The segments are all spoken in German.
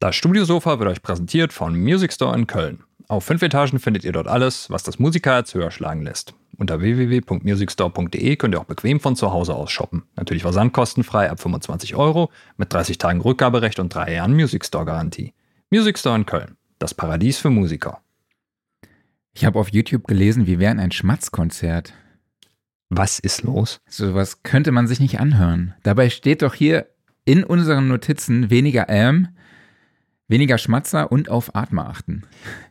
Das Studiosofa wird euch präsentiert von Music Store in Köln. Auf fünf Etagen findet ihr dort alles, was das Musikerherz höher schlagen lässt. Unter www.musicstore.de könnt ihr auch bequem von zu Hause aus shoppen. Natürlich versandkostenfrei ab 25 Euro, mit 30 Tagen Rückgaberecht und drei Jahren Music Store Garantie. Music Store in Köln, das Paradies für Musiker. Ich habe auf YouTube gelesen, wir wären ein Schmatzkonzert. Was ist los? Sowas könnte man sich nicht anhören. Dabei steht doch hier in unseren Notizen weniger Am, weniger Schmatzer und auf Atmer achten.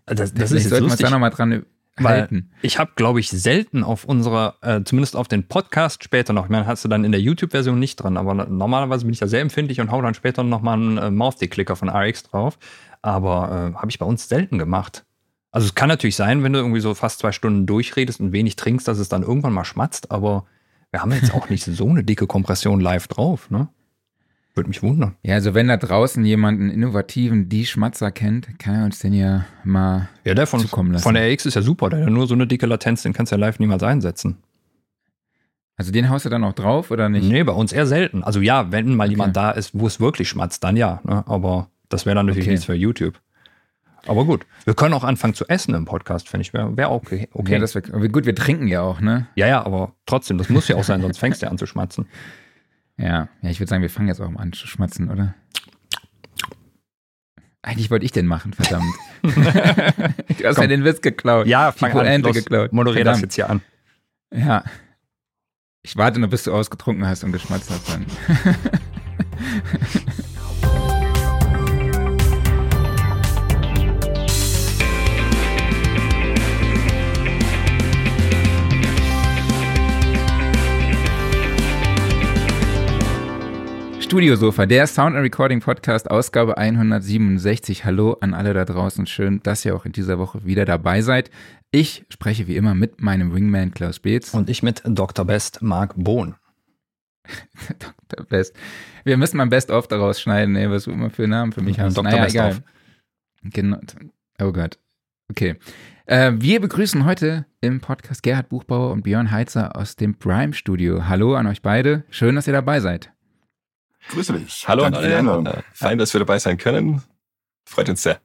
Das, das ist jetzt lustig. da nochmal dran halten. Ich habe, glaube ich, selten auf unserer, äh, zumindest auf den Podcast später noch, ich meine, hast du dann in der YouTube-Version nicht dran, aber normalerweise bin ich ja sehr empfindlich und hau dann später nochmal einen äh, Mouth-Clicker von RX drauf. Aber äh, habe ich bei uns selten gemacht. Also es kann natürlich sein, wenn du irgendwie so fast zwei Stunden durchredest und wenig trinkst, dass es dann irgendwann mal schmatzt, aber wir haben jetzt auch nicht so eine dicke Kompression live drauf, ne? Würde mich wundern. Ja, also wenn da draußen jemand einen innovativen Die-Schmatzer kennt, kann er uns den ja mal ja, der von, zukommen lassen. Von der RX ist ja super, der hat nur so eine dicke Latenz, den kannst du ja live niemals einsetzen. Also den haust du dann auch drauf oder nicht? Nee, bei uns eher selten. Also ja, wenn mal okay. jemand da ist, wo es wirklich schmatzt, dann ja. Ne? Aber das wäre dann natürlich okay. nichts für YouTube. Aber gut, wir können auch anfangen zu essen im Podcast, finde ich. Wäre wär okay. okay. Ja, das wär, gut, wir trinken ja auch, ne? Ja, ja, aber trotzdem, das muss ja auch sein, sonst fängst du ja an zu schmatzen. Ja, ja ich würde sagen, wir fangen jetzt auch mal an zu schmatzen, oder? Eigentlich wollte ich den machen, verdammt. du hast Komm. ja den Witz geklaut. Ja, fang Die an. Los, geklaut. Moderier das jetzt hier an. Ja. Ich warte nur, bis du ausgetrunken hast und geschmatzt hast dann. Studiosofa, der Sound and Recording Podcast, Ausgabe 167. Hallo an alle da draußen. Schön, dass ihr auch in dieser Woche wieder dabei seid. Ich spreche wie immer mit meinem Wingman Klaus Beetz. Und ich mit Dr. Best Marc Bohn. Dr. Best. Wir müssen mal Best-of daraus schneiden, ey, was du immer für Namen für mich hast. Dr. Naja, Best egal. Genau. Oh Gott. Okay. Äh, wir begrüßen heute im Podcast Gerhard Buchbauer und Björn Heitzer aus dem Prime Studio. Hallo an euch beide. Schön, dass ihr dabei seid. Grüße dich. Hallo an alle. Äh, fein, dass wir dabei sein können. Freut uns sehr.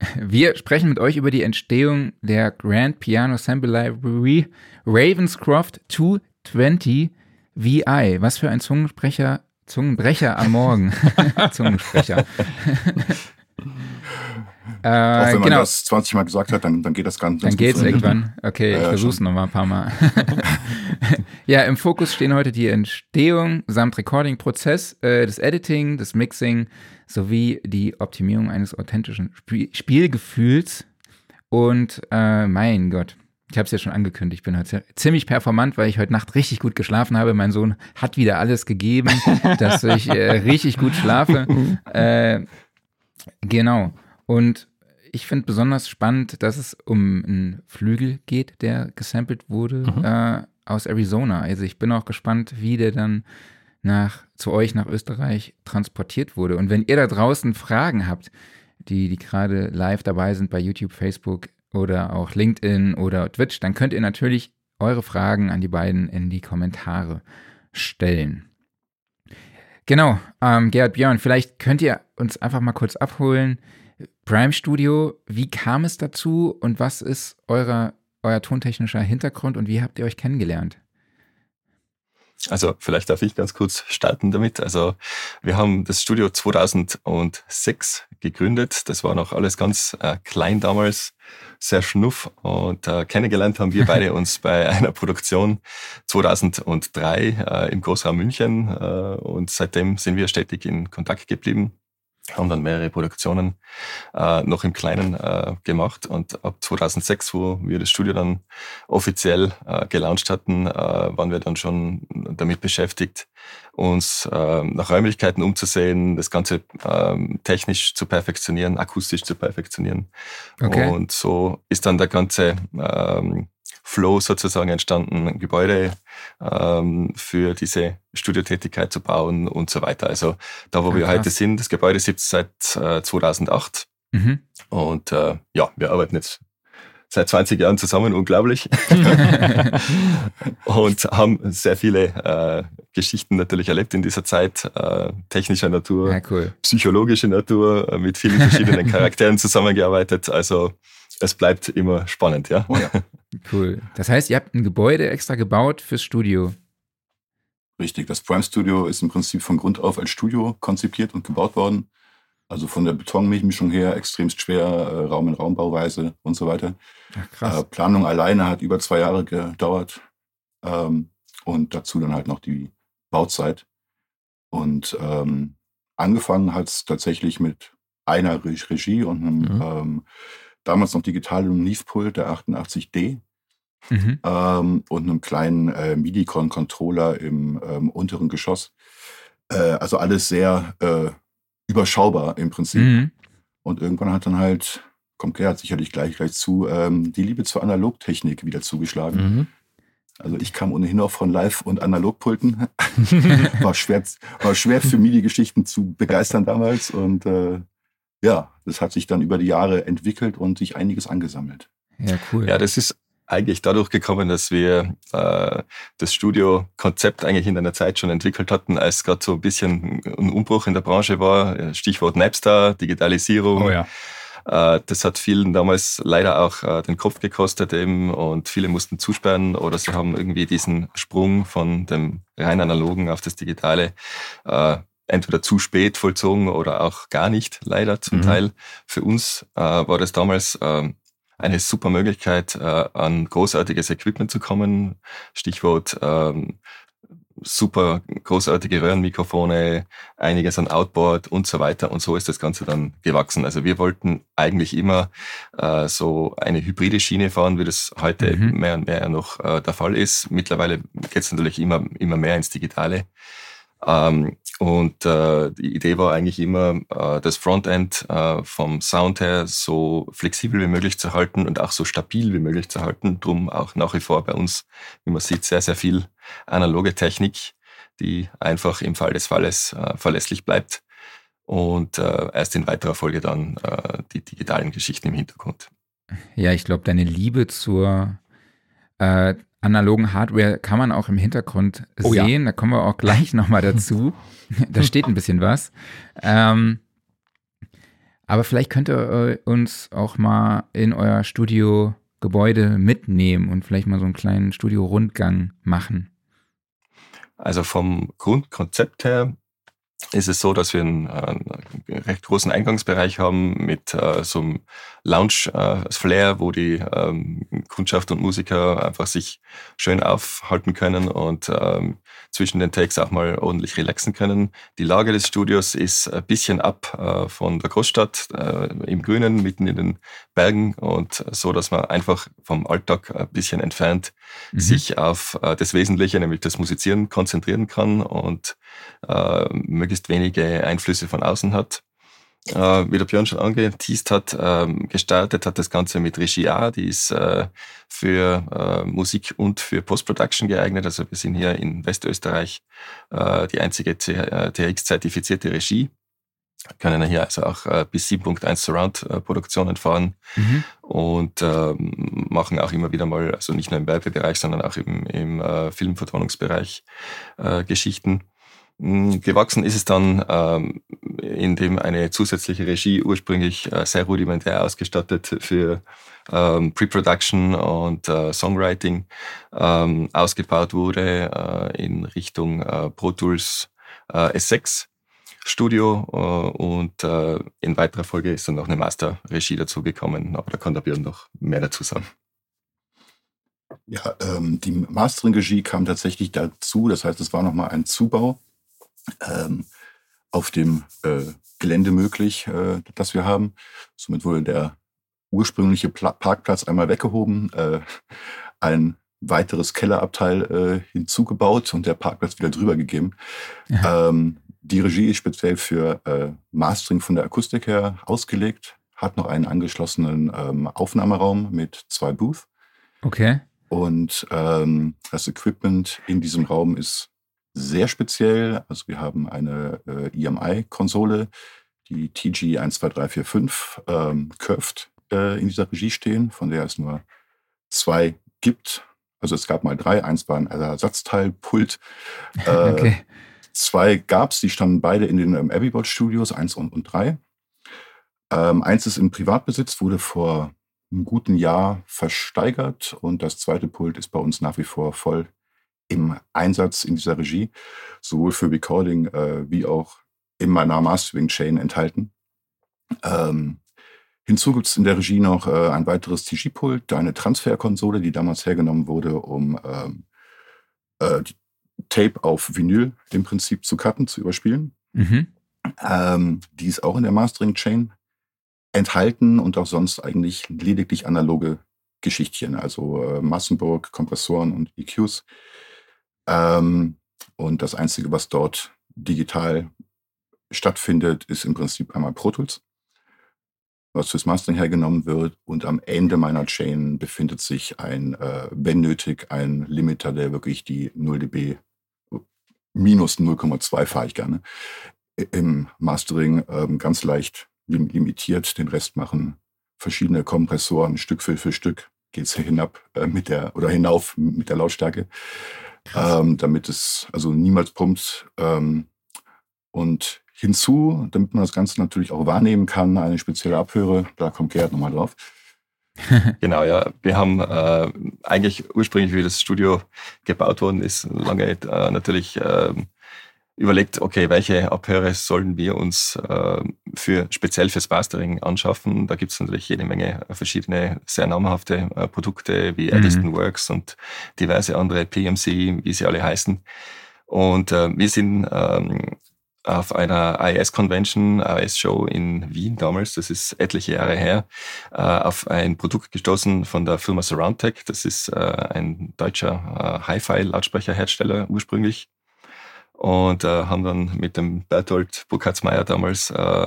Wir sprechen mit euch über die Entstehung der Grand Piano Sample Library Ravenscroft 220 VI. Was für ein Zungensprecher, Zungenbrecher am Morgen. Zungensprecher. Äh, Auch wenn man genau. das 20 Mal gesagt hat, dann, dann geht das ganz, ganz Dann geht es irgendwann. Okay, ich ja, versuche es nochmal ein paar Mal. ja, im Fokus stehen heute die Entstehung samt Recording-Prozess, äh, das Editing, das Mixing sowie die Optimierung eines authentischen Sp Spielgefühls. Und äh, mein Gott, ich habe es ja schon angekündigt, ich bin heute ziemlich performant, weil ich heute Nacht richtig gut geschlafen habe. Mein Sohn hat wieder alles gegeben, dass ich äh, richtig gut schlafe. Äh, genau. Und ich finde besonders spannend, dass es um einen Flügel geht, der gesampelt wurde mhm. äh, aus Arizona. Also ich bin auch gespannt, wie der dann nach, zu euch nach Österreich transportiert wurde. Und wenn ihr da draußen Fragen habt, die, die gerade live dabei sind bei YouTube, Facebook oder auch LinkedIn oder Twitch, dann könnt ihr natürlich eure Fragen an die beiden in die Kommentare stellen. Genau, ähm, Gerhard Björn, vielleicht könnt ihr uns einfach mal kurz abholen, Prime Studio, wie kam es dazu und was ist eurer, euer tontechnischer Hintergrund und wie habt ihr euch kennengelernt? Also vielleicht darf ich ganz kurz starten damit. Also wir haben das Studio 2006 gegründet. Das war noch alles ganz äh, klein damals, sehr schnuff. Und äh, kennengelernt haben wir beide uns bei einer Produktion 2003 äh, im Großraum München. Äh, und seitdem sind wir stetig in Kontakt geblieben haben dann mehrere Produktionen äh, noch im Kleinen äh, gemacht und ab 2006, wo wir das Studio dann offiziell äh, gelauncht hatten, äh, waren wir dann schon damit beschäftigt, uns äh, nach Räumlichkeiten umzusehen, das Ganze äh, technisch zu perfektionieren, akustisch zu perfektionieren. Okay. Und so ist dann der ganze ähm, Flow sozusagen entstanden, Gebäude ähm, für diese Studiotätigkeit zu bauen und so weiter. Also da, wo ja, wir krass. heute sind, das Gebäude gibt es seit äh, 2008. Mhm. Und äh, ja, wir arbeiten jetzt seit 20 Jahren zusammen, unglaublich. und haben sehr viele äh, Geschichten natürlich erlebt in dieser Zeit, äh, technischer Natur, ja, cool. psychologische Natur, äh, mit vielen verschiedenen Charakteren zusammengearbeitet. Also es bleibt immer spannend, ja. Oh ja. Cool. Das heißt, ihr habt ein Gebäude extra gebaut fürs Studio. Richtig, das Prime Studio ist im Prinzip von Grund auf als Studio konzipiert und gebaut worden. Also von der Betonmischung her extremst schwer, äh, Raum in Raumbauweise und so weiter. Ach, krass. Äh, Planung alleine hat über zwei Jahre gedauert. Ähm, und dazu dann halt noch die Bauzeit. Und ähm, angefangen hat es tatsächlich mit einer Regie und einem mhm. ähm, damals noch digitalen Neve-Pult, der 88D. Mhm. Ähm, und einem kleinen äh, MIDI-Controller im ähm, unteren Geschoss. Äh, also alles sehr äh, überschaubar im Prinzip. Mhm. Und irgendwann hat dann halt, kommt Gerhard sicherlich gleich gleich zu, ähm, die Liebe zur Analogtechnik wieder zugeschlagen. Mhm. Also ich kam ohnehin auch von Live- und Analogpulten. war, schwer, war schwer für MIDI-Geschichten zu begeistern damals. Und äh, ja, das hat sich dann über die Jahre entwickelt und sich einiges angesammelt. Ja, cool. Ja, das ist eigentlich dadurch gekommen, dass wir äh, das Studio-Konzept eigentlich in einer Zeit schon entwickelt hatten, als gerade so ein bisschen ein Umbruch in der Branche war. Stichwort Napster, Digitalisierung. Oh ja. Äh, das hat vielen damals leider auch äh, den Kopf gekostet eben und viele mussten zusperren oder sie haben irgendwie diesen Sprung von dem rein analogen auf das Digitale äh, entweder zu spät vollzogen oder auch gar nicht, leider zum mhm. Teil. Für uns äh, war das damals äh, eine super Möglichkeit, äh, an großartiges Equipment zu kommen. Stichwort ähm, super großartige Röhrenmikrofone, einiges an Outboard und so weiter. Und so ist das Ganze dann gewachsen. Also wir wollten eigentlich immer äh, so eine hybride Schiene fahren, wie das heute mhm. mehr und mehr noch äh, der Fall ist. Mittlerweile geht es natürlich immer, immer mehr ins Digitale. Ähm, und äh, die Idee war eigentlich immer, äh, das Frontend äh, vom Sound her so flexibel wie möglich zu halten und auch so stabil wie möglich zu halten. Drum auch nach wie vor bei uns, wie man sieht, sehr, sehr viel analoge Technik, die einfach im Fall des Falles äh, verlässlich bleibt. Und äh, erst in weiterer Folge dann äh, die digitalen Geschichten im Hintergrund. Ja, ich glaube, deine Liebe zur äh, analogen Hardware kann man auch im Hintergrund oh, sehen. Ja. Da kommen wir auch gleich nochmal dazu. da steht ein bisschen was. Ähm, aber vielleicht könnt ihr uns auch mal in euer Studiogebäude mitnehmen und vielleicht mal so einen kleinen Studio-Rundgang machen. Also vom Grundkonzept her ist es so, dass wir einen, einen recht großen Eingangsbereich haben mit äh, so einem Lounge-Flair, äh, wo die ähm, Kundschaft und Musiker einfach sich schön aufhalten können und ähm, zwischen den Takes auch mal ordentlich relaxen können. Die Lage des Studios ist ein bisschen ab äh, von der Großstadt, äh, im Grünen, mitten in den Bergen und so, dass man einfach vom Alltag ein bisschen entfernt mhm. sich auf äh, das Wesentliche, nämlich das Musizieren, konzentrieren kann und möglichst wenige Einflüsse von außen hat äh, wie der Björn schon angeteased hat, ähm, gestartet hat das Ganze mit Regie A, die ist äh, für äh, Musik und für Post-Production geeignet. Also wir sind hier in Westösterreich äh, die einzige TX-zertifizierte Regie. Können hier also auch äh, bis 7.1 Surround-Produktionen fahren mhm. und ähm, machen auch immer wieder mal, also nicht nur im Werbebereich, sondern auch im, im äh, Filmvertonungsbereich äh, Geschichten. Hm, gewachsen ist es dann, ähm, indem eine zusätzliche Regie ursprünglich äh, sehr rudimentär ausgestattet für ähm, Pre-Production und äh, Songwriting ähm, ausgebaut wurde äh, in Richtung äh, Pro Tools äh, S6 Studio und in weiterer Folge ist dann noch eine Master-Regie dazugekommen, aber da kann der Björn noch mehr dazu sagen. Ja, ähm, die Mastering-Regie kam tatsächlich dazu, das heißt, es war nochmal ein Zubau ähm, auf dem äh, Gelände möglich, äh, das wir haben. Somit wurde der ursprüngliche Pla Parkplatz einmal weggehoben, äh, ein weiteres Kellerabteil äh, hinzugebaut und der Parkplatz wieder drüber gegeben. Ähm, die Regie ist speziell für äh, Mastering von der Akustik her ausgelegt, hat noch einen angeschlossenen ähm, Aufnahmeraum mit zwei Booth. Okay. Und ähm, das Equipment in diesem Raum ist sehr speziell. Also wir haben eine äh, EMI-Konsole, die TG12345 ähm, Curved äh, in dieser Regie stehen, von der es nur zwei gibt. Also es gab mal drei, eins war ein Ersatzteilpult. Äh, okay. Zwei gab es, die standen beide in den ähm, Abbeyboard Studios, eins und, und drei. Ähm, eins ist im Privatbesitz, wurde vor einem guten Jahr versteigert und das zweite Pult ist bei uns nach wie vor voll im Einsatz in dieser Regie, sowohl für Recording äh, wie auch in meiner Mastering-Chain enthalten. Ähm, hinzu gibt es in der Regie noch äh, ein weiteres TG-Pult, eine Transferkonsole, die damals hergenommen wurde, um ähm, äh, Tape auf Vinyl im Prinzip zu cutten, zu überspielen. Mhm. Ähm, die ist auch in der Mastering-Chain enthalten und auch sonst eigentlich lediglich analoge Geschichtchen, also äh, Massenburg, Kompressoren und EQs. Ähm, und das Einzige, was dort digital stattfindet, ist im Prinzip einmal Pro Tools, was fürs Mastering hergenommen wird. Und am Ende meiner Chain befindet sich ein, äh, wenn nötig, ein Limiter, der wirklich die 0 dB minus 0,2 fahre ich gerne im Mastering ähm, ganz leicht limitiert. Den Rest machen verschiedene Kompressoren Stück für, für Stück geht es hinab äh, mit der oder hinauf mit der Lautstärke, ähm, damit es also niemals pumpt. Ähm, und hinzu, damit man das Ganze natürlich auch wahrnehmen kann, eine spezielle Abhöre. Da kommt Gerhard nochmal drauf. genau, ja. Wir haben äh, eigentlich ursprünglich, wie das Studio gebaut worden ist, lange äh, natürlich äh, überlegt, okay, welche Abhöre sollen wir uns äh, für speziell fürs Mastering anschaffen. Da gibt es natürlich jede Menge verschiedene sehr namhafte äh, Produkte wie mhm. Edison Works und diverse andere PMC, wie sie alle heißen. Und äh, wir sind ähm, auf einer IS-Convention, IS-Show in Wien damals, das ist etliche Jahre her, äh, auf ein Produkt gestoßen von der Firma Surroundtech. Das ist äh, ein deutscher äh, Hi-Fi-Lautsprecherhersteller ursprünglich und äh, haben dann mit dem Berthold Burkhardsmeier damals äh,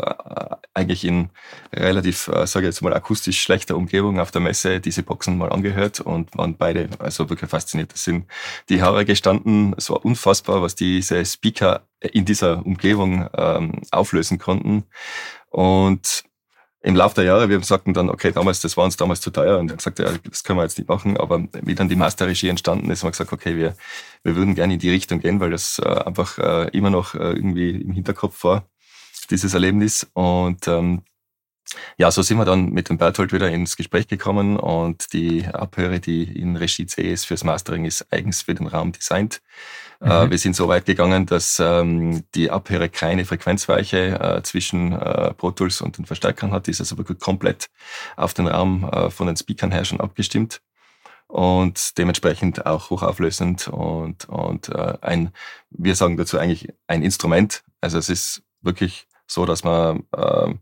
eigentlich in relativ, äh, sage ich jetzt mal, akustisch schlechter Umgebung auf der Messe diese Boxen mal angehört und waren beide also wirklich fasziniert. Das sind die Haare gestanden. Es war unfassbar, was diese Speaker in dieser Umgebung ähm, auflösen konnten. Und im Laufe der Jahre, wir sagten dann, okay, damals, das war uns damals zu teuer und dann gesagt, ja, das können wir jetzt nicht machen. Aber wie dann die Masterregie entstanden ist, haben wir gesagt, okay, wir, wir würden gerne in die Richtung gehen, weil das äh, einfach äh, immer noch äh, irgendwie im Hinterkopf war, dieses Erlebnis. Und ähm, ja, so sind wir dann mit dem Berthold wieder ins Gespräch gekommen und die Abhöre, die in Regie C ist fürs Mastering, ist eigens für den Raum designt. Äh, mhm. wir sind so weit gegangen, dass ähm, die Abhöre keine Frequenzweiche äh, zwischen äh, Pro Tools und den Verstärkern hat. Die ist also wirklich komplett auf den Raum äh, von den Speakern her schon abgestimmt und dementsprechend auch hochauflösend und, und äh, ein, wir sagen dazu eigentlich ein Instrument. Also es ist wirklich so, dass man äh,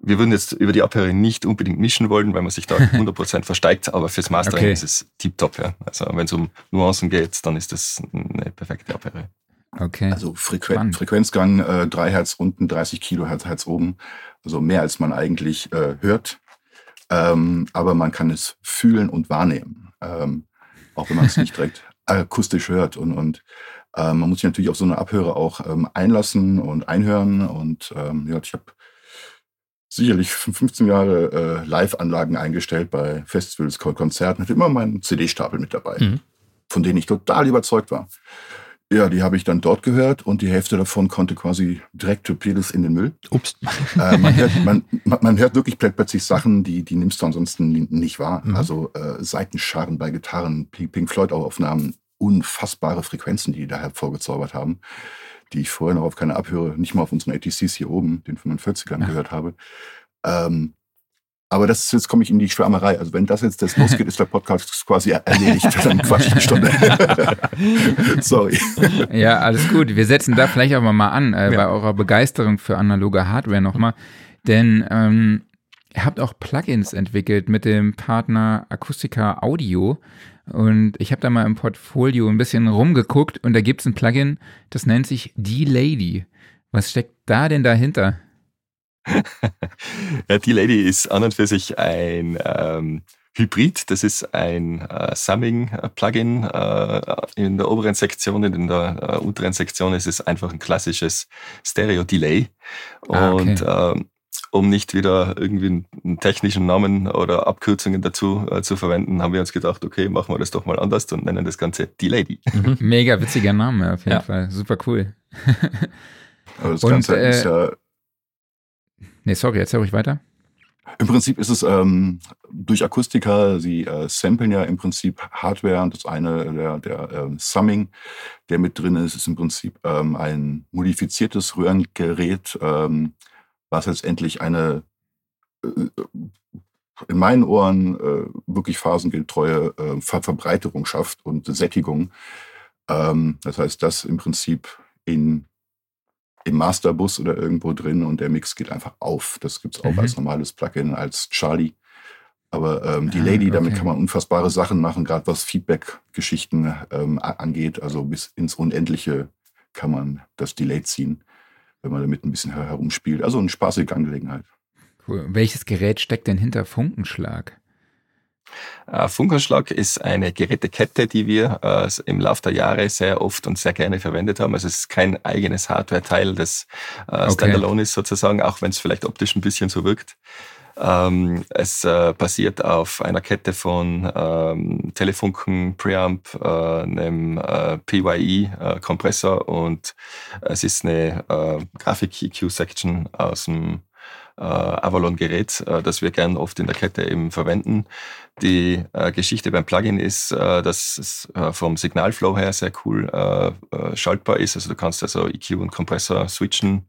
wir würden jetzt über die Abhöre nicht unbedingt mischen wollen, weil man sich da 100% versteigt, aber fürs Mastering okay. ist es tiptop. Ja. Also wenn es um Nuancen geht, dann ist das eine perfekte Abhöre. Okay. Also Frequen Frequenzgang äh, 3 Hertz unten, 30 Kilohertz Hertz oben. Also mehr als man eigentlich äh, hört. Ähm, aber man kann es fühlen und wahrnehmen. Ähm, auch wenn man es nicht direkt akustisch hört. Und, und äh, man muss sich natürlich auf so eine Abhöre auch ähm, einlassen und einhören. Und ähm, ja, ich habe sicherlich 15 Jahre äh, Live-Anlagen eingestellt bei Festivals, Konzerten, hatte immer meinen CD-Stapel mit dabei, mhm. von denen ich total überzeugt war. Ja, die habe ich dann dort gehört und die Hälfte davon konnte quasi direkt torpedos in den Müll. Ups. Äh, man, hört, man, man, hört wirklich plötzlich Sachen, die, die nimmst du ansonsten nicht wahr. Mhm. Also äh, Seitenscharren bei Gitarren, Pink Floyd-Aufnahmen, unfassbare Frequenzen, die die da hervorgezaubert haben die ich vorher noch auf keine Abhöre, nicht mal auf unseren ATCs hier oben, den 45ern, ja. gehört habe. Ähm, aber das ist, jetzt komme ich in die Schwärmerei. Also wenn das jetzt das losgeht, ist der Podcast quasi erledigt. Dann quatsch ich eine Stunde. Sorry. Ja, alles gut. Wir setzen da vielleicht auch mal an, äh, ja. bei eurer Begeisterung für analoge Hardware nochmal. Denn ähm, ihr habt auch Plugins entwickelt mit dem Partner Akustica Audio. Und ich habe da mal im Portfolio ein bisschen rumgeguckt und da gibt es ein Plugin, das nennt sich D-Lady. Was steckt da denn dahinter? ja, D-Lady ist an und für sich ein ähm, Hybrid. Das ist ein äh, Summing-Plugin äh, in der oberen Sektion. In der äh, unteren Sektion ist es einfach ein klassisches Stereo-Delay. Und ah, okay. Ähm, um nicht wieder irgendwie einen technischen Namen oder Abkürzungen dazu äh, zu verwenden, haben wir uns gedacht, okay, machen wir das doch mal anders und nennen das Ganze Die Lady. Mhm. Mega witziger Name auf jeden ja. Fall. Super cool. Aber das und, Ganze äh, ist ja. Nee, sorry, erzähl ruhig weiter. Im Prinzip ist es ähm, durch Akustiker, sie äh, samplen ja im Prinzip Hardware und das eine, der, der ähm, Summing, der mit drin ist, ist im Prinzip ähm, ein modifiziertes Röhrengerät, ähm, was letztendlich eine äh, in meinen Ohren äh, wirklich phasengeldtreue äh, Ver Verbreiterung schafft und Sättigung. Ähm, das heißt, das im Prinzip in, im Masterbus oder irgendwo drin und der Mix geht einfach auf. Das gibt es auch mhm. als normales Plugin, als Charlie. Aber ähm, die ah, Lady, damit kann man unfassbare Sachen machen, gerade was Feedback-Geschichten ähm, angeht. Also bis ins Unendliche kann man das Delay ziehen wenn man damit ein bisschen herumspielt. Also eine spaßige Angelegenheit. Cool. Welches Gerät steckt denn hinter Funkenschlag? Äh, Funkenschlag ist eine Gerätekette, die wir äh, im Laufe der Jahre sehr oft und sehr gerne verwendet haben. Also es ist kein eigenes Hardware-Teil, das äh, Standalone okay. ist sozusagen, auch wenn es vielleicht optisch ein bisschen so wirkt. Ähm, es äh, basiert auf einer Kette von ähm, Telefunken Preamp, äh, einem äh, PYE-Kompressor äh, und es ist eine äh, Grafik-EQ-Section aus dem äh, Avalon-Gerät, das wir gern oft in der Kette eben verwenden. Die Geschichte beim Plugin ist, dass es vom Signalflow her sehr cool schaltbar ist. Also du kannst also EQ und Kompressor switchen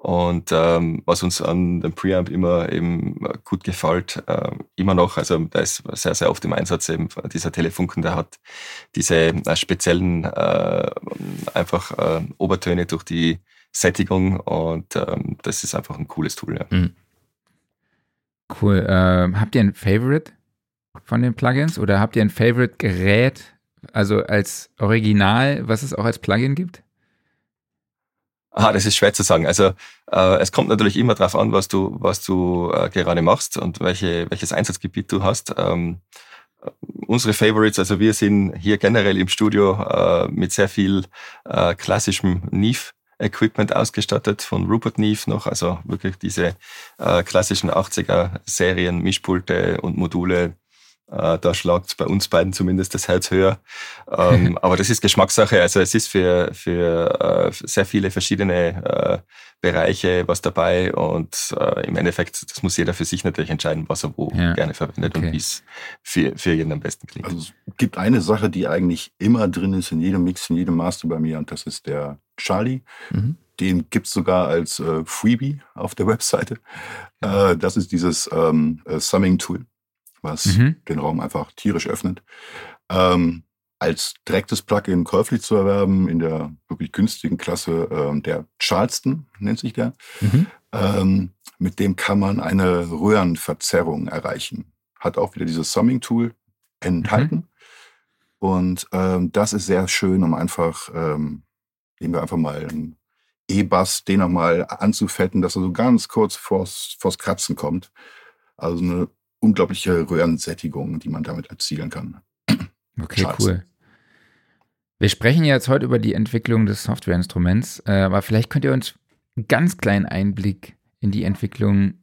und ähm, was uns an dem Preamp immer eben gut gefällt, äh, immer noch, also da ist sehr, sehr oft im Einsatz eben dieser Telefunken, der hat diese äh, speziellen äh, einfach äh, Obertöne durch die Sättigung und ähm, das ist einfach ein cooles Tool. Ja. Mhm. Cool. Ähm, habt ihr ein Favorite von den Plugins oder habt ihr ein Favorite-Gerät, also als Original, was es auch als Plugin gibt? Ah, das ist schwer zu sagen. Also äh, es kommt natürlich immer darauf an, was du, was du äh, gerade machst und welche, welches Einsatzgebiet du hast. Ähm, unsere Favorites, also wir sind hier generell im Studio äh, mit sehr viel äh, klassischem Neve Equipment ausgestattet, von Rupert Neve noch, also wirklich diese äh, klassischen 80er Serien, Mischpulte und Module, da schlagt bei uns beiden zumindest das Herz höher. Ähm, aber das ist Geschmackssache. Also es ist für, für äh, sehr viele verschiedene äh, Bereiche was dabei und äh, im Endeffekt, das muss jeder für sich natürlich entscheiden, was er wo ja. gerne verwendet okay. und wie es für, für jeden am besten klingt. Also es gibt eine Sache, die eigentlich immer drin ist in jedem Mix, in jedem Master bei mir und das ist der Charlie. Mhm. Den gibt es sogar als äh, Freebie auf der Webseite. Äh, das ist dieses ähm, äh, Summing-Tool was mhm. den Raum einfach tierisch öffnet. Ähm, als direktes Plugin käuflich zu erwerben in der wirklich günstigen Klasse, ähm, der Charleston nennt sich der. Mhm. Ähm, mit dem kann man eine Röhrenverzerrung erreichen. Hat auch wieder dieses Summing-Tool enthalten. Mhm. Und ähm, das ist sehr schön, um einfach, ähm, nehmen wir einfach mal einen E-Bass, den nochmal anzufetten, dass er so ganz kurz vors, vors Kratzen kommt. Also eine unglaubliche Röhrensättigung, die man damit erzielen kann. Okay, Charles. cool. Wir sprechen jetzt heute über die Entwicklung des Softwareinstruments, äh, aber vielleicht könnt ihr uns einen ganz kleinen Einblick in die Entwicklung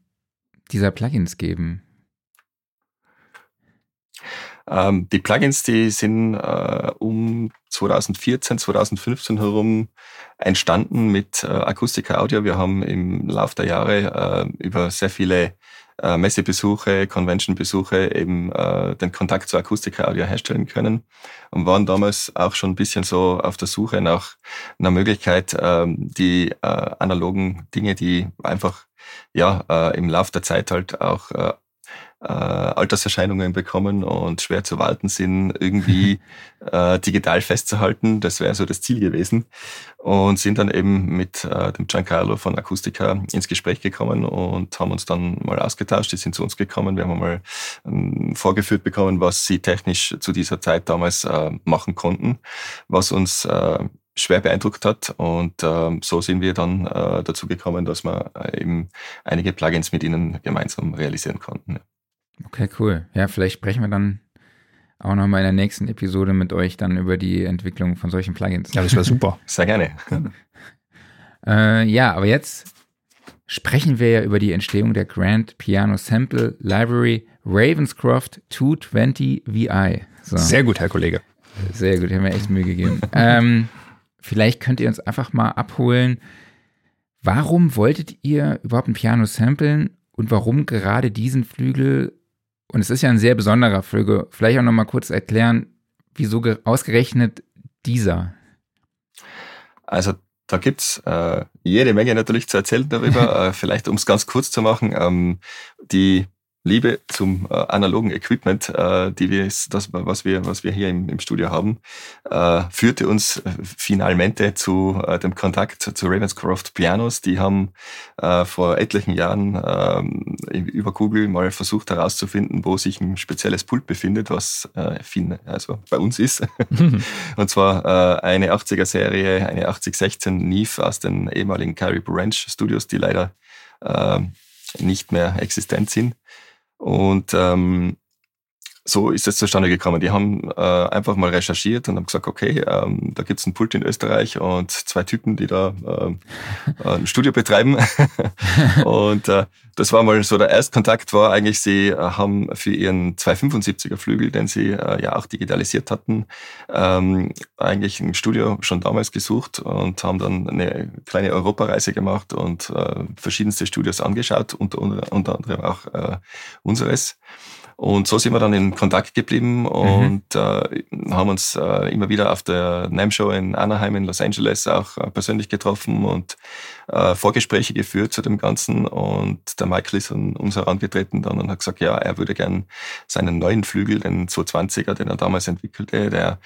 dieser Plugins geben. Ähm, die Plugins, die sind äh, um 2014, 2015 herum entstanden mit äh, Akustika Audio. Wir haben im Laufe der Jahre äh, über sehr viele äh, Messebesuche, Conventionbesuche eben äh, den Kontakt zur Akustik-Audio herstellen können und waren damals auch schon ein bisschen so auf der Suche nach einer Möglichkeit, ähm, die äh, analogen Dinge, die einfach ja äh, im Laufe der Zeit halt auch äh, Alterserscheinungen bekommen und schwer zu walten sind, irgendwie äh, digital festzuhalten. Das wäre so das Ziel gewesen. Und sind dann eben mit äh, dem Giancarlo von Akustica ins Gespräch gekommen und haben uns dann mal ausgetauscht. Die sind zu uns gekommen. Wir haben mal ähm, vorgeführt bekommen, was sie technisch zu dieser Zeit damals äh, machen konnten, was uns äh, schwer beeindruckt hat. Und äh, so sind wir dann äh, dazu gekommen, dass wir äh, eben einige Plugins mit ihnen gemeinsam realisieren konnten. Okay, cool. Ja, vielleicht sprechen wir dann auch nochmal in der nächsten Episode mit euch dann über die Entwicklung von solchen Plugins. Ja, das wäre super. Sehr gerne. äh, ja, aber jetzt sprechen wir ja über die Entstehung der Grand Piano Sample Library Ravenscroft 220 VI. So. Sehr gut, Herr Kollege. Sehr gut, haben wir echt Mühe gegeben. ähm, vielleicht könnt ihr uns einfach mal abholen. Warum wolltet ihr überhaupt ein Piano samplen und warum gerade diesen Flügel? Und es ist ja ein sehr besonderer Flügel. Vielleicht auch noch mal kurz erklären, wieso ausgerechnet dieser? Also da gibt's äh, jede Menge natürlich zu erzählen darüber. äh, vielleicht um es ganz kurz zu machen, ähm, die Liebe zum äh, analogen Equipment, äh, die wir, das, was wir, was wir hier im, im Studio haben, äh, führte uns äh, finalmente zu äh, dem Kontakt zu Ravenscroft Pianos. Die haben äh, vor etlichen Jahren äh, über Google mal versucht herauszufinden, wo sich ein spezielles Pult befindet, was fin, also bei uns ist. Und zwar eine 80er Serie, eine 8016 Neve aus den ehemaligen Caribou Ranch Studios, die leider äh, nicht mehr existent sind. Und ähm, so ist es zustande gekommen. Die haben äh, einfach mal recherchiert und haben gesagt, okay, ähm, da gibt's einen Pult in Österreich und zwei Typen, die da äh, ein Studio betreiben. und äh, das war mal so der Erstkontakt war eigentlich, sie haben für ihren 275er Flügel, den sie äh, ja auch digitalisiert hatten, ähm, eigentlich ein Studio schon damals gesucht und haben dann eine kleine Europareise gemacht und äh, verschiedenste Studios angeschaut, unter, unter anderem auch äh, unseres. Und so sind wir dann in Kontakt geblieben mhm. und mhm. äh, haben uns äh, immer wieder auf der NAM Show in Anaheim in Los Angeles auch äh, persönlich getroffen und äh, Vorgespräche geführt zu dem Ganzen. Und der Michael ist an uns herangetreten dann und hat gesagt, ja, er würde gern seinen neuen Flügel, den 220er, den er damals entwickelte, der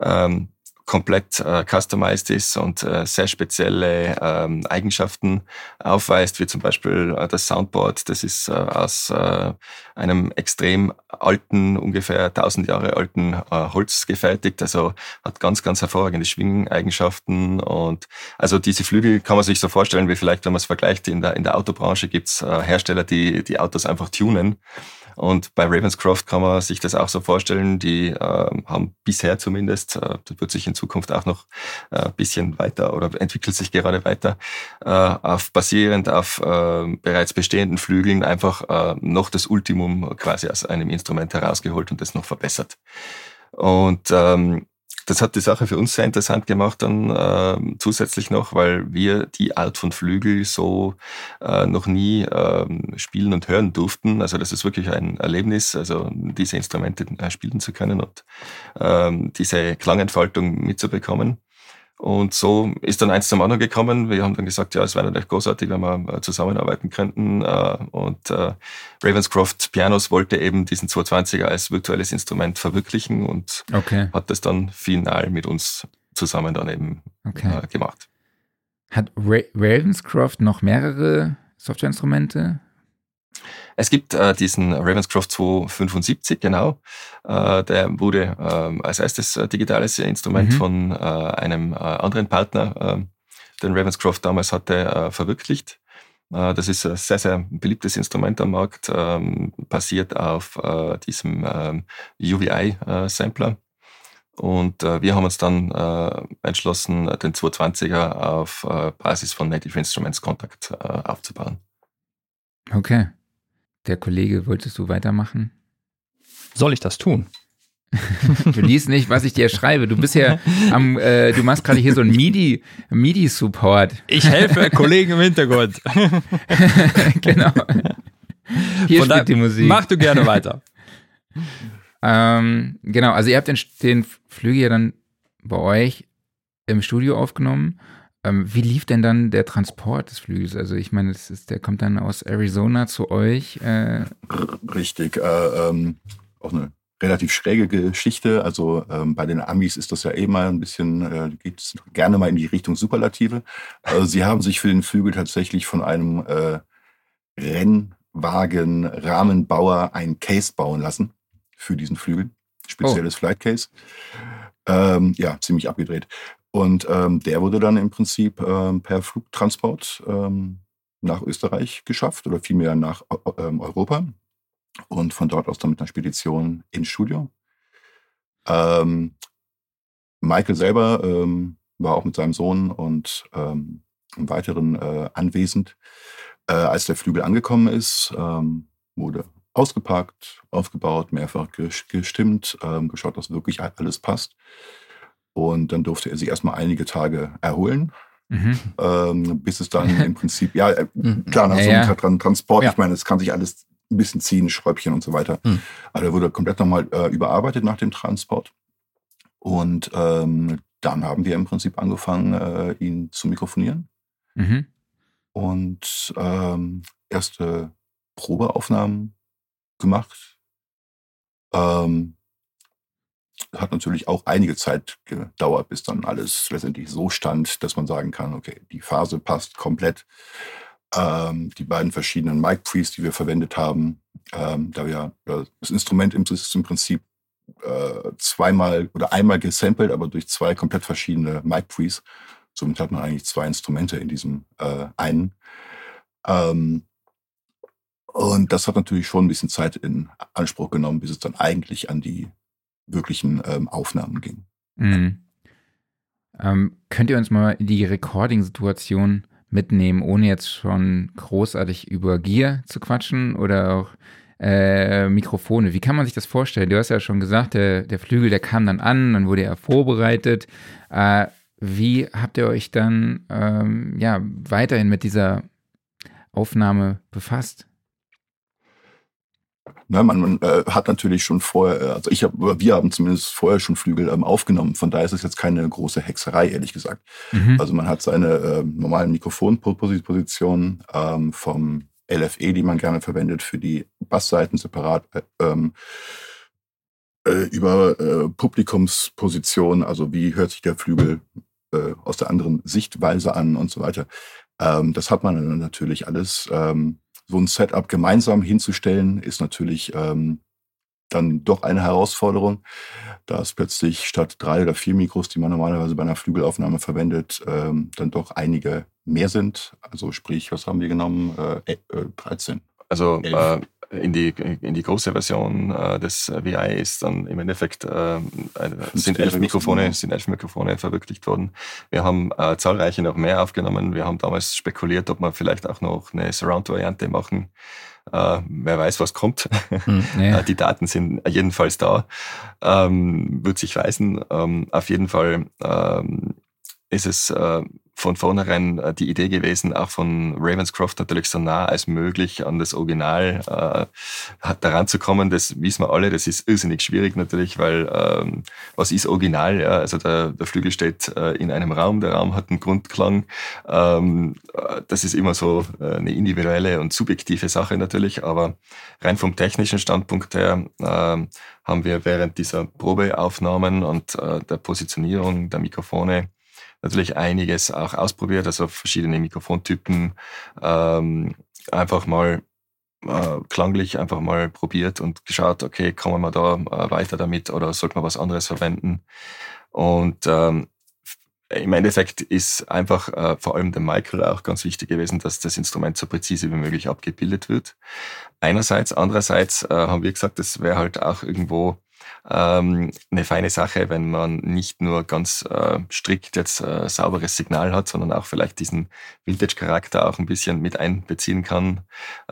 ähm, komplett äh, customized ist und äh, sehr spezielle ähm, Eigenschaften aufweist, wie zum Beispiel äh, das Soundboard. Das ist äh, aus äh, einem extrem alten, ungefähr 1000 Jahre alten äh, Holz gefertigt. Also hat ganz, ganz hervorragende Schwingeigenschaften. Und also diese Flügel kann man sich so vorstellen, wie vielleicht, wenn man es vergleicht, in der, in der Autobranche gibt's äh, Hersteller, die die Autos einfach tunen. Und bei Ravenscroft kann man sich das auch so vorstellen. Die äh, haben bisher zumindest, äh, das wird sich in Zukunft auch noch äh, ein bisschen weiter oder entwickelt sich gerade weiter, äh, auf basierend auf äh, bereits bestehenden Flügeln einfach äh, noch das Ultimum quasi aus einem Instrument herausgeholt und das noch verbessert. Und ähm, das hat die Sache für uns sehr interessant gemacht dann äh, zusätzlich noch, weil wir die Art von Flügel so äh, noch nie äh, spielen und hören durften. Also das ist wirklich ein Erlebnis, also diese Instrumente äh, spielen zu können und äh, diese Klangentfaltung mitzubekommen. Und so ist dann eins zum anderen gekommen. Wir haben dann gesagt, ja, es wäre natürlich großartig, wenn wir äh, zusammenarbeiten könnten. Äh, und äh, Ravenscroft Pianos wollte eben diesen 220er als virtuelles Instrument verwirklichen und okay. hat das dann final mit uns zusammen dann eben okay. gemacht. Hat Ravenscroft noch mehrere Softwareinstrumente? Es gibt äh, diesen Ravenscroft 275, genau. Äh, der wurde äh, als erstes äh, digitales Instrument mhm. von äh, einem äh, anderen Partner, äh, den Ravenscroft damals hatte, verwirklicht. Das ist ein sehr, sehr beliebtes Instrument am Markt, ähm, basiert auf diesem ähm, UVI-Sampler. Und wir haben uns dann entschlossen, den 220er auf Basis von Native Instruments Contact aufzubauen. Okay. Der Kollege, wolltest du weitermachen? Soll ich das tun? du liest nicht, was ich dir schreibe. Du bist ja am, äh, du machst gerade hier so ein MIDI, MIDI-Support. Ich helfe Kollegen im Hintergrund. genau. Hier Von spielt die Musik. Mach du gerne weiter. ähm, genau, also ihr habt den, den Flügel ja dann bei euch im Studio aufgenommen ähm, wie lief denn dann der Transport des Flügels? Also ich meine, ist, der kommt dann aus Arizona zu euch. Äh Richtig, äh, ähm, auch eine relativ schräge Geschichte. Also ähm, bei den Amis ist das ja eh mal ein bisschen, äh, geht es gerne mal in die Richtung Superlative. Also sie haben sich für den Flügel tatsächlich von einem äh, Rennwagen Rahmenbauer ein Case bauen lassen für diesen Flügel. Spezielles oh. Flight Case. Ähm, ja, ziemlich abgedreht. Und ähm, der wurde dann im Prinzip ähm, per Flugtransport ähm, nach Österreich geschafft oder vielmehr nach äh, ähm, Europa und von dort aus dann mit einer Spedition ins Studio. Ähm, Michael selber ähm, war auch mit seinem Sohn und einem weiteren äh, anwesend. Äh, als der Flügel angekommen ist, wurde ausgepackt, aufgebaut, mehrfach gestimmt, geschaut, dass wirklich alles passt. Und dann durfte er sich erstmal einige Tage erholen, mhm. ähm, bis es dann im Prinzip, ja, äh, mhm. klar, nach so einem ja. Transport, ja. ich meine, es kann sich alles ein bisschen ziehen, Schräubchen und so weiter. Mhm. Aber er wurde komplett nochmal äh, überarbeitet nach dem Transport. Und ähm, dann haben wir im Prinzip angefangen, äh, ihn zu mikrofonieren. Mhm. Und ähm, erste Probeaufnahmen gemacht. Ähm, hat natürlich auch einige Zeit gedauert, bis dann alles letztendlich so stand, dass man sagen kann, okay, die Phase passt komplett. Ähm, die beiden verschiedenen Mic Pre's, die wir verwendet haben, ähm, da wir das Instrument ist im Prinzip äh, zweimal oder einmal gesampelt, aber durch zwei komplett verschiedene Mic Pre's. Somit hat man eigentlich zwei Instrumente in diesem äh, einen. Ähm, und das hat natürlich schon ein bisschen Zeit in Anspruch genommen, bis es dann eigentlich an die wirklichen ähm, Aufnahmen ging. Mhm. Ähm, könnt ihr uns mal die Recording-Situation mitnehmen, ohne jetzt schon großartig über Gear zu quatschen oder auch äh, Mikrofone? Wie kann man sich das vorstellen? Du hast ja schon gesagt, der, der Flügel, der kam dann an, dann wurde er vorbereitet. Äh, wie habt ihr euch dann ähm, ja, weiterhin mit dieser Aufnahme befasst? Ne, man, man äh, hat natürlich schon vorher, äh, also ich hab, wir haben zumindest vorher schon Flügel ähm, aufgenommen. Von daher ist es jetzt keine große Hexerei, ehrlich gesagt. Mhm. Also man hat seine äh, normalen Mikrofonpositionen ähm, vom LFE, die man gerne verwendet für die Bassseiten separat. Äh, ähm, äh, über äh, Publikumsposition, also wie hört sich der Flügel äh, aus der anderen Sichtweise an und so weiter. Ähm, das hat man dann natürlich alles ähm, so ein Setup gemeinsam hinzustellen, ist natürlich ähm, dann doch eine Herausforderung, da es plötzlich statt drei oder vier Mikros, die man normalerweise bei einer Flügelaufnahme verwendet, ähm, dann doch einige mehr sind. Also sprich, was haben wir genommen? Äh, äh, 13. Also äh, in die, in die große Version äh, des VI ist dann im Endeffekt äh, sind elf Mikrofone, sind elf Mikrofone verwirklicht worden. Wir haben äh, zahlreiche noch mehr aufgenommen. Wir haben damals spekuliert, ob wir vielleicht auch noch eine Surround-Variante machen. Äh, wer weiß, was kommt. Hm, ja. Äh, die Daten sind jedenfalls da. Ähm, wird sich weisen. Ähm, auf jeden Fall ähm, ist es äh, von vornherein äh, die Idee gewesen, auch von Ravenscroft natürlich so nah als möglich an das Original äh, daran zu kommen. Das wissen wir alle, das ist irrsinnig schwierig natürlich, weil ähm, was ist Original? Ja? Also der, der Flügel steht äh, in einem Raum, der Raum hat einen Grundklang. Ähm, äh, das ist immer so äh, eine individuelle und subjektive Sache natürlich, aber rein vom technischen Standpunkt her äh, haben wir während dieser Probeaufnahmen und der Positionierung der Mikrofone natürlich einiges auch ausprobiert, also verschiedene Mikrofontypen, ähm, einfach mal äh, klanglich einfach mal probiert und geschaut, okay, kommen wir da äh, weiter damit oder sollte man was anderes verwenden? Und ähm, im Endeffekt ist einfach äh, vor allem dem Michael auch ganz wichtig gewesen, dass das Instrument so präzise wie möglich abgebildet wird. Einerseits, andererseits äh, haben wir gesagt, das wäre halt auch irgendwo ähm, eine feine Sache, wenn man nicht nur ganz äh, strikt jetzt äh, sauberes Signal hat, sondern auch vielleicht diesen Vintage-Charakter auch ein bisschen mit einbeziehen kann.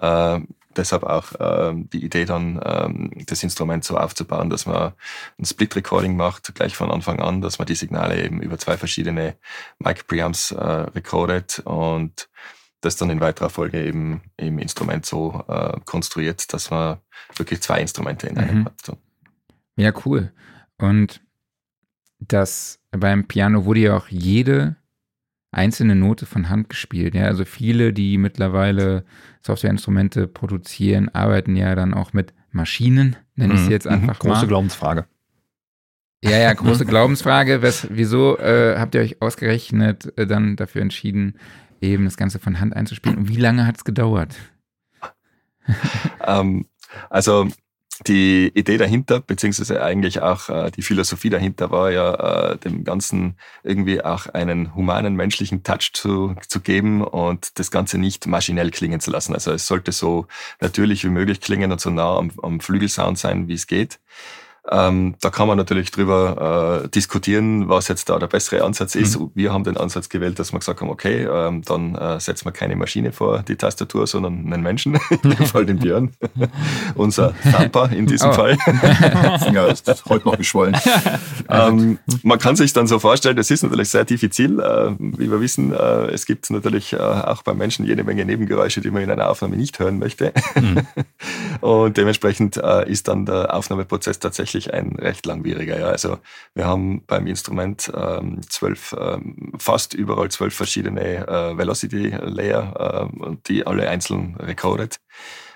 Äh, deshalb auch äh, die Idee dann, ähm, das Instrument so aufzubauen, dass man ein Split-Recording macht, gleich von Anfang an, dass man die Signale eben über zwei verschiedene Mic-Preamps äh, recordet und das dann in weiterer Folge eben im Instrument so äh, konstruiert, dass man wirklich zwei Instrumente in einem mhm. hat. Ja, cool. Und das beim Piano wurde ja auch jede einzelne Note von Hand gespielt. Ja, also viele, die mittlerweile Softwareinstrumente produzieren, arbeiten ja dann auch mit Maschinen, nenne ich sie mhm. jetzt einfach große mal. Große Glaubensfrage. Ja, ja, große Glaubensfrage. Was, wieso äh, habt ihr euch ausgerechnet äh, dann dafür entschieden, eben das Ganze von Hand einzuspielen? Und wie lange hat es gedauert? ähm, also die Idee dahinter, beziehungsweise eigentlich auch äh, die Philosophie dahinter war ja, äh, dem Ganzen irgendwie auch einen humanen, menschlichen Touch zu, zu geben und das Ganze nicht maschinell klingen zu lassen. Also es sollte so natürlich wie möglich klingen und so nah am, am Flügelsound sein, wie es geht. Ähm, da kann man natürlich drüber äh, diskutieren, was jetzt da der bessere Ansatz ist. Mhm. Wir haben den Ansatz gewählt, dass wir gesagt haben, okay, ähm, dann äh, setzen wir keine Maschine vor die Tastatur, sondern einen Menschen, in dem Fall den Björn, unser Thumper in diesem oh. Fall. Finger ist heute noch geschwollen. ähm, man kann sich dann so vorstellen, das ist natürlich sehr diffizil. Äh, wie wir wissen, äh, es gibt natürlich äh, auch beim Menschen jede Menge Nebengeräusche, die man in einer Aufnahme nicht hören möchte. Mhm. Und dementsprechend äh, ist dann der Aufnahmeprozess tatsächlich tatsächlich ein recht langwieriger. Ja. Also wir haben beim Instrument ähm, zwölf, ähm, fast überall zwölf verschiedene äh, Velocity Layer, äh, die alle einzeln recorded.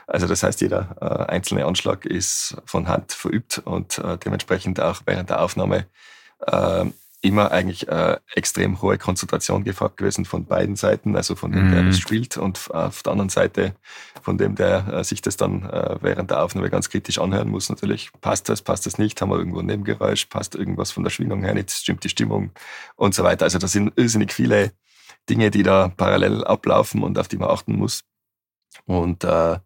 Also das heißt, jeder äh, einzelne Anschlag ist von Hand verübt und äh, dementsprechend auch während der Aufnahme äh, immer eigentlich äh, extrem hohe Konzentration gefragt gewesen von beiden Seiten, also von dem, der das mhm. spielt und auf der anderen Seite von dem, der äh, sich das dann äh, während der Aufnahme ganz kritisch anhören muss. Natürlich, passt das, passt das nicht, haben wir irgendwo ein Nebengeräusch, passt irgendwas von der Schwingung her nicht, stimmt die Stimmung und so weiter. Also das sind irrsinnig viele Dinge, die da parallel ablaufen und auf die man achten muss. Und äh,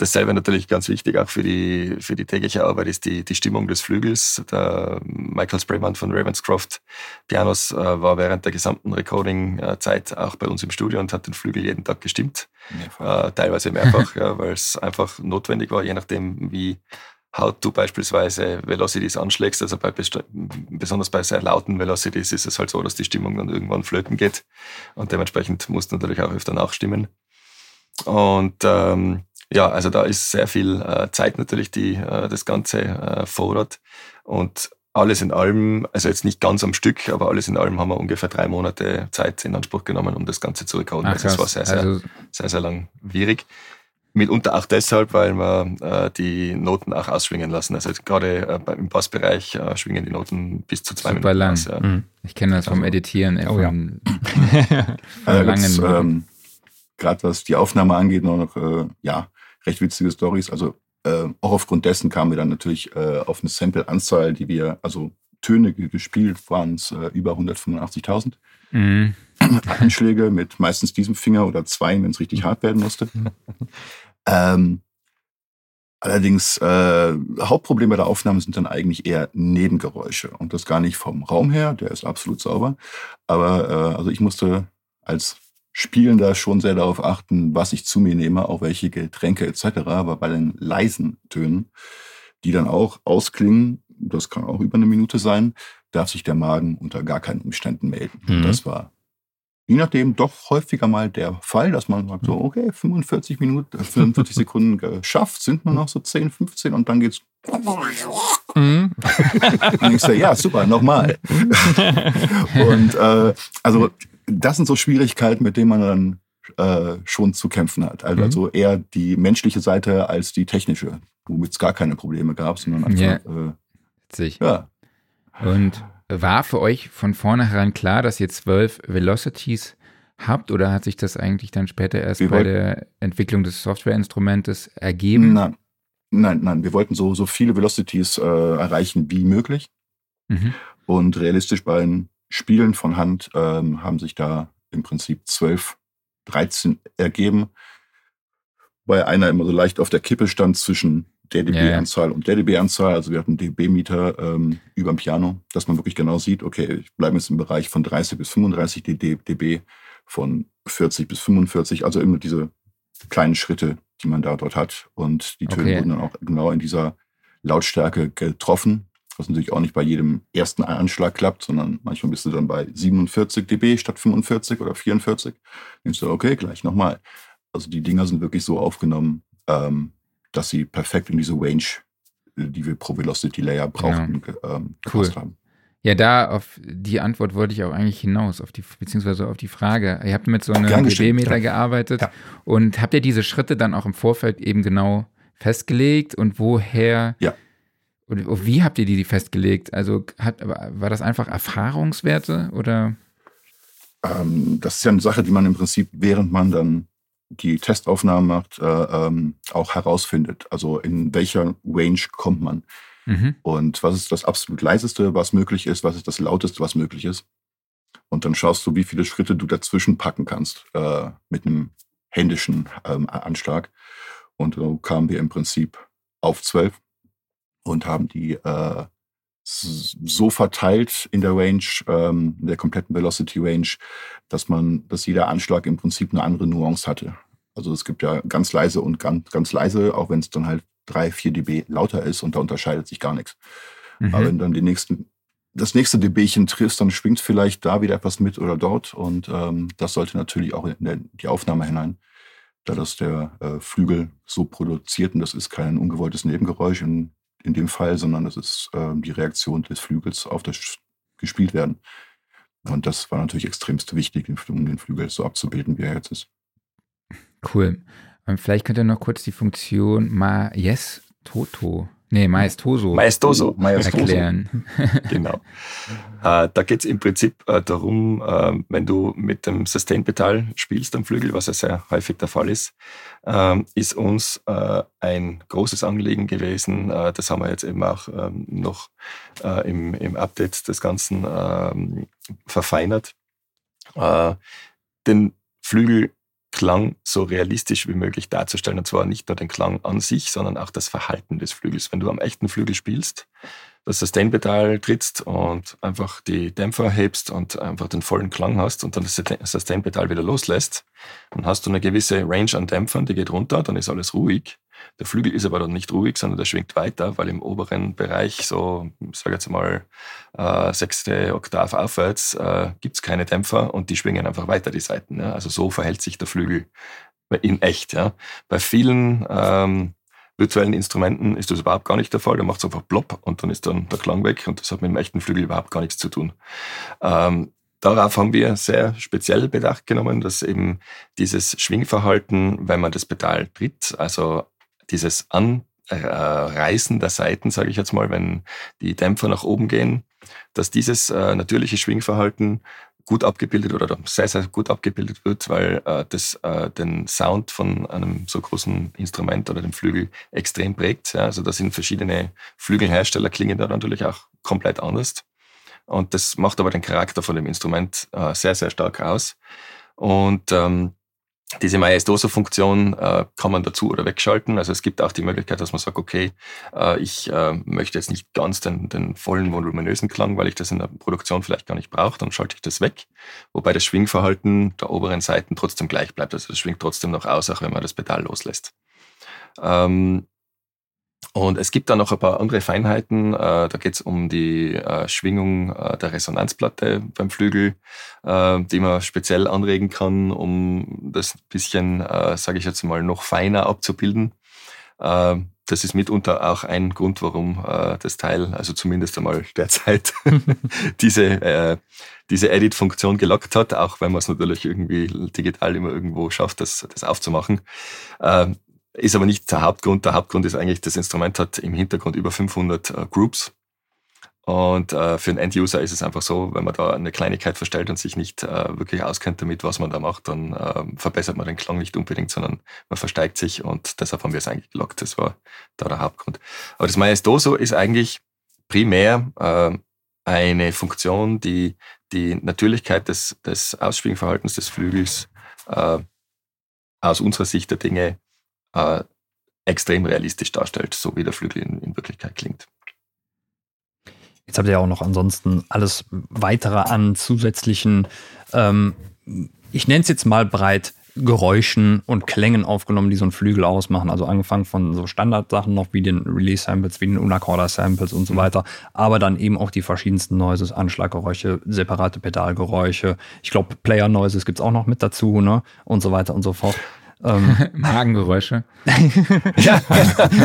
Dasselbe natürlich ganz wichtig auch für die, für die tägliche Arbeit ist die, die Stimmung des Flügels. Der Michael Sprayman von Ravenscroft Pianos äh, war während der gesamten Recording-Zeit auch bei uns im Studio und hat den Flügel jeden Tag gestimmt. Mehrfach. Äh, teilweise mehrfach, ja, weil es einfach notwendig war, je nachdem, wie haut du beispielsweise Velocities anschlägst. Also bei besonders bei sehr lauten Velocities ist es halt so, dass die Stimmung dann irgendwann flöten geht. Und dementsprechend musst du natürlich auch öfter nachstimmen. Und ähm, ja, also da ist sehr viel äh, Zeit natürlich, die äh, das Ganze äh, fordert. Und alles in allem, also jetzt nicht ganz am Stück, aber alles in allem haben wir ungefähr drei Monate Zeit in Anspruch genommen, um das Ganze zu rekorden. Ach, also es war sehr, sehr, also, sehr, sehr langwierig. Mitunter auch deshalb, weil wir äh, die Noten auch ausschwingen lassen. Also gerade äh, im Bassbereich äh, schwingen die Noten bis zu zwei Super Minuten lang. aus. Ja. Mhm. Ich kenne das vom also, Editieren. Äh, oh, von, ja. von langen ähm, Gerade was die Aufnahme angeht, noch, äh, ja, recht witzige Stories. Also äh, auch aufgrund dessen kamen wir dann natürlich äh, auf eine Sample-Anzahl, die wir, also Töne gespielt waren es äh, über 185.000. Mhm. Anschläge mit meistens diesem Finger oder zwei, wenn es richtig hart werden musste. ähm, allerdings, äh, Hauptproblem bei der Aufnahme sind dann eigentlich eher Nebengeräusche. Und das gar nicht vom Raum her, der ist absolut sauber. Aber äh, also ich musste als Spielen da schon sehr darauf achten, was ich zu mir nehme, auch welche Getränke etc. Aber bei den leisen Tönen, die dann auch ausklingen, das kann auch über eine Minute sein, darf sich der Magen unter gar keinen Umständen melden. Mhm. Das war je nachdem doch häufiger mal der Fall, dass man sagt so, mhm. okay, 45 Minuten, 45 äh, Sekunden geschafft, sind nur noch so 10, 15 und dann geht's. Mhm. und ich so, ja, super, nochmal. und äh, also das sind so Schwierigkeiten, mit denen man dann äh, schon zu kämpfen hat. Also, mhm. also, eher die menschliche Seite als die technische, womit es gar keine Probleme gab, sondern einfach. Yeah. Äh, ja. Und war für euch von vornherein klar, dass ihr zwölf Velocities habt oder hat sich das eigentlich dann später erst wir bei der Entwicklung des Softwareinstrumentes ergeben? Nein, nein, nein. Wir wollten so, so viele Velocities äh, erreichen wie möglich. Mhm. Und realistisch bei den Spielen von Hand ähm, haben sich da im Prinzip 12, 13 ergeben, weil einer immer so leicht auf der Kippe stand zwischen der dB-Anzahl ja. und der dB-Anzahl. Also wir hatten dB-Meter ähm, über dem Piano, dass man wirklich genau sieht, okay, ich bleibe jetzt im Bereich von 30 bis 35 dB, von 40 bis 45, also immer diese kleinen Schritte, die man da dort hat. Und die Töne okay. wurden dann auch genau in dieser Lautstärke getroffen was natürlich auch nicht bei jedem ersten Anschlag klappt, sondern manchmal bist du dann bei 47 dB statt 45 oder 44. Denkst du, okay, gleich nochmal. Also die Dinger sind wirklich so aufgenommen, ähm, dass sie perfekt in diese Range, äh, die wir pro Velocity Layer brauchten, ja. ähm, cool. haben. Ja, da auf die Antwort wollte ich auch eigentlich hinaus, auf die, beziehungsweise auf die Frage. Ihr habt mit so einem dB-Meter gearbeitet ja. und habt ihr diese Schritte dann auch im Vorfeld eben genau festgelegt und woher ja. Und wie habt ihr die festgelegt? Also hat, war das einfach Erfahrungswerte oder? Ähm, das ist ja eine Sache, die man im Prinzip, während man dann die Testaufnahmen macht, äh, ähm, auch herausfindet. Also in welcher Range kommt man. Mhm. Und was ist das absolut leiseste, was möglich ist, was ist das lauteste, was möglich ist. Und dann schaust du, wie viele Schritte du dazwischen packen kannst äh, mit einem händischen ähm, Anschlag. Und so kamen wir im Prinzip auf zwölf und haben die äh, so verteilt in der Range, ähm, in der kompletten Velocity Range, dass man, dass jeder Anschlag im Prinzip eine andere Nuance hatte. Also es gibt ja ganz leise und ganz, ganz leise, auch wenn es dann halt drei, vier dB lauter ist und da unterscheidet sich gar nichts. Mhm. Aber wenn dann die nächsten, das nächste dBchen triffst, dann schwingt vielleicht da wieder etwas mit oder dort und ähm, das sollte natürlich auch in der, die Aufnahme hinein, da das der äh, Flügel so produziert und das ist kein ungewolltes Nebengeräusch in, in dem Fall, sondern das ist äh, die Reaktion des Flügels auf das gespielt werden. Und das war natürlich extremst wichtig, um den Flügel so abzubilden, wie er jetzt ist. Cool. Und vielleicht könnt ihr noch kurz die Funktion Ma Yes Toto Nee, Maestoso. Maestoso. Erklären. genau. Äh, da geht es im Prinzip äh, darum, äh, wenn du mit dem Sustain-Pedal spielst am Flügel, was ja sehr häufig der Fall ist, ähm, ist uns äh, ein großes Anliegen gewesen. Äh, das haben wir jetzt eben auch ähm, noch äh, im, im Update des Ganzen ähm, verfeinert. den Flügel Klang so realistisch wie möglich darzustellen. Und zwar nicht nur den Klang an sich, sondern auch das Verhalten des Flügels. Wenn du am echten Flügel spielst, das Sustain-Pedal trittst und einfach die Dämpfer hebst und einfach den vollen Klang hast und dann das Sustain-Pedal wieder loslässt, dann hast du eine gewisse Range an Dämpfern, die geht runter, dann ist alles ruhig. Der Flügel ist aber dann nicht ruhig, sondern der schwingt weiter, weil im oberen Bereich, so, ich sage jetzt mal, äh, sechste Oktav aufwärts, äh, gibt es keine Dämpfer und die schwingen einfach weiter die Seiten. Ja? Also so verhält sich der Flügel in echt. Ja? Bei vielen ähm, virtuellen Instrumenten ist das überhaupt gar nicht der Fall. Da macht es einfach plopp und dann ist dann der Klang weg und das hat mit dem echten Flügel überhaupt gar nichts zu tun. Ähm, darauf haben wir sehr speziell Bedacht genommen, dass eben dieses Schwingverhalten, wenn man das Pedal tritt, also dieses Anreißen der Seiten, sage ich jetzt mal, wenn die Dämpfer nach oben gehen, dass dieses äh, natürliche Schwingverhalten gut abgebildet oder sehr, sehr gut abgebildet wird, weil äh, das äh, den Sound von einem so großen Instrument oder dem Flügel extrem prägt. Ja. Also da sind verschiedene Flügelhersteller, klingen da natürlich auch komplett anders. Und das macht aber den Charakter von dem Instrument äh, sehr, sehr stark aus. Und ähm, diese Maestoso-Funktion äh, kann man dazu oder wegschalten. Also es gibt auch die Möglichkeit, dass man sagt, okay, äh, ich äh, möchte jetzt nicht ganz den, den vollen voluminösen Klang, weil ich das in der Produktion vielleicht gar nicht brauche, dann schalte ich das weg. Wobei das Schwingverhalten der oberen Seiten trotzdem gleich bleibt. Also es schwingt trotzdem noch aus, auch wenn man das Pedal loslässt. Ähm, und es gibt da noch ein paar andere Feinheiten. Äh, da geht es um die äh, Schwingung äh, der Resonanzplatte beim Flügel, die man speziell anregen kann, um das bisschen, sage ich jetzt mal, noch feiner abzubilden. Das ist mitunter auch ein Grund, warum das Teil, also zumindest einmal derzeit, diese, diese Edit-Funktion gelockt hat, auch wenn man es natürlich irgendwie digital immer irgendwo schafft, das, das aufzumachen. Ist aber nicht der Hauptgrund. Der Hauptgrund ist eigentlich, das Instrument hat im Hintergrund über 500 äh, Groups. Und äh, für einen End-User ist es einfach so, wenn man da eine Kleinigkeit verstellt und sich nicht äh, wirklich auskennt damit, was man da macht, dann äh, verbessert man den Klang nicht unbedingt, sondern man versteigt sich und deshalb haben wir es gelockt. Das war da der Hauptgrund. Aber das Maestoso ist eigentlich primär äh, eine Funktion, die die Natürlichkeit des, des Ausspielverhaltens des Flügels äh, aus unserer Sicht der Dinge äh, extrem realistisch darstellt, so wie der Flügel in, in Wirklichkeit klingt. Jetzt habt ihr ja auch noch ansonsten alles weitere an zusätzlichen, ähm, ich nenne es jetzt mal breit, Geräuschen und Klängen aufgenommen, die so einen Flügel ausmachen. Also angefangen von so Standardsachen noch wie den Release-Samples, wie den Unacorda-Samples und so mhm. weiter, aber dann eben auch die verschiedensten Noises, Anschlaggeräusche, separate Pedalgeräusche. Ich glaube, Player-Noises gibt es auch noch mit dazu, ne? Und so weiter und so fort. Ähm, Magengeräusche. ja,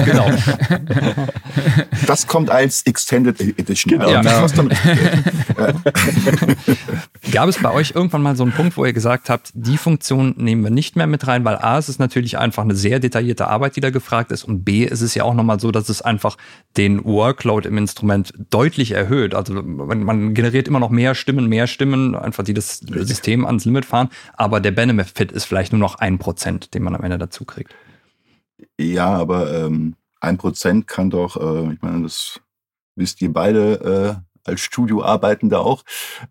genau. Das kommt als Extended Edition. Genau. Ja. genau. Gab es bei euch irgendwann mal so einen Punkt, wo ihr gesagt habt, die Funktion nehmen wir nicht mehr mit rein, weil A, es ist natürlich einfach eine sehr detaillierte Arbeit, die da gefragt ist und B, ist es ja auch nochmal so, dass es einfach den Workload im Instrument deutlich erhöht. Also man generiert immer noch mehr Stimmen, mehr Stimmen, einfach die das System ans Limit fahren, aber der Benefit ist vielleicht nur noch ein Prozent den man am Ende dazu kriegt. Ja, aber ähm, ein Prozent kann doch, äh, ich meine, das wisst ihr beide äh, als Studioarbeitende auch,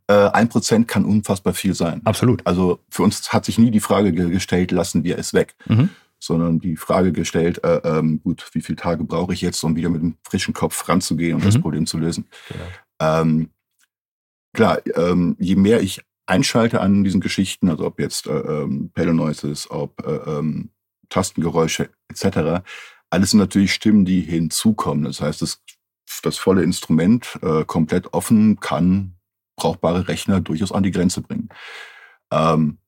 äh, ein Prozent kann unfassbar viel sein. Absolut. Also für uns hat sich nie die Frage gestellt, lassen wir es weg. Mhm. sondern die Frage gestellt, äh, ähm, gut, wie viele Tage brauche ich jetzt, um wieder mit einem frischen Kopf ranzugehen und mhm. das Problem zu lösen. Genau. Ähm, klar, ähm, je mehr ich einschalte an diesen Geschichten, also ob jetzt äh, ähm, Pedal Noises, ob äh, ähm, Tastengeräusche etc., alles sind natürlich Stimmen, die hinzukommen. Das heißt, das, das volle Instrument äh, komplett offen kann brauchbare Rechner durchaus an die Grenze bringen. Ähm,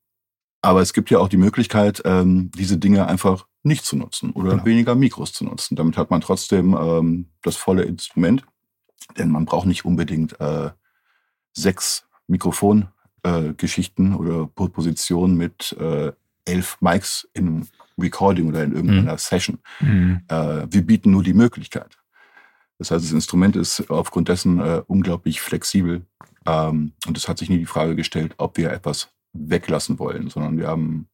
aber es gibt ja auch die Möglichkeit, ähm, diese Dinge einfach nicht zu nutzen oder genau. weniger Mikros zu nutzen. Damit hat man trotzdem ähm, das volle Instrument, denn man braucht nicht unbedingt äh, sechs Mikrofongeschichten äh, oder Positionen mit äh, elf Mics in Recording oder in irgendeiner mhm. Session. Mhm. Äh, wir bieten nur die Möglichkeit. Das heißt, das Instrument ist aufgrund dessen äh, unglaublich flexibel. Ähm, und es hat sich nie die Frage gestellt, ob wir etwas weglassen wollen, sondern wir haben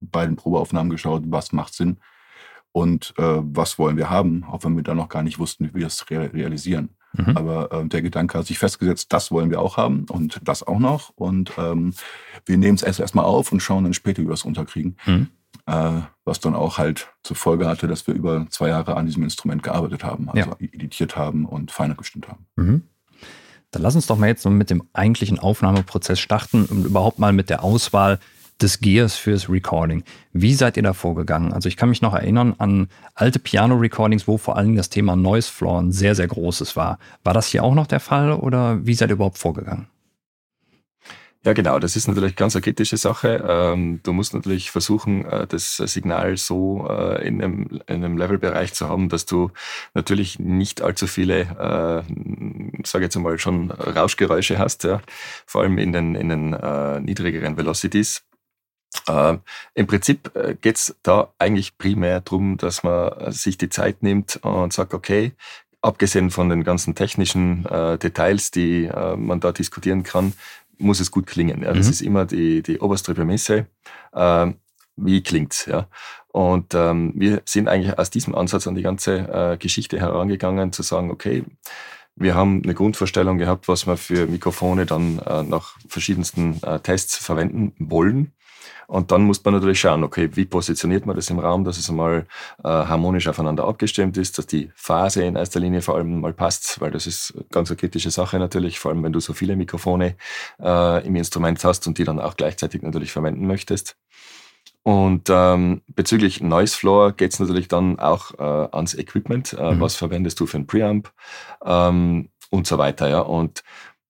bei den Probeaufnahmen geschaut, was macht Sinn und äh, was wollen wir haben, auch wenn wir da noch gar nicht wussten, wie wir es re realisieren. Mhm. Aber äh, der Gedanke hat sich festgesetzt, das wollen wir auch haben und das auch noch. Und ähm, wir nehmen es erst erstmal auf und schauen dann später, wie wir es unterkriegen. Mhm. Äh, was dann auch halt zur Folge hatte, dass wir über zwei Jahre an diesem Instrument gearbeitet haben, also ja. editiert haben und feiner gestimmt haben. Mhm. Dann lass uns doch mal jetzt so mit dem eigentlichen Aufnahmeprozess starten und überhaupt mal mit der Auswahl des Gears fürs Recording. Wie seid ihr da vorgegangen? Also ich kann mich noch erinnern an alte Piano-Recordings, wo vor allem das Thema Noise Floor ein sehr, sehr großes war. War das hier auch noch der Fall oder wie seid ihr überhaupt vorgegangen? Ja, genau, das ist natürlich ganz eine kritische Sache. Ähm, du musst natürlich versuchen, äh, das Signal so äh, in einem, in einem Levelbereich zu haben, dass du natürlich nicht allzu viele, äh, sage jetzt einmal, schon Rauschgeräusche hast, ja? vor allem in den, in den niedrigeren Velocities. Äh, Im Prinzip äh, geht's da eigentlich primär darum, dass man sich die Zeit nimmt und sagt, okay, abgesehen von den ganzen technischen äh, Details, die äh, man da diskutieren kann, muss es gut klingen. Ja. Das mhm. ist immer die, die oberste Prämisse. Äh, wie klingt's? Ja? Und ähm, wir sind eigentlich aus diesem Ansatz an die ganze äh, Geschichte herangegangen, zu sagen, okay, wir haben eine Grundvorstellung gehabt, was wir für Mikrofone dann äh, nach verschiedensten äh, Tests verwenden wollen. Und dann muss man natürlich schauen, okay, wie positioniert man das im Raum, dass es einmal äh, harmonisch aufeinander abgestimmt ist, dass die Phase in erster Linie vor allem mal passt, weil das ist ganz eine kritische Sache natürlich, vor allem wenn du so viele Mikrofone äh, im Instrument hast und die dann auch gleichzeitig natürlich verwenden möchtest. Und ähm, bezüglich Noise Floor geht es natürlich dann auch äh, ans Equipment. Äh, mhm. Was verwendest du für ein Preamp ähm, und so weiter. Ja. Und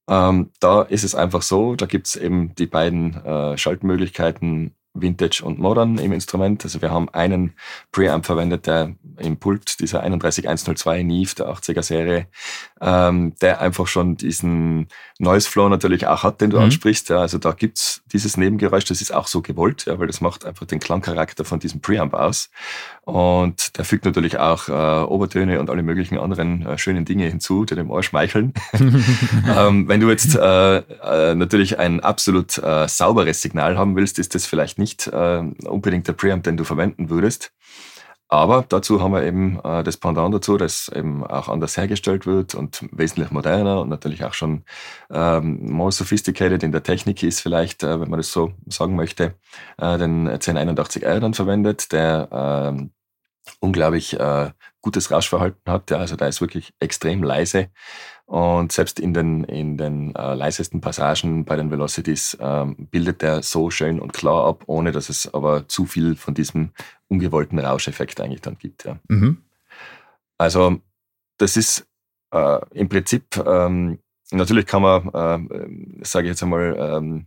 ähm, da ist es einfach so, da gibt es eben die beiden äh, Schaltmöglichkeiten Vintage und Modern im Instrument. Also wir haben einen Preamp verwendet, der im Pult, dieser 31102 Neve der 80er Serie, ähm, der einfach schon diesen Noise Flow natürlich auch hat, den du mhm. ansprichst. Ja, also da gibt's dieses Nebengeräusch, das ist auch so gewollt, ja, weil das macht einfach den Klangcharakter von diesem Preamp aus. Und der fügt natürlich auch äh, Obertöne und alle möglichen anderen äh, schönen Dinge hinzu, die dem Ohr schmeicheln. ähm, wenn du jetzt äh, äh, natürlich ein absolut äh, sauberes Signal haben willst, ist das vielleicht nicht äh, unbedingt der Preamp, den du verwenden würdest. Aber dazu haben wir eben äh, das Pendant dazu, das eben auch anders hergestellt wird und wesentlich moderner und natürlich auch schon ähm, more sophisticated in der Technik ist, vielleicht, äh, wenn man das so sagen möchte, äh, den 1081R dann verwendet, der ähm, unglaublich äh, gutes Rauschverhalten hat. Ja, also da ist wirklich extrem leise. Und selbst in den, in den äh, leisesten Passagen bei den Velocities ähm, bildet der so schön und klar ab, ohne dass es aber zu viel von diesem ungewollten Rauscheffekt eigentlich dann gibt. Ja. Mhm. Also das ist äh, im Prinzip, ähm, natürlich kann man, äh, sage ich jetzt einmal, ähm,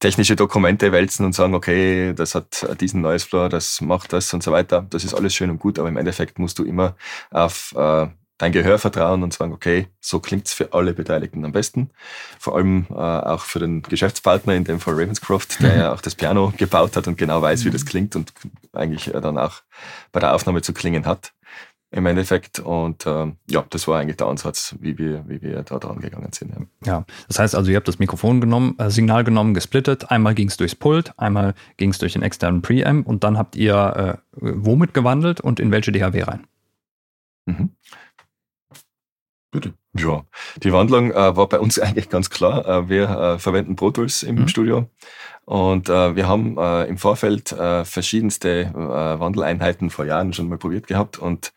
technische Dokumente wälzen und sagen, okay, das hat diesen Noise Floor, das macht das und so weiter. Das ist alles schön und gut, aber im Endeffekt musst du immer auf äh, dein Gehör vertrauen und sagen, okay, so klingt's für alle Beteiligten am besten. Vor allem äh, auch für den Geschäftspartner, in dem Fall Ravenscroft, der ja auch das Piano gebaut hat und genau weiß, wie das klingt und eigentlich äh, dann auch bei der Aufnahme zu klingen hat im Endeffekt. Und ähm, ja, das war eigentlich der Ansatz, wie wir, wie wir da dran gegangen sind. Ja. ja, das heißt also, ihr habt das Mikrofon genommen, äh, Signal genommen, gesplittet. Einmal ging es durchs Pult, einmal ging es durch den externen Preamp und dann habt ihr äh, womit gewandelt und in welche DHW rein? Mhm. Bitte. Ja, die Wandlung äh, war bei uns eigentlich ganz klar. Äh, wir äh, verwenden Pro Tools im mhm. Studio und äh, wir haben äh, im Vorfeld äh, verschiedenste Wandeleinheiten vor Jahren schon mal probiert gehabt und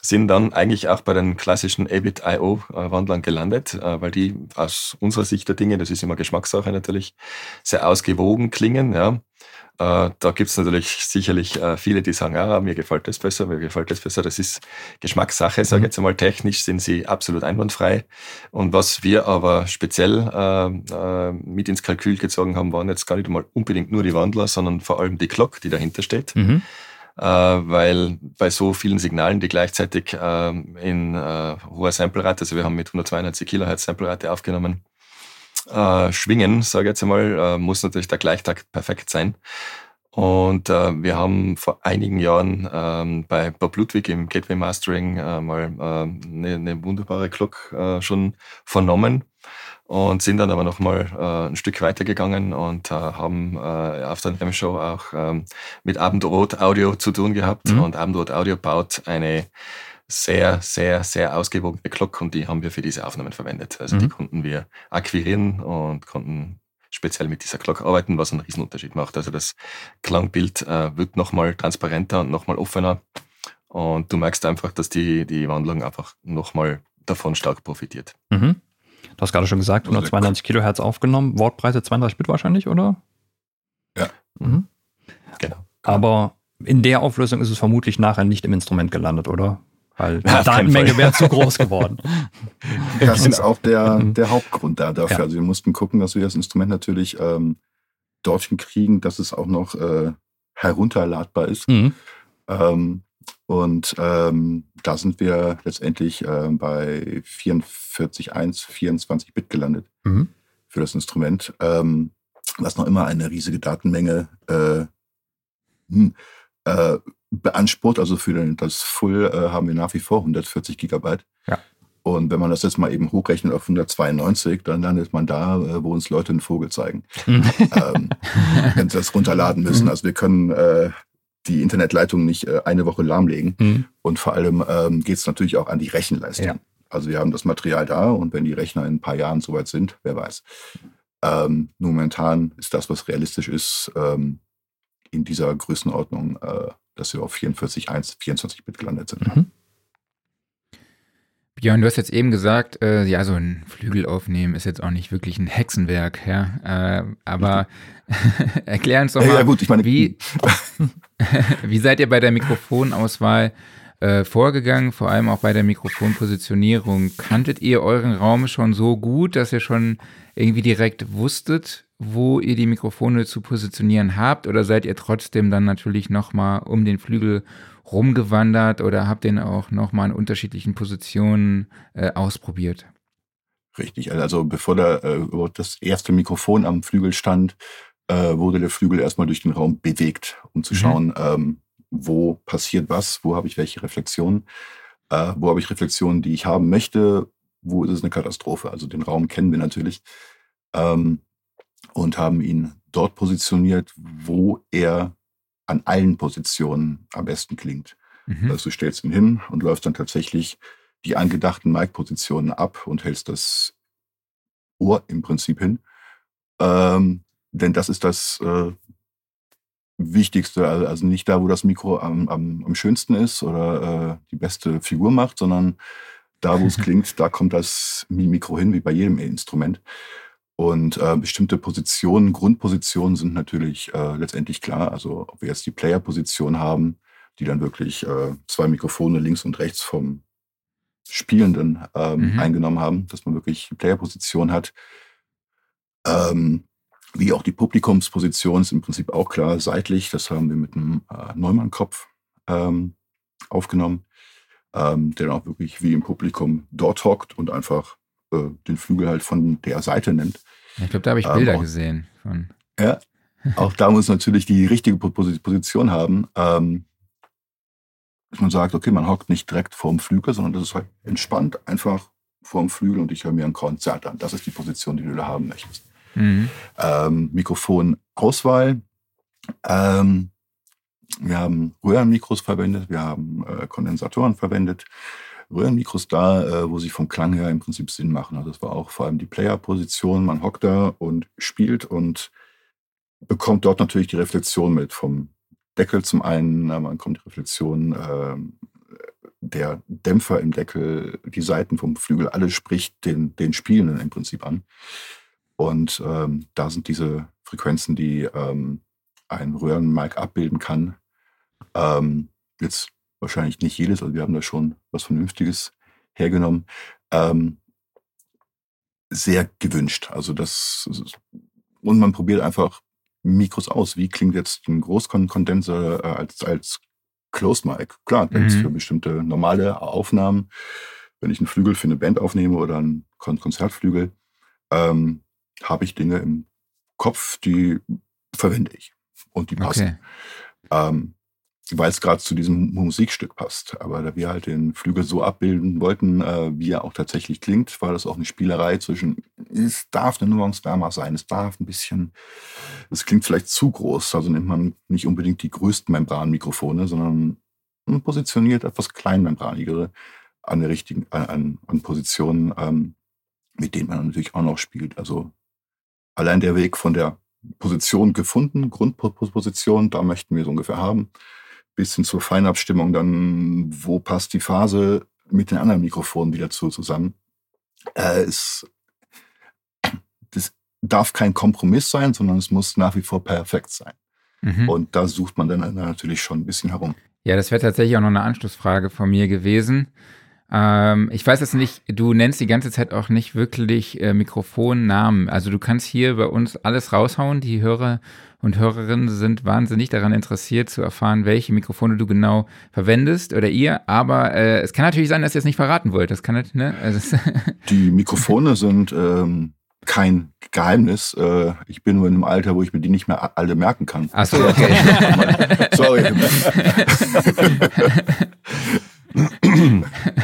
sind dann eigentlich auch bei den klassischen ABIT-IO-Wandlern gelandet, weil die aus unserer Sicht der Dinge, das ist immer Geschmackssache natürlich, sehr ausgewogen klingen. Ja. Äh, da gibt es natürlich sicherlich äh, viele, die sagen, ja, mir gefällt das besser, mir gefällt das besser. Das ist Geschmackssache, sage ich mhm. jetzt einmal. Technisch sind sie absolut einwandfrei. Und was wir aber speziell äh, äh, mit ins Kalkül gezogen haben, waren jetzt gar nicht mal unbedingt nur die Wandler, sondern vor allem die Glock, die dahinter steht. Mhm. Äh, weil bei so vielen Signalen, die gleichzeitig äh, in hoher Samplerate, also wir haben mit 192 Kilohertz Samplerate aufgenommen, äh, schwingen, sage ich jetzt einmal, äh, muss natürlich der Gleichtakt perfekt sein. Und äh, wir haben vor einigen Jahren ähm, bei Bob Ludwig im Gateway Mastering äh, mal eine äh, ne, ne wunderbare Glock äh, schon vernommen und sind dann aber nochmal äh, ein Stück weitergegangen und äh, haben äh, auf der M-Show auch ähm, mit Abendrot Audio zu tun gehabt. Mhm. Und Abendrot Audio baut eine sehr, sehr, sehr ausgewogene Glock und die haben wir für diese Aufnahmen verwendet. Also mhm. die konnten wir akquirieren und konnten speziell mit dieser Glock arbeiten, was einen Riesenunterschied macht. Also das Klangbild äh, wird nochmal transparenter und nochmal offener und du merkst einfach, dass die, die Wandlung einfach nochmal davon stark profitiert. Mhm. Du hast gerade schon gesagt, 192 Kilohertz aufgenommen, Wortbreite 32 Bit wahrscheinlich, oder? Ja. Mhm. Genau. Aber in der Auflösung ist es vermutlich nachher nicht im Instrument gelandet, oder? Weil die ja, Datenmenge wäre zu groß geworden. Das ist auch der, der Hauptgrund da dafür. Ja. Also wir mussten gucken, dass wir das Instrument natürlich ähm, dorthin kriegen, dass es auch noch äh, herunterladbar ist. Mhm. Ähm, und ähm, da sind wir letztendlich äh, bei 44.1, 24 Bit gelandet mhm. für das Instrument, ähm, was noch immer eine riesige Datenmenge äh, hm, äh, beansprucht. Also für das Full äh, haben wir nach wie vor 140 Gigabyte. Ja. Und wenn man das jetzt mal eben hochrechnet auf 192, dann landet man da, äh, wo uns Leute einen Vogel zeigen. Mhm. ähm, wenn sie das runterladen müssen. Also wir können äh, die Internetleitung nicht äh, eine Woche lahmlegen. Mhm. Und vor allem ähm, geht es natürlich auch an die Rechenleistung. Ja. Also wir haben das Material da und wenn die Rechner in ein paar Jahren soweit sind, wer weiß. Ähm, momentan ist das, was realistisch ist, ähm, in dieser Größenordnung äh, dass wir auf 44.1, 24 Bit gelandet sind. Mhm. Björn, du hast jetzt eben gesagt, äh, ja, so ein Flügel aufnehmen ist jetzt auch nicht wirklich ein Hexenwerk, ja. Äh, aber erklär uns doch mal, ja, gut, ich meine, wie, wie seid ihr bei der Mikrofonauswahl äh, vorgegangen, vor allem auch bei der Mikrofonpositionierung? Kanntet ihr euren Raum schon so gut, dass ihr schon irgendwie direkt wusstet, wo ihr die Mikrofone zu positionieren habt oder seid ihr trotzdem dann natürlich nochmal um den Flügel rumgewandert oder habt den auch nochmal in unterschiedlichen Positionen äh, ausprobiert? Richtig, also bevor der, äh, das erste Mikrofon am Flügel stand, äh, wurde der Flügel erstmal durch den Raum bewegt, um zu mhm. schauen, ähm, wo passiert was, wo habe ich welche Reflexionen, äh, wo habe ich Reflexionen, die ich haben möchte, wo ist es eine Katastrophe. Also den Raum kennen wir natürlich. Ähm, und haben ihn dort positioniert, wo er an allen Positionen am besten klingt. Mhm. Also du stellst ihn hin und läufst dann tatsächlich die angedachten Mic-Positionen ab und hältst das Ohr im Prinzip hin. Ähm, denn das ist das äh, Wichtigste. Also nicht da, wo das Mikro am, am, am schönsten ist oder äh, die beste Figur macht, sondern da, wo es klingt, da kommt das Mikro hin, wie bei jedem Instrument. Und äh, bestimmte Positionen, Grundpositionen sind natürlich äh, letztendlich klar. Also ob wir jetzt die Player-Position haben, die dann wirklich äh, zwei Mikrofone links und rechts vom Spielenden ähm, mhm. eingenommen haben, dass man wirklich die Player-Position hat. Ähm, wie auch die Publikumsposition ist im Prinzip auch klar seitlich. Das haben wir mit einem äh, Neumann-Kopf ähm, aufgenommen, ähm, der dann auch wirklich wie im Publikum dort hockt und einfach äh, den Flügel halt von der Seite nimmt. Ich glaube, da habe ich ähm, Bilder ähm, gesehen. Von. Ja, auch da muss natürlich die richtige Position haben. Ähm, dass man sagt, okay, man hockt nicht direkt vorm Flügel, sondern das ist halt entspannt, einfach vorm Flügel und ich höre mir ein Konzert an. Das ist die Position, die du da haben möchtest. Mhm. Ähm, Mikrofonauswahl. Ähm, wir haben Röhrenmikros verwendet, wir haben äh, Kondensatoren verwendet. Röhrenmikros da, äh, wo sie vom Klang her im Prinzip Sinn machen. Also das war auch vor allem die Player-Position. Man hockt da und spielt und bekommt dort natürlich die Reflexion mit vom Deckel zum einen, man kommt die Reflexion äh, der Dämpfer im Deckel, die Seiten vom Flügel, alles spricht den, den Spielenden im Prinzip an. Und ähm, da sind diese Frequenzen, die ähm, ein Röhrenmic abbilden kann. Ähm, jetzt wahrscheinlich nicht jedes, also wir haben da schon was Vernünftiges hergenommen. Ähm, sehr gewünscht. Also das und man probiert einfach Mikros aus. Wie klingt jetzt ein Großkondenser äh, als, als Close Mic? Klar, mhm. für bestimmte normale Aufnahmen, wenn ich einen Flügel für eine Band aufnehme oder einen Konzertflügel, ähm, habe ich Dinge im Kopf, die verwende ich und die passen. Okay. Ähm, weil es gerade zu diesem Musikstück passt. Aber da wir halt den Flügel so abbilden wollten, äh, wie er auch tatsächlich klingt, war das auch eine Spielerei zwischen, es darf eine Nuance wärmer sein, es darf ein bisschen, es klingt vielleicht zu groß, also nimmt man nicht unbedingt die größten Membranmikrofone, sondern positioniert etwas kleinmembranigere an der richtigen, an, an Positionen, ähm, mit denen man natürlich auch noch spielt. Also allein der Weg von der Position gefunden, Grundposition, da möchten wir so ungefähr haben, bis hin zur Feinabstimmung, dann wo passt die Phase mit den anderen Mikrofonen wieder zu, zusammen. Äh, es, das darf kein Kompromiss sein, sondern es muss nach wie vor perfekt sein. Mhm. Und da sucht man dann natürlich schon ein bisschen herum. Ja, das wäre tatsächlich auch noch eine Anschlussfrage von mir gewesen. Ähm, ich weiß jetzt nicht, du nennst die ganze Zeit auch nicht wirklich äh, Mikrofonnamen. Also du kannst hier bei uns alles raushauen. Die Hörer und Hörerinnen sind wahnsinnig daran interessiert zu erfahren, welche Mikrofone du genau verwendest oder ihr. Aber äh, es kann natürlich sein, dass ihr es nicht verraten wollt. Das kann nicht, ne? Also die Mikrofone sind ähm, kein Geheimnis. Äh, ich bin nur in einem Alter, wo ich mir die nicht mehr alle merken kann. Ach so, okay. Sorry.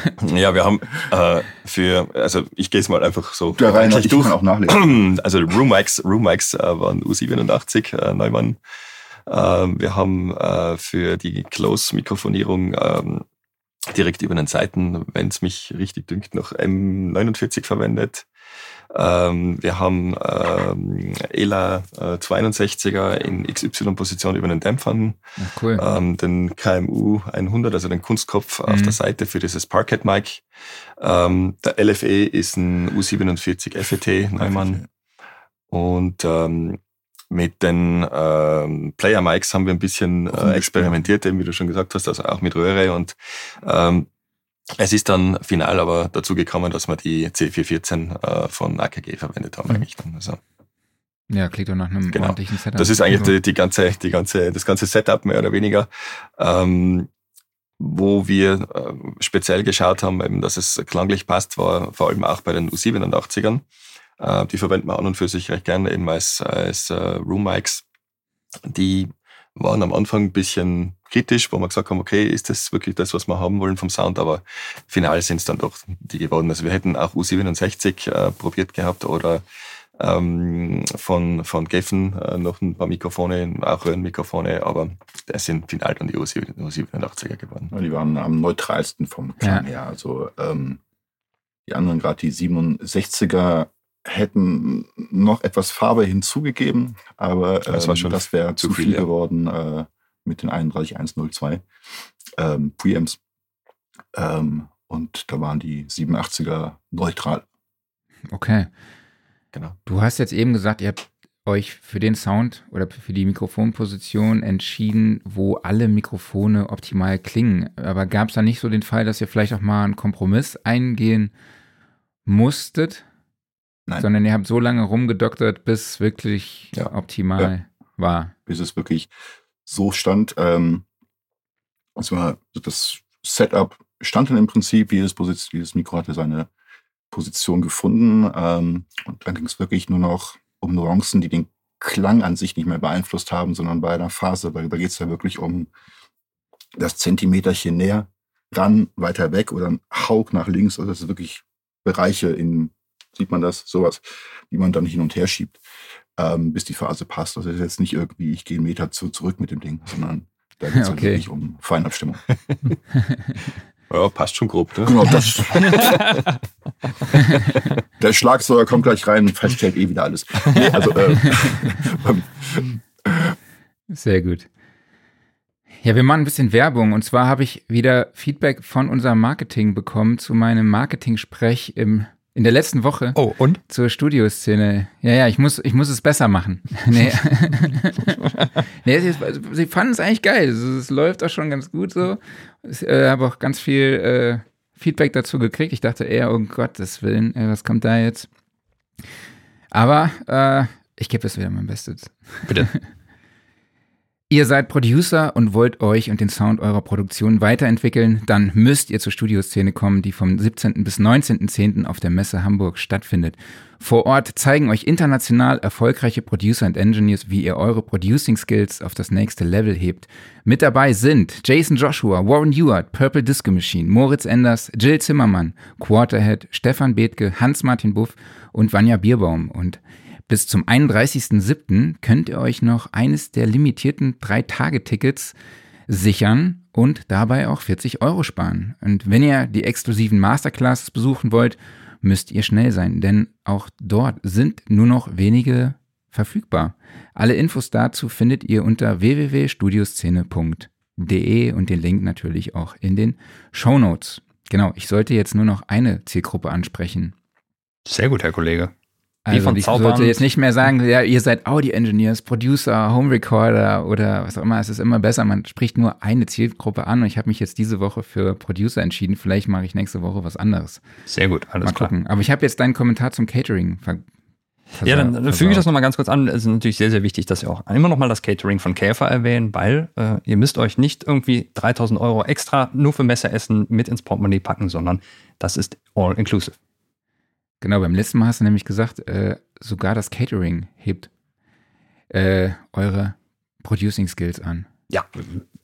ja, wir haben äh, für, also ich gehe es mal einfach so Der rein, ich durch. auch nachlesen. Also Room Mics, Room Mics äh, waren U87 äh, Neumann. Äh, wir haben äh, für die Close-Mikrofonierung ähm, direkt über den Seiten, wenn es mich richtig dünkt, noch M49 verwendet. Ähm, wir haben ähm, ELA äh, 62er in XY-Position über den Dämpfern. Ja, cool. Ähm, den KMU 100, also den Kunstkopf mhm. auf der Seite für dieses Parket-Mic. Ähm, der LFE ist ein U47 FET Neumann. Und ähm, mit den ähm, Player Mics haben wir ein bisschen äh, experimentiert, eben wie du schon gesagt hast, also auch mit Röhre und ähm, es ist dann final aber dazu gekommen, dass wir die C414 äh, von AKG verwendet haben mhm. eigentlich dann. Also, ja, klingt doch nach einem genau. ordentlichen Setup. Das ist eigentlich die, die, ganze, die ganze, das ganze Setup mehr oder weniger. Ähm, wo wir äh, speziell geschaut haben, eben, dass es klanglich passt, war vor allem auch bei den U87ern. Äh, die verwenden wir an und für sich recht gerne eben als, als äh, Room Mics. Die waren am Anfang ein bisschen kritisch, wo wir gesagt haben, okay, ist das wirklich das, was wir haben wollen vom Sound? Aber final sind es dann doch die geworden. Also wir hätten auch U67 äh, probiert gehabt oder ähm, von, von Geffen äh, noch ein paar Mikrofone, auch Röhrenmikrofone, aber das sind final dann die U87er geworden. Ja, die waren am neutralsten vom Klang ja. her. Also ähm, die anderen, gerade die 67er, hätten noch etwas Farbe hinzugegeben, aber ähm, das, das wäre zu viel, viel ja. geworden äh, mit den 31102 ähm, Preamps. Ähm, und da waren die 87er neutral. Okay. Genau. Du hast jetzt eben gesagt, ihr habt euch für den Sound oder für die Mikrofonposition entschieden, wo alle Mikrofone optimal klingen. Aber gab es da nicht so den Fall, dass ihr vielleicht auch mal einen Kompromiss eingehen musstet? Nein. Sondern ihr habt so lange rumgedoktert, bis es wirklich ja. optimal ja. war. Bis es wirklich so stand. Ähm, also das Setup stand dann im Prinzip, jedes, Position, jedes Mikro hatte seine Position gefunden. Ähm, und dann ging es wirklich nur noch um Nuancen, die den Klang an sich nicht mehr beeinflusst haben, sondern bei einer Phase, weil da geht es ja wirklich um das Zentimeterchen näher ran, weiter weg oder ein Hauch nach links. Also das ist wirklich Bereiche in sieht man das, sowas, die man dann hin und her schiebt, ähm, bis die Phase passt. Also das ist jetzt nicht irgendwie, ich gehe einen Meter zu, zurück mit dem Ding, sondern da geht es halt okay. wirklich um Feinabstimmung. Ja, passt schon grob. Ne? Genau, das. der Schlagzeuger kommt gleich rein und feststellt eh wieder alles. Nee, also, äh, Sehr gut. Ja, wir machen ein bisschen Werbung und zwar habe ich wieder Feedback von unserem Marketing bekommen zu meinem Marketing-Sprech im in der letzten Woche. Oh, und? Zur Studioszene. Ja, ja, ich muss, ich muss es besser machen. nee. nee sie, sie fanden es eigentlich geil. Es, läuft auch schon ganz gut so. Ich äh, habe auch ganz viel äh, Feedback dazu gekriegt. Ich dachte eher, oh Gottes Willen, ey, was kommt da jetzt? Aber äh, ich gebe es wieder mein Bestes. Bitte. Ihr seid Producer und wollt euch und den Sound eurer Produktion weiterentwickeln, dann müsst ihr zur Studioszene kommen, die vom 17. bis 19.10. auf der Messe Hamburg stattfindet. Vor Ort zeigen euch international erfolgreiche Producer und Engineers, wie ihr eure Producing Skills auf das nächste Level hebt. Mit dabei sind Jason Joshua, Warren Ewart, Purple Disco Machine, Moritz Enders, Jill Zimmermann, Quarterhead, Stefan Bethke, Hans-Martin Buff und Vanja Bierbaum. Und bis zum 31.07. könnt ihr euch noch eines der limitierten 3-Tage-Tickets sichern und dabei auch 40 Euro sparen. Und wenn ihr die exklusiven Masterclasses besuchen wollt, müsst ihr schnell sein, denn auch dort sind nur noch wenige verfügbar. Alle Infos dazu findet ihr unter www.studioszene.de und den Link natürlich auch in den Show Notes. Genau, ich sollte jetzt nur noch eine Zielgruppe ansprechen. Sehr gut, Herr Kollege. Also ich sollte jetzt nicht mehr sagen, ja, ihr seid Audio-Engineers, Producer, Home Recorder oder was auch immer. Es ist immer besser, man spricht nur eine Zielgruppe an und ich habe mich jetzt diese Woche für Producer entschieden. Vielleicht mache ich nächste Woche was anderes. Sehr gut, alles Mal klar. gucken. Aber ich habe jetzt deinen Kommentar zum Catering ver ja, dann, dann füge ich das nochmal ganz kurz an. Es ist natürlich sehr, sehr wichtig, dass ihr auch immer nochmal das Catering von Käfer erwähnen, weil äh, ihr müsst euch nicht irgendwie 3000 Euro extra nur für Messeressen mit ins Portemonnaie packen, sondern das ist all inclusive. Genau, beim letzten Mal hast du nämlich gesagt, äh, sogar das Catering hebt äh, eure Producing Skills an. Ja,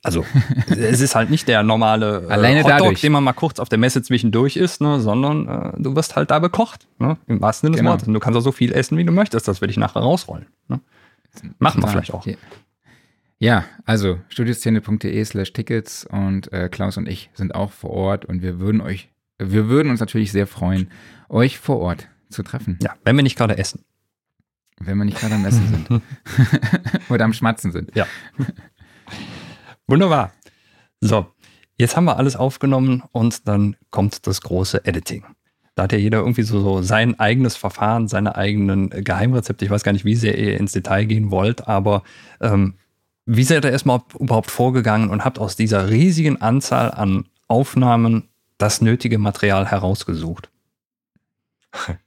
also es ist halt nicht der normale äh, Alleine Hotdog, dadurch. den man mal kurz auf der Messe zwischendurch isst, ne, sondern äh, du wirst halt da bekocht, ne, im wahrsten Sinne des genau. Wortes. Und du kannst auch so viel essen, wie du möchtest. Das werde ich nachher rausrollen. Ne? Machen wir vielleicht auch. Ja, also studioszene.de slash Tickets und äh, Klaus und ich sind auch vor Ort und wir würden euch, wir würden uns natürlich sehr freuen, euch vor Ort zu treffen. Ja, wenn wir nicht gerade essen. Wenn wir nicht gerade am Essen sind. Oder am Schmatzen sind. Ja. Wunderbar. So, jetzt haben wir alles aufgenommen und dann kommt das große Editing. Da hat ja jeder irgendwie so, so sein eigenes Verfahren, seine eigenen Geheimrezepte. Ich weiß gar nicht, wie sehr ihr ins Detail gehen wollt, aber ähm, wie seid ihr erstmal überhaupt vorgegangen und habt aus dieser riesigen Anzahl an Aufnahmen das nötige Material herausgesucht?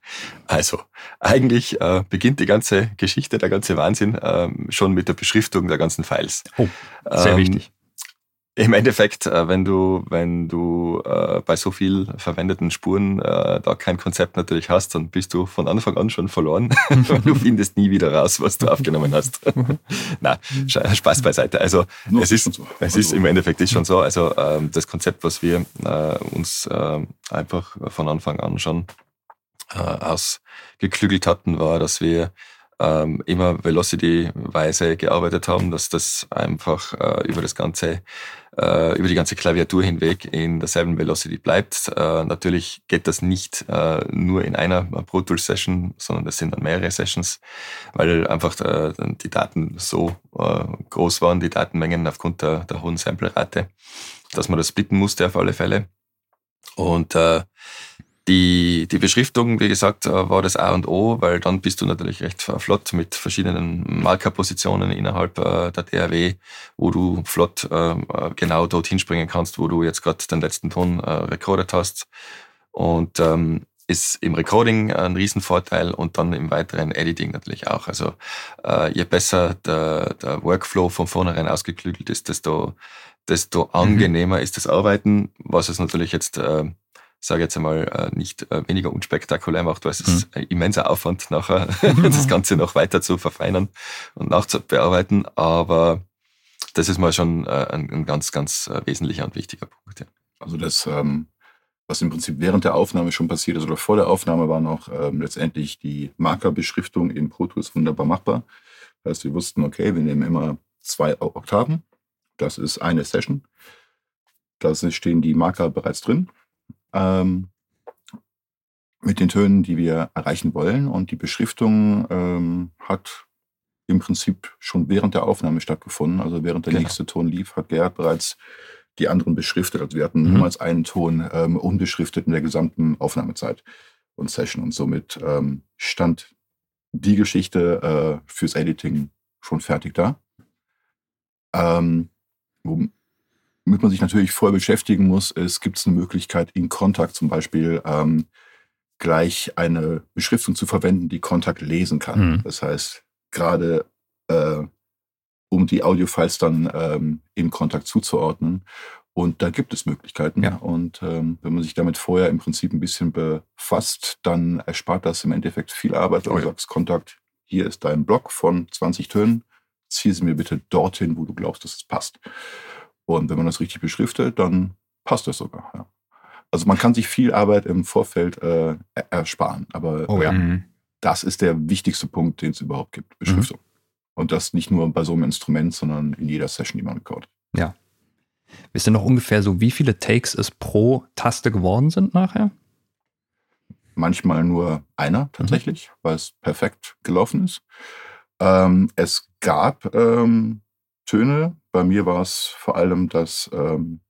Also, eigentlich äh, beginnt die ganze Geschichte, der ganze Wahnsinn äh, schon mit der Beschriftung der ganzen Files. Oh, sehr ähm, wichtig. Im Endeffekt, äh, wenn du, wenn du äh, bei so viel verwendeten Spuren äh, da kein Konzept natürlich hast, dann bist du von Anfang an schon verloren. du findest nie wieder raus, was du aufgenommen hast. Na, Spaß beiseite. Also es ist, so. es ist im Endeffekt ist schon so. Also ähm, das Konzept, was wir äh, uns äh, einfach von Anfang an schon ausgeklügelt hatten, war, dass wir ähm, immer Velocity-weise gearbeitet haben, dass das einfach äh, über das ganze, äh, über die ganze Klaviatur hinweg in derselben Velocity bleibt. Äh, natürlich geht das nicht äh, nur in einer Pro Tools Session, sondern das sind dann mehrere Sessions, weil einfach äh, die Daten so äh, groß waren, die Datenmengen aufgrund der, der hohen Sample-Rate, dass man das splitten musste auf alle Fälle. Und äh, die, die Beschriftung, wie gesagt, äh, war das A und O, weil dann bist du natürlich recht flott mit verschiedenen Markerpositionen innerhalb äh, der DRW, wo du flott äh, genau dorthin springen kannst, wo du jetzt gerade den letzten Ton rekordet hast. Und ähm, ist im Recording ein Riesenvorteil und dann im weiteren Editing natürlich auch. Also äh, je besser der, der Workflow von vornherein ausgeklügelt ist, desto, desto mhm. angenehmer mhm. ist das Arbeiten, was es natürlich jetzt äh, sage jetzt einmal, äh, nicht äh, weniger unspektakulär macht, weil es mhm. ist ein immenser Aufwand, nachher das Ganze noch weiter zu verfeinern und nachzubearbeiten. Aber das ist mal schon äh, ein, ein ganz, ganz wesentlicher und wichtiger Punkt. Ja. Also das, ähm, was im Prinzip während der Aufnahme schon passiert ist oder vor der Aufnahme, war noch ähm, letztendlich die Markerbeschriftung in Pro Tools wunderbar machbar. Das heißt, wir wussten, okay, wir nehmen immer zwei Oktaven. Das ist eine Session. da stehen die Marker bereits drin. Ähm, mit den Tönen, die wir erreichen wollen. Und die Beschriftung ähm, hat im Prinzip schon während der Aufnahme stattgefunden. Also während der genau. nächste Ton lief, hat Gerhard bereits die anderen beschriftet. Also wir hatten mhm. niemals einen Ton ähm, unbeschriftet in der gesamten Aufnahmezeit und Session. Und somit ähm, stand die Geschichte äh, fürs Editing schon fertig da. Ähm, womit man sich natürlich voll beschäftigen muss, ist, gibt es eine Möglichkeit, in Kontakt zum Beispiel ähm, gleich eine Beschriftung zu verwenden, die Kontakt lesen kann. Mhm. Das heißt, gerade äh, um die Audiofiles dann ähm, in Kontakt zuzuordnen. Und da gibt es Möglichkeiten. Ja. Und ähm, wenn man sich damit vorher im Prinzip ein bisschen befasst, dann erspart das im Endeffekt viel Arbeit. Oh, du ja. sagst, Kontakt, hier ist dein Block von 20 Tönen, zieh sie mir bitte dorthin, wo du glaubst, dass es passt. Und wenn man das richtig beschriftet, dann passt das sogar. Ja. Also man kann sich viel Arbeit im Vorfeld äh, ersparen. Aber oh, ja. Mhm. das ist der wichtigste Punkt, den es überhaupt gibt, Beschriftung. Mhm. Und das nicht nur bei so einem Instrument, sondern in jeder Session, die man recordet. Ja. Wisst ihr noch ungefähr so, wie viele Takes es pro Taste geworden sind nachher? Manchmal nur einer tatsächlich, mhm. weil es perfekt gelaufen ist. Ähm, es gab ähm, Töne, bei mir war es vor allem das ähm,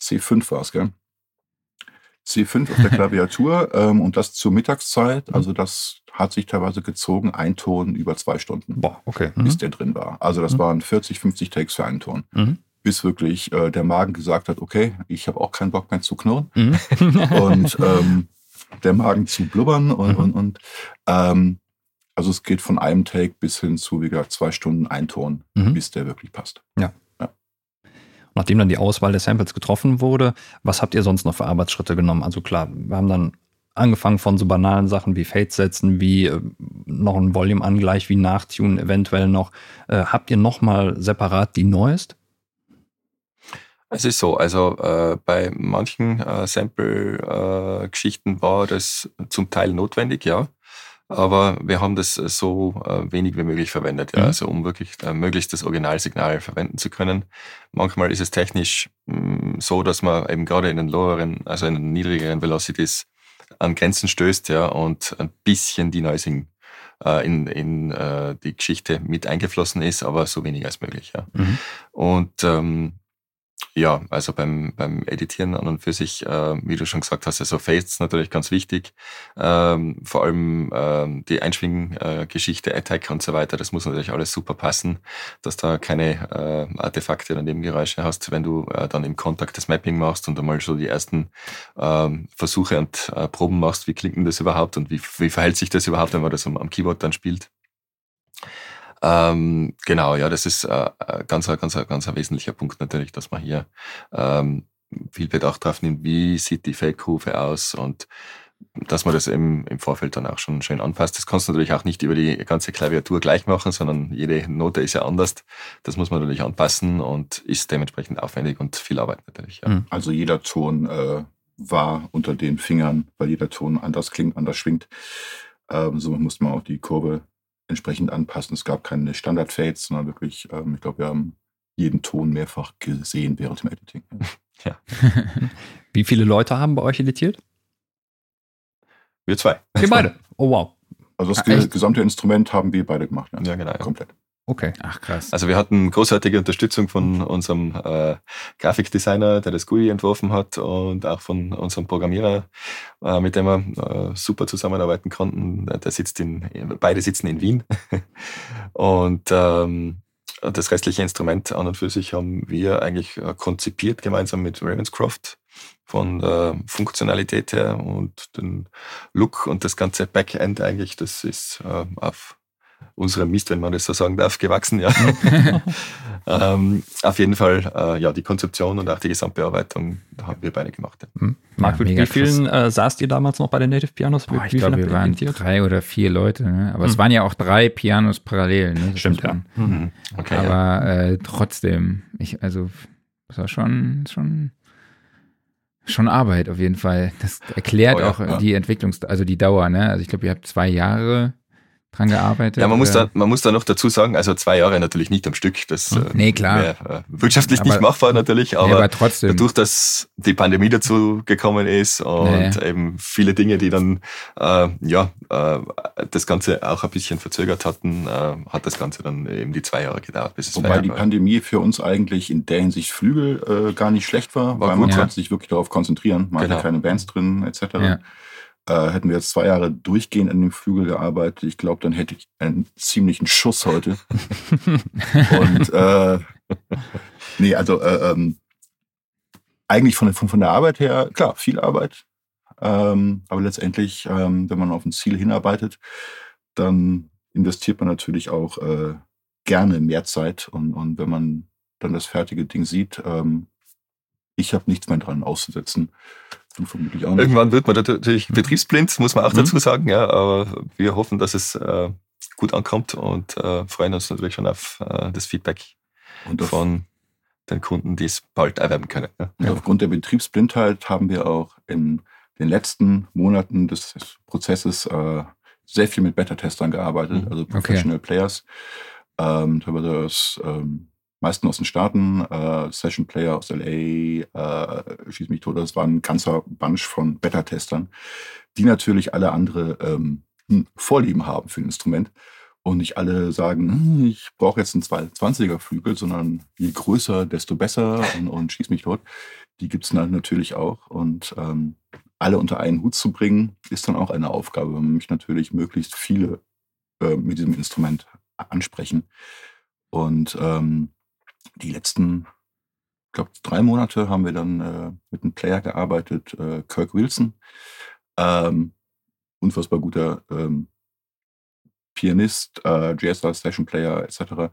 C5 war es, gell? C5 auf der Klaviatur ähm, und das zur Mittagszeit. Mhm. Also das hat sich teilweise gezogen, ein Ton über zwei Stunden, Boah, okay. bis mhm. der drin war. Also das mhm. waren 40, 50 Takes für einen Ton. Mhm. Bis wirklich äh, der Magen gesagt hat, okay, ich habe auch keinen Bock mehr zu knurren. Mhm. und ähm, der Magen zu blubbern und, und, und ähm, also es geht von einem Take bis hin zu, wie gesagt, zwei Stunden ein Ton, bis der wirklich passt. Ja nachdem dann die Auswahl der Samples getroffen wurde, was habt ihr sonst noch für Arbeitsschritte genommen? Also klar, wir haben dann angefangen von so banalen Sachen wie Fade setzen, wie äh, noch ein Volume-Angleich, wie Nachtune eventuell noch. Äh, habt ihr nochmal separat die Neuest? Es ist so, also äh, bei manchen äh, Sample-Geschichten war das zum Teil notwendig, ja. Aber wir haben das äh, so äh, wenig wie möglich verwendet, ja, mhm. also um wirklich äh, möglichst das Originalsignal verwenden zu können. Manchmal ist es technisch mm, so, dass man eben gerade in den loweren, also in den niedrigeren Velocities an Grenzen stößt, ja, und ein bisschen Denoising äh, in, in äh, die Geschichte mit eingeflossen ist, aber so wenig als möglich, ja. Mhm. Und ähm, ja, also beim, beim Editieren an und für sich, äh, wie du schon gesagt hast, also Fades natürlich ganz wichtig. Ähm, vor allem ähm, die Einschwinggeschichte, äh, Attack und so weiter, das muss natürlich alles super passen, dass da keine äh, Artefakte oder Nebengeräusche hast, wenn du äh, dann im Kontakt das Mapping machst und einmal so die ersten ähm, Versuche und äh, Proben machst, wie klingt denn das überhaupt und wie, wie verhält sich das überhaupt, wenn man das am, am Keyboard dann spielt. Ähm, genau, ja, das ist äh, äh ganz, ganz, ganz ein wesentlicher Punkt natürlich, dass man hier ähm, viel Bedacht drauf nimmt, wie sieht die Fake-Rufe aus und dass man das im, im Vorfeld dann auch schon schön anpasst. Das kannst du natürlich auch nicht über die ganze Klaviatur gleich machen, sondern jede Note ist ja anders. Das muss man natürlich anpassen und ist dementsprechend aufwendig und viel Arbeit natürlich. Ja. Mhm. Also jeder Ton äh, war unter den Fingern, weil jeder Ton anders klingt, anders schwingt. Ähm, so muss man auch die Kurve entsprechend anpassen. Es gab keine Standard-Fades, sondern wirklich, ähm, ich glaube, wir haben jeden Ton mehrfach gesehen während dem Editing. Ja. Wie viele Leute haben bei euch editiert? Wir zwei. Wir beide. Oh wow. Also das ah, gesamte Instrument haben wir beide gemacht. Ja, ja genau. Komplett. Okay. Ach krass. Also wir hatten großartige Unterstützung von unserem äh, Grafikdesigner, der das GUI entworfen hat und auch von unserem Programmierer, äh, mit dem wir äh, super zusammenarbeiten konnten. Der sitzt in, beide sitzen in Wien. und ähm, das restliche Instrument an und für sich haben wir eigentlich äh, konzipiert gemeinsam mit Ravenscroft von der Funktionalität her und den Look und das ganze Backend eigentlich, das ist äh, auf unserem Mist, wenn man das so sagen darf, gewachsen. Ja. ähm, auf jeden Fall, äh, ja, die Konzeption und auch die Gesamtbearbeitung haben wir beide gemacht. Ja. Mhm. Marc, ja, wie vielen äh, saßt ihr damals noch bei den Native Pianos? Boah, ich glaube, wir waren drei oder vier Leute. Ne? Aber mhm. es waren ja auch drei Pianos parallel. Ne? Stimmt, ja. Mhm. Okay, aber äh, trotzdem, ich, also, das war schon, schon Schon Arbeit auf jeden Fall. Das erklärt oh ja, auch ja. die Entwicklungs-, also die Dauer, ne? Also ich glaube, ihr habt zwei Jahre dran gearbeitet? Ja, man muss, da, man muss da noch dazu sagen, also zwei Jahre natürlich nicht am Stück. Das hm. nee, klar. wäre äh, wirtschaftlich aber, nicht machbar natürlich, aber, aber, trotzdem. dadurch, dass die Pandemie dazu gekommen ist und nee. eben viele Dinge, die dann äh, ja äh, das Ganze auch ein bisschen verzögert hatten, äh, hat das Ganze dann eben die zwei Jahre gedauert. Bis es Wobei die Pandemie für uns eigentlich in der Hinsicht Flügel äh, gar nicht schlecht war, war weil gut, man ja. konnte sich wirklich darauf konzentrieren. Man genau. hatte keine Bands drin etc. Ja. Äh, hätten wir jetzt zwei Jahre durchgehend an dem Flügel gearbeitet, ich glaube, dann hätte ich einen ziemlichen Schuss heute. und äh, nee, also äh, ähm, eigentlich von, von, der Arbeit her, klar, viel Arbeit. Ähm, aber letztendlich, ähm, wenn man auf ein Ziel hinarbeitet, dann investiert man natürlich auch äh, gerne mehr Zeit. Und, und wenn man dann das fertige Ding sieht, ähm, ich habe nichts mehr dran auszusetzen. Du vermutlich auch nicht. Irgendwann wird man natürlich betriebsblind, muss man auch mhm. dazu sagen, ja, aber wir hoffen, dass es äh, gut ankommt und äh, freuen uns natürlich schon auf äh, das Feedback von den Kunden, die es bald erwerben können. Ja. Und aufgrund der Betriebsblindheit haben wir auch in den letzten Monaten des Prozesses äh, sehr viel mit Beta-Testern gearbeitet, mhm. also Professional okay. Players. Ähm, das ähm, meisten aus den Staaten, äh, Session Player aus LA, äh, schieß mich tot, das war ein ganzer Bunch von Beta-Testern, die natürlich alle andere ähm, Vorlieben haben für ein Instrument und nicht alle sagen, hm, ich brauche jetzt einen 220er Flügel, sondern je größer, desto besser und, und schieß mich tot. Die gibt es natürlich auch und ähm, alle unter einen Hut zu bringen, ist dann auch eine Aufgabe. Man möchte natürlich möglichst viele äh, mit diesem Instrument ansprechen. Und ähm, die letzten, ich glaube, drei Monate haben wir dann äh, mit einem Player gearbeitet, äh, Kirk Wilson. Ähm, unfassbar guter ähm, Pianist, äh, JSR Session Player etc.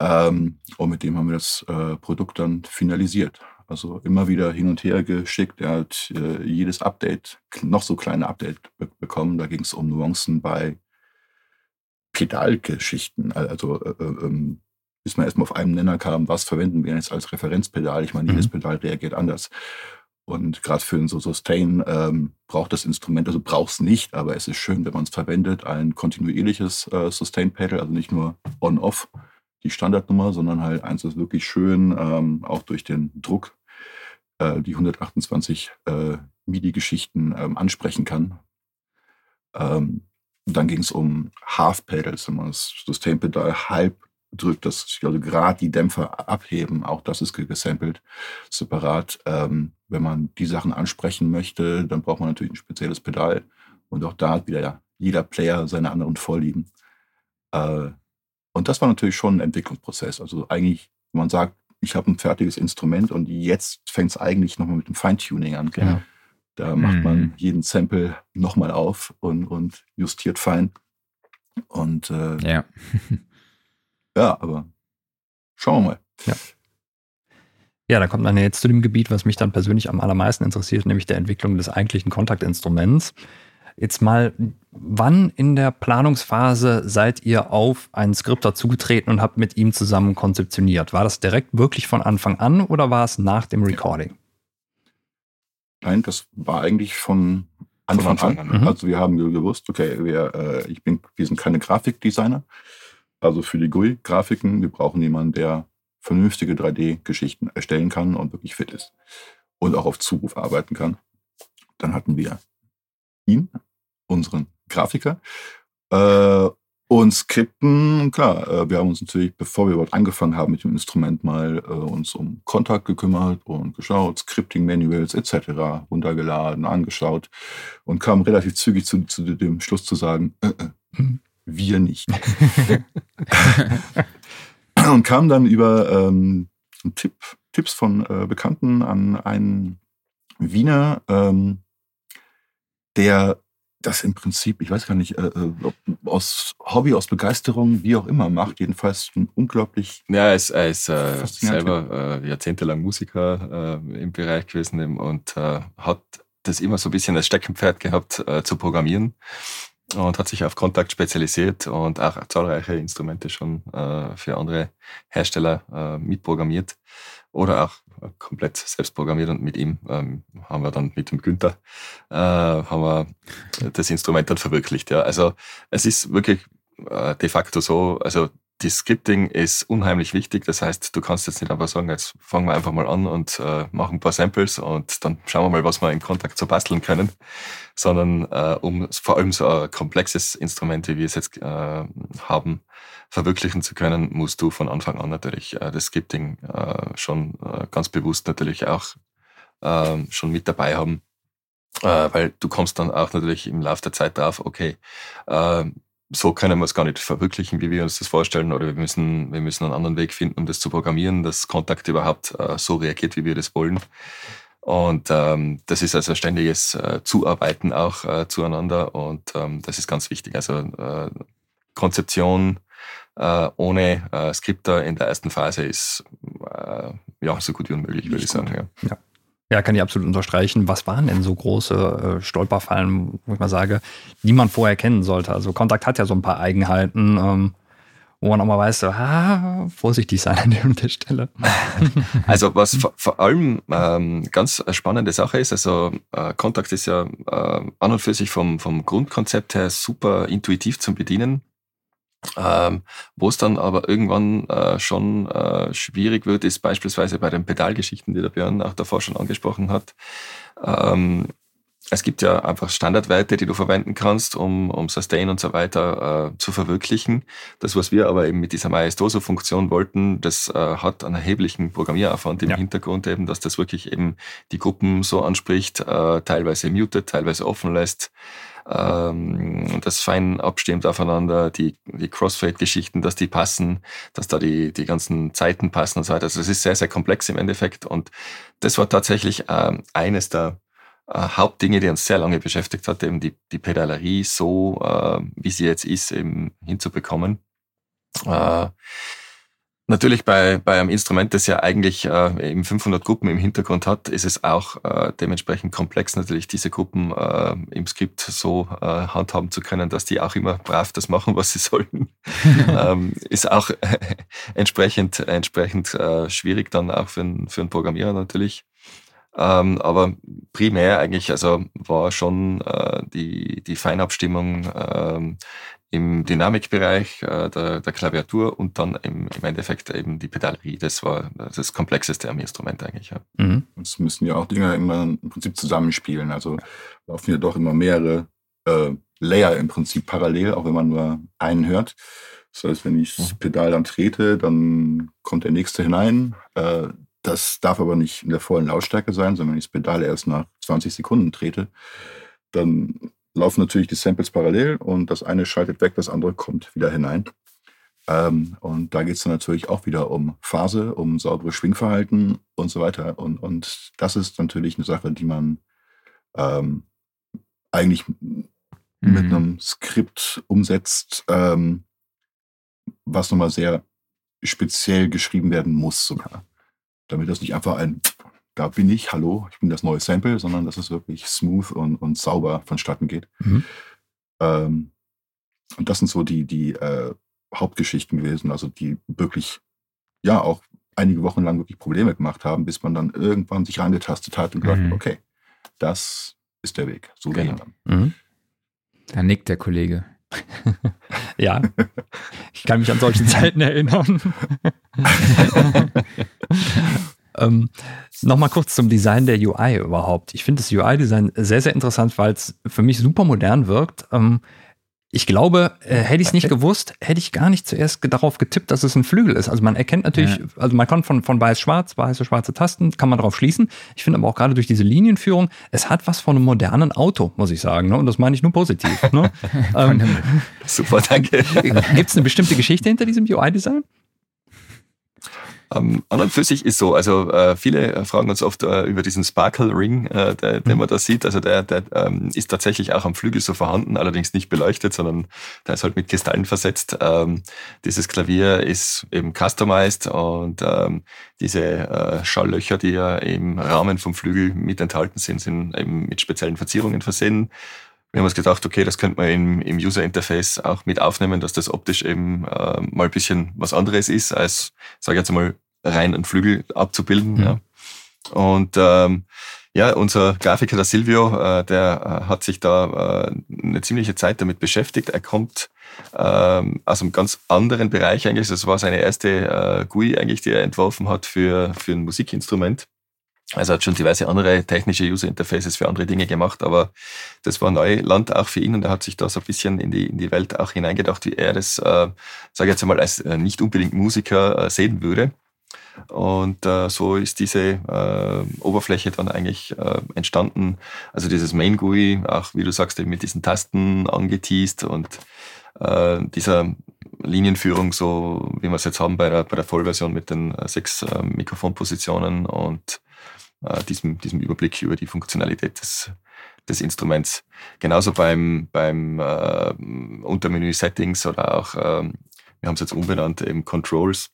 Ähm, und mit dem haben wir das äh, Produkt dann finalisiert. Also immer wieder hin und her geschickt. Er hat äh, jedes Update, noch so kleine Update be bekommen. Da ging es um Nuancen bei Pedalgeschichten, also äh, äh ähm, bis man erstmal auf einen Nenner kam, was verwenden wir jetzt als Referenzpedal. Ich meine, jedes mhm. Pedal reagiert anders. Und gerade für ein so Sustain ähm, braucht das Instrument, also braucht es nicht, aber es ist schön, wenn man es verwendet, ein kontinuierliches äh, Sustain-Pedal, also nicht nur on-off, die Standardnummer, sondern halt eins, das wirklich schön ähm, auch durch den Druck äh, die 128 äh, MIDI-Geschichten ähm, ansprechen kann. Ähm, dann ging es um Half-Pedals, wenn man das Sustain-Pedal halb drückt, dass also gerade die Dämpfer abheben. Auch das ist gesampelt separat. Ähm, wenn man die Sachen ansprechen möchte, dann braucht man natürlich ein spezielles Pedal. Und auch da hat wieder ja, jeder Player seine anderen Vorlieben. Äh, und das war natürlich schon ein Entwicklungsprozess. Also eigentlich, wenn man sagt, ich habe ein fertiges Instrument und jetzt fängt es eigentlich nochmal mit dem Feintuning an. Genau. Da macht man mhm. jeden Sample nochmal auf und, und justiert fein. Und äh, ja. Ja, aber schauen wir mal. Ja. Ja, da kommt man jetzt zu dem Gebiet, was mich dann persönlich am allermeisten interessiert, nämlich der Entwicklung des eigentlichen Kontaktinstruments. Jetzt mal, wann in der Planungsphase seid ihr auf einen Skripter zugetreten und habt mit ihm zusammen konzeptioniert? War das direkt wirklich von Anfang an oder war es nach dem Recording? Nein, das war eigentlich von Anfang, von Anfang an. an. Mhm. Also wir haben gewusst, okay, wir, äh, ich bin, wir sind keine Grafikdesigner. Also für die GUI-Grafiken, wir brauchen jemanden, der vernünftige 3D-Geschichten erstellen kann und wirklich fit ist und auch auf Zuruf arbeiten kann. Dann hatten wir ihn, unseren Grafiker, äh, und Skripten, klar, äh, wir haben uns natürlich, bevor wir überhaupt angefangen haben mit dem Instrument, mal äh, uns um Kontakt gekümmert und geschaut, Scripting-Manuals etc. runtergeladen, angeschaut und kamen relativ zügig zu, zu dem Schluss zu sagen, äh, äh mhm. Wir nicht. und kam dann über ähm, Tipp, Tipps von äh, Bekannten an einen Wiener, ähm, der das im Prinzip, ich weiß gar nicht, äh, äh aus Hobby, aus Begeisterung, wie auch immer macht, jedenfalls ein unglaublich. Ja, er ist, er ist äh, selber äh, jahrzehntelang Musiker äh, im Bereich gewesen und äh, hat das immer so ein bisschen als Steckenpferd gehabt, zu programmieren und hat sich auf Kontakt spezialisiert und auch zahlreiche Instrumente schon äh, für andere Hersteller äh, mitprogrammiert oder auch komplett selbst programmiert und mit ihm ähm, haben wir dann mit dem Günther äh, haben wir das Instrument dann verwirklicht. Ja. Also es ist wirklich äh, de facto so, also das Scripting ist unheimlich wichtig. Das heißt, du kannst jetzt nicht einfach sagen, jetzt fangen wir einfach mal an und äh, machen ein paar Samples und dann schauen wir mal, was wir im Kontakt so basteln können. Sondern äh, um vor allem so ein komplexes Instrument, wie wir es jetzt äh, haben, verwirklichen zu können, musst du von Anfang an natürlich äh, das Scripting äh, schon äh, ganz bewusst natürlich auch äh, schon mit dabei haben. Äh, weil du kommst dann auch natürlich im Laufe der Zeit drauf, okay, äh, so können wir es gar nicht verwirklichen, wie wir uns das vorstellen, oder wir müssen, wir müssen einen anderen Weg finden, um das zu programmieren, dass Kontakt überhaupt äh, so reagiert, wie wir das wollen. Und ähm, das ist also ständiges äh, Zuarbeiten auch äh, zueinander und ähm, das ist ganz wichtig. Also äh, Konzeption äh, ohne äh, Skripter in der ersten Phase ist ja so gut wie unmöglich, würde ich sagen. Ja. ja. Ja, kann ich absolut unterstreichen. Was waren denn so große äh, Stolperfallen, wo ich mal sage, die man vorher kennen sollte? Also Kontakt hat ja so ein paar Eigenheiten, ähm, wo man auch mal weiß, so, ah, vorsichtig sein an der Stelle. Also was vor, vor allem ähm, ganz spannende Sache ist, also äh, Kontakt ist ja äh, an und für sich vom, vom Grundkonzept her super intuitiv zum Bedienen. Ähm, Wo es dann aber irgendwann äh, schon äh, schwierig wird, ist beispielsweise bei den Pedalgeschichten, die der Björn auch davor schon angesprochen hat. Ähm, es gibt ja einfach Standardwerte, die du verwenden kannst, um, um Sustain und so weiter äh, zu verwirklichen. Das, was wir aber eben mit dieser Maestoso-Funktion wollten, das äh, hat einen erheblichen Programmieraufwand im ja. Hintergrund eben, dass das wirklich eben die Gruppen so anspricht, äh, teilweise mutet, teilweise offen lässt ähm, das fein abstimmt aufeinander, die, die Crossfade-Geschichten, dass die passen, dass da die, die ganzen Zeiten passen und so weiter. Also es ist sehr, sehr komplex im Endeffekt und das war tatsächlich ähm, eines der äh, Hauptdinge, die uns sehr lange beschäftigt hat, eben die, die Pedalerie so, äh, wie sie jetzt ist, eben hinzubekommen. Äh, Natürlich bei, bei einem Instrument, das ja eigentlich äh, eben 500 Gruppen im Hintergrund hat, ist es auch äh, dementsprechend komplex, natürlich diese Gruppen äh, im Skript so äh, handhaben zu können, dass die auch immer brav das machen, was sie sollen. ähm, ist auch entsprechend, entsprechend äh, schwierig dann auch für, einen für einen Programmierer natürlich. Ähm, aber primär eigentlich, also war schon äh, die, die Feinabstimmung ähm, im Dynamikbereich äh, der, der Klaviatur und dann im, im Endeffekt eben die Pedalerie. Das war das Komplexeste am Instrument eigentlich. Ja. Mhm. Es müssen ja auch Dinge immer im Prinzip zusammenspielen. Also laufen ja doch immer mehrere äh, Layer im Prinzip parallel, auch wenn man nur einen hört. Das heißt, wenn ich das mhm. Pedal dann trete, dann kommt der nächste hinein. Äh, das darf aber nicht in der vollen Lautstärke sein, sondern wenn ich das Pedal erst nach 20 Sekunden trete, dann laufen natürlich die Samples parallel und das eine schaltet weg, das andere kommt wieder hinein. Ähm, und da geht es dann natürlich auch wieder um Phase, um saubere Schwingverhalten und so weiter. Und, und das ist natürlich eine Sache, die man ähm, eigentlich mhm. mit einem Skript umsetzt, ähm, was nochmal sehr speziell geschrieben werden muss sogar. Damit das nicht einfach ein da bin ich, hallo, ich bin das neue Sample, sondern dass es wirklich smooth und, und sauber vonstatten geht. Mhm. Ähm, und das sind so die, die äh, Hauptgeschichten gewesen, also die wirklich, ja, auch einige Wochen lang wirklich Probleme gemacht haben, bis man dann irgendwann sich reingetastet hat und gesagt mhm. okay, das ist der Weg. So genau. dann. Mhm. Da nickt der Kollege. ja, ich kann mich an solche Zeiten erinnern. Ähm, Nochmal kurz zum Design der UI überhaupt. Ich finde das UI-Design sehr, sehr interessant, weil es für mich super modern wirkt. Ähm, ich glaube, äh, hätte ich es nicht gewusst, hätte ich gar nicht zuerst darauf getippt, dass es ein Flügel ist. Also man erkennt natürlich, ja. also man kann von, von weiß-schwarz, weiße, schwarze Tasten, kann man darauf schließen. Ich finde aber auch gerade durch diese Linienführung, es hat was von einem modernen Auto, muss ich sagen. Ne? Und das meine ich nur positiv. Ne? ähm, Super, danke. Gibt es eine bestimmte Geschichte hinter diesem UI-Design? Ähm, an und für sich ist so, also äh, viele fragen uns oft äh, über diesen Sparkle Ring, äh, der, den mhm. man da sieht. Also der, der ähm, ist tatsächlich auch am Flügel so vorhanden, allerdings nicht beleuchtet, sondern der ist halt mit Kristallen versetzt. Ähm, dieses Klavier ist eben customized und ähm, diese äh, Schalllöcher, die ja im Rahmen vom Flügel mit enthalten sind, sind eben mit speziellen Verzierungen versehen. Wir haben uns gedacht, okay, das könnte man im, im User Interface auch mit aufnehmen, dass das optisch eben äh, mal ein bisschen was anderes ist, als, sage ich jetzt mal, rein einen Flügel abzubilden. Mhm. Ja. Und ähm, Ja, unser Grafiker, der Silvio, äh, der äh, hat sich da äh, eine ziemliche Zeit damit beschäftigt. Er kommt ähm, aus einem ganz anderen Bereich eigentlich. Das war seine erste GUI eigentlich, die er entworfen hat für, für ein Musikinstrument. Also er hat schon diverse andere technische User Interfaces für andere Dinge gemacht, aber das war Neuland auch für ihn und er hat sich da so ein bisschen in die, in die Welt auch hineingedacht, wie er das, äh, sage ich jetzt einmal, als nicht unbedingt Musiker äh, sehen würde. Und äh, so ist diese äh, Oberfläche dann eigentlich äh, entstanden. Also dieses Main GUI, auch wie du sagst, mit diesen Tasten angeteased und äh, dieser Linienführung, so wie wir es jetzt haben bei der, bei der Vollversion mit den äh, sechs äh, Mikrofonpositionen und äh, diesem, diesem Überblick über die Funktionalität des, des Instruments. Genauso beim, beim äh, Untermenü-Settings oder auch, äh, wir haben es jetzt umbenannt, eben Controls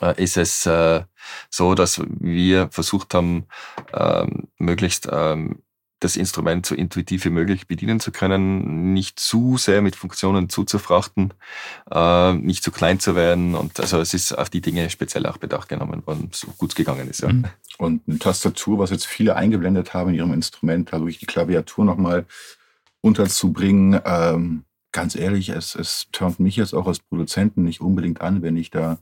äh, ist es äh, so, dass wir versucht haben, ähm, möglichst ähm, das Instrument so intuitiv wie möglich bedienen zu können, nicht zu sehr mit Funktionen zuzufrachten, äh, nicht zu klein zu werden. Und also es ist auf die Dinge speziell auch Bedacht genommen worden, so gut gegangen ist. Ja. Mhm. Und eine Tastatur, was jetzt viele eingeblendet haben in ihrem Instrument, da wirklich die Klaviatur nochmal unterzubringen. Ähm, ganz ehrlich, es, es turnt mich jetzt auch als Produzenten nicht unbedingt an, wenn ich da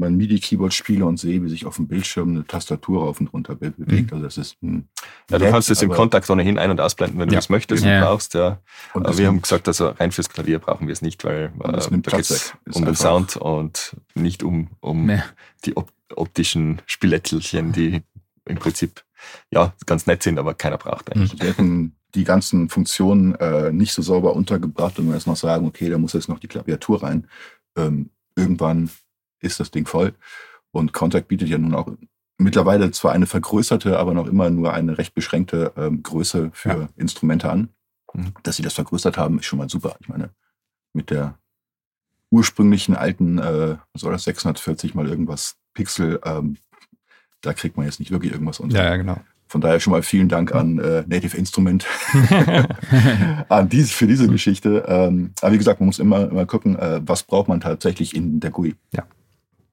mein MIDI-Keyboard spiele und sehe, wie sich auf dem Bildschirm eine Tastatur rauf und runter bewegt. Mhm. Also das ist ein ja, du kannst es im Kontakt ohnehin ein- und ausblenden, wenn ja. du es möchtest ja. und brauchst. Ja. Und aber wir haben gesagt, also rein fürs Klavier brauchen wir es nicht, weil äh, da geht es um den Sound und nicht um, um die op optischen Spilettelchen, die im Prinzip ja ganz nett sind, aber keiner braucht eigentlich. Wir hätten die ganzen Funktionen äh, nicht so sauber untergebracht und wir jetzt noch sagen, okay, da muss jetzt noch die Klaviatur rein. Ähm, irgendwann ist das Ding voll. Und Contact bietet ja nun auch mittlerweile zwar eine vergrößerte, aber noch immer nur eine recht beschränkte ähm, Größe für ja. Instrumente an. Mhm. Dass sie das vergrößert haben, ist schon mal super. Ich meine, mit der ursprünglichen alten, äh, was soll das, 640 mal irgendwas Pixel, ähm, da kriegt man jetzt nicht wirklich irgendwas unter. Ja, ja, genau. Von daher schon mal vielen Dank an äh, Native Instrument an diese, für diese Geschichte. Ähm, aber wie gesagt, man muss immer, immer gucken, äh, was braucht man tatsächlich in der GUI. Ja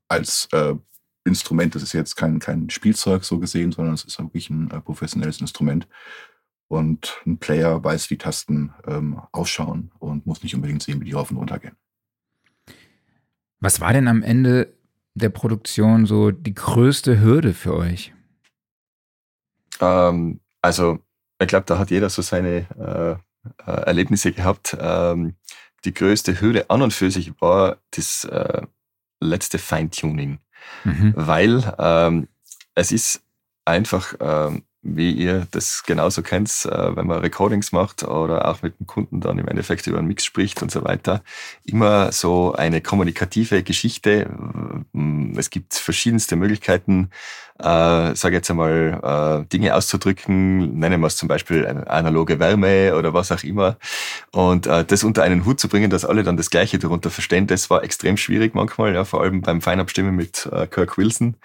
als äh, Instrument. Das ist jetzt kein, kein Spielzeug so gesehen, sondern es ist wirklich ein äh, professionelles Instrument. Und ein Player weiß, wie Tasten ähm, ausschauen und muss nicht unbedingt sehen, wie die rauf und runter gehen. Was war denn am Ende der Produktion so die größte Hürde für euch? Ähm, also, ich glaube, da hat jeder so seine äh, äh, Erlebnisse gehabt. Ähm, die größte Hürde an und für sich war das äh, letzte Feintuning, mhm. weil ähm, es ist einfach, ähm, wie ihr das genauso kennt, äh, wenn man Recordings macht oder auch mit dem Kunden dann im Endeffekt über einen Mix spricht und so weiter, immer so eine kommunikative Geschichte. Es gibt verschiedenste Möglichkeiten, äh, sage jetzt einmal, äh, Dinge auszudrücken, nennen wir es zum Beispiel analoge Wärme oder was auch immer. Und äh, das unter einen Hut zu bringen, dass alle dann das Gleiche darunter verstehen, das war extrem schwierig manchmal, ja, vor allem beim Feinabstimmen mit äh, Kirk Wilson,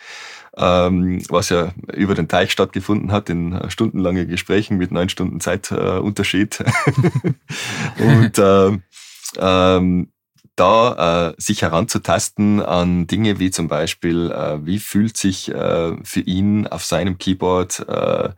ähm, was ja über den Teich stattgefunden hat, in äh, stundenlange Gesprächen mit neun Stunden Zeitunterschied. und äh, ähm, da äh, sich heranzutasten an Dinge wie zum Beispiel, äh, wie fühlt sich äh, für ihn auf seinem Keyboard äh,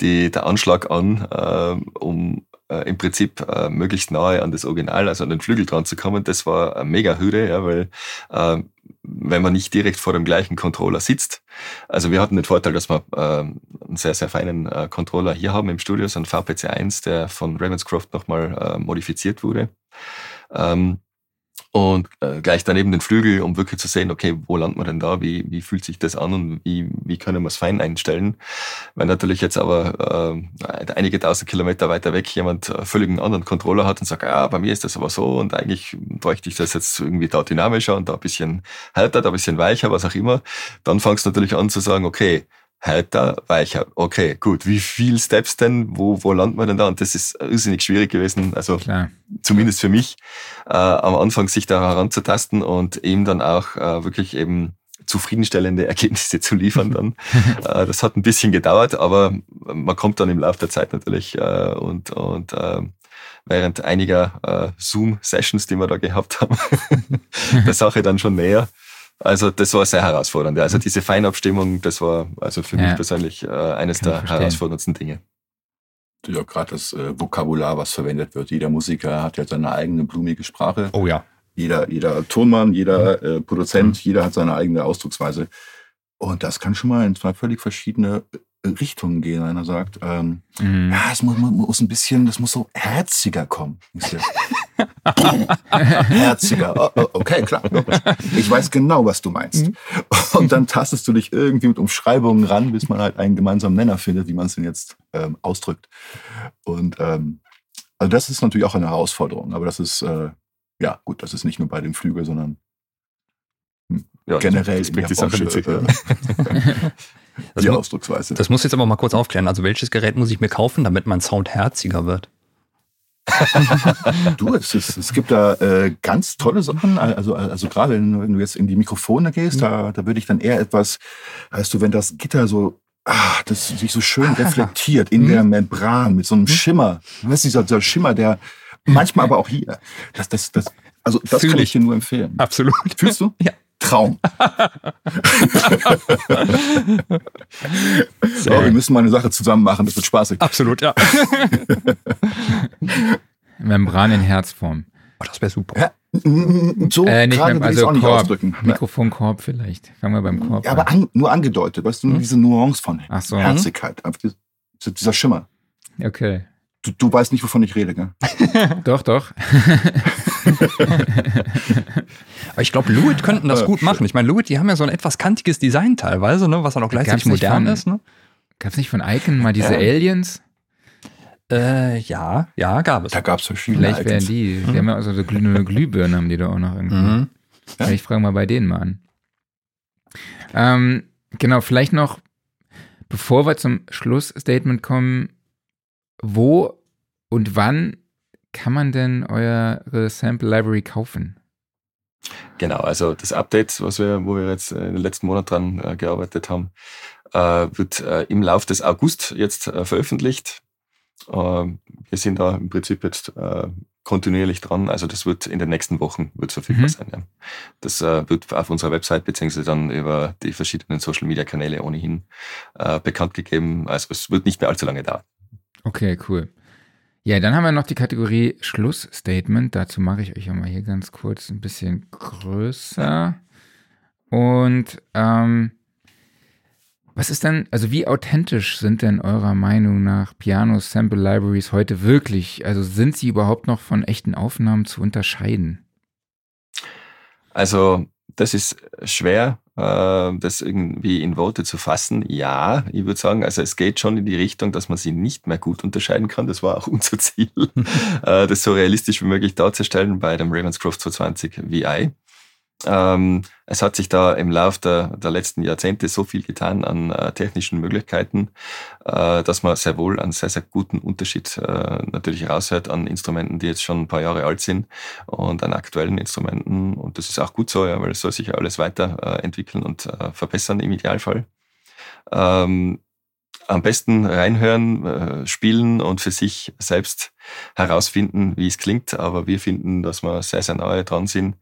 die, der Anschlag an, äh, um äh, im Prinzip äh, möglichst nahe an das Original, also an den Flügel dran zu kommen. Das war eine mega Hürde, ja, weil äh, wenn man nicht direkt vor dem gleichen Controller sitzt. Also wir hatten den Vorteil, dass wir äh, einen sehr, sehr feinen äh, Controller hier haben im Studio, so ein VPC1, der von Ravenscroft nochmal äh, modifiziert wurde. Ähm, und äh, gleich daneben den Flügel, um wirklich zu sehen, okay, wo landet man denn da, wie, wie fühlt sich das an und wie, wie können wir es fein einstellen. Wenn natürlich jetzt aber äh, einige tausend Kilometer weiter weg jemand äh, völlig einen anderen Controller hat und sagt, ja, bei mir ist das aber so und eigentlich bräuchte ich das jetzt irgendwie da dynamischer und da ein bisschen härter, da ein bisschen weicher, was auch immer, dann fangst du natürlich an zu sagen, okay, härter, weicher. Okay, gut. Wie viel Steps denn? Wo, wo landet man denn da? Und das ist irrsinnig schwierig gewesen. Also Klar. zumindest für mich, äh, am Anfang sich da heranzutasten und eben dann auch äh, wirklich eben zufriedenstellende Ergebnisse zu liefern dann. äh, das hat ein bisschen gedauert, aber man kommt dann im Laufe der Zeit natürlich äh, und, und äh, während einiger äh, Zoom-Sessions, die wir da gehabt haben, der Sache dann schon näher. Also das war sehr herausfordernd. Also diese Feinabstimmung, das war also für ja. mich persönlich äh, eines Kann der herausforderndsten Dinge. Ja, gerade das äh, Vokabular, was verwendet wird. Jeder Musiker hat ja seine eigene blumige Sprache. Oh ja. Jeder, jeder Tonmann, jeder mhm. äh, Produzent, mhm. jeder hat seine eigene Ausdrucksweise. Und das kann schon mal in zwei völlig verschiedene Richtungen gehen. Einer sagt, ähm, mhm. ja, es muss, muss, ein bisschen, das muss so herziger kommen. herziger. Oh, oh, okay, klar. Ich weiß genau, was du meinst. Mhm. Und dann tastest du dich irgendwie mit Umschreibungen ran, bis man halt einen gemeinsamen Nenner findet, wie man es denn jetzt ähm, ausdrückt. Und ähm, also das ist natürlich auch eine Herausforderung. Aber das ist äh, ja, gut, das ist nicht nur bei dem Flügel, sondern ja, generell das Sache mit Äh, die das Ausdrucksweise. Das muss ich jetzt aber mal kurz aufklären. Also welches Gerät muss ich mir kaufen, damit mein Sound herziger wird? du, es, ist, es gibt da äh, ganz tolle Sachen. Also, also gerade wenn du jetzt in die Mikrofone gehst, mhm. da, da würde ich dann eher etwas, weißt du, wenn das Gitter so ah, das sich so schön reflektiert in mhm. der Membran mit so einem mhm. Schimmer. Weißt du, dieser, dieser Schimmer, der manchmal aber auch hier. Das, das, das, also das Fühl kann ich dir nur empfehlen. Absolut. Fühlst du? Ja. Traum. so, wir müssen mal eine Sache zusammen machen, das wird spaßig. Absolut, ja. Membran in Herzform. Oh, das wäre super. Ja, so äh, nicht mehr, also auch nicht Korb, ausdrücken. Mikrofonkorb vielleicht. Fangen wir beim Korb Ja, aber an, nur angedeutet, weißt du, nur hm? diese Nuance von Ach so. Herzigkeit, dieser Schimmer. Okay. Du, du weißt nicht, wovon ich rede, gell? doch, doch. Aber ich glaube, Lewitt könnten das gut machen. Ich meine, Lewitt, die haben ja so ein etwas kantiges Design teilweise, ne, was dann auch gleichzeitig modern von, ist. Ne? Gab es nicht von Icon mal diese ja. Aliens? Äh, ja, ja, gab es. Da gab es verschiedene Vielleicht wären die. Die mhm. haben ja also so eine Glühbirne, haben die da auch noch irgendwie. Mhm. Ja. Ich frage mal bei denen mal an. Ähm, genau, vielleicht noch, bevor wir zum Schlussstatement kommen, wo und wann kann man denn eure Sample Library kaufen? Genau, also das Update, was wir, wo wir jetzt in den letzten Monat dran äh, gearbeitet haben, äh, wird äh, im Laufe des August jetzt äh, veröffentlicht. Äh, wir sind da im Prinzip jetzt äh, kontinuierlich dran. Also das wird in den nächsten Wochen wird verfügbar mhm. sein. Ja. Das wird auf unserer Website beziehungsweise dann über die verschiedenen Social Media Kanäle ohnehin bekannt gegeben. Also es wird nicht mehr allzu lange dauern. Okay, cool. Ja, dann haben wir noch die Kategorie Schlussstatement. Dazu mache ich euch mal hier ganz kurz ein bisschen größer. Und ähm, was ist denn, also wie authentisch sind denn eurer Meinung nach Piano Sample Libraries heute wirklich? Also sind sie überhaupt noch von echten Aufnahmen zu unterscheiden? Also das ist schwer, das irgendwie in Worte zu fassen. Ja, ich würde sagen, also es geht schon in die Richtung, dass man sie nicht mehr gut unterscheiden kann. Das war auch unser Ziel, äh, das so realistisch wie möglich darzustellen bei dem Ravenscroft 220 VI. Ähm, es hat sich da im Lauf der, der letzten Jahrzehnte so viel getan an äh, technischen Möglichkeiten, äh, dass man sehr wohl einen sehr, sehr guten Unterschied äh, natürlich raushört an Instrumenten, die jetzt schon ein paar Jahre alt sind und an aktuellen Instrumenten. Und das ist auch gut so, ja, weil es soll sich ja alles weiterentwickeln und äh, verbessern im Idealfall. Ähm, am besten reinhören, äh, spielen und für sich selbst herausfinden, wie es klingt. Aber wir finden, dass wir sehr, sehr nahe dran sind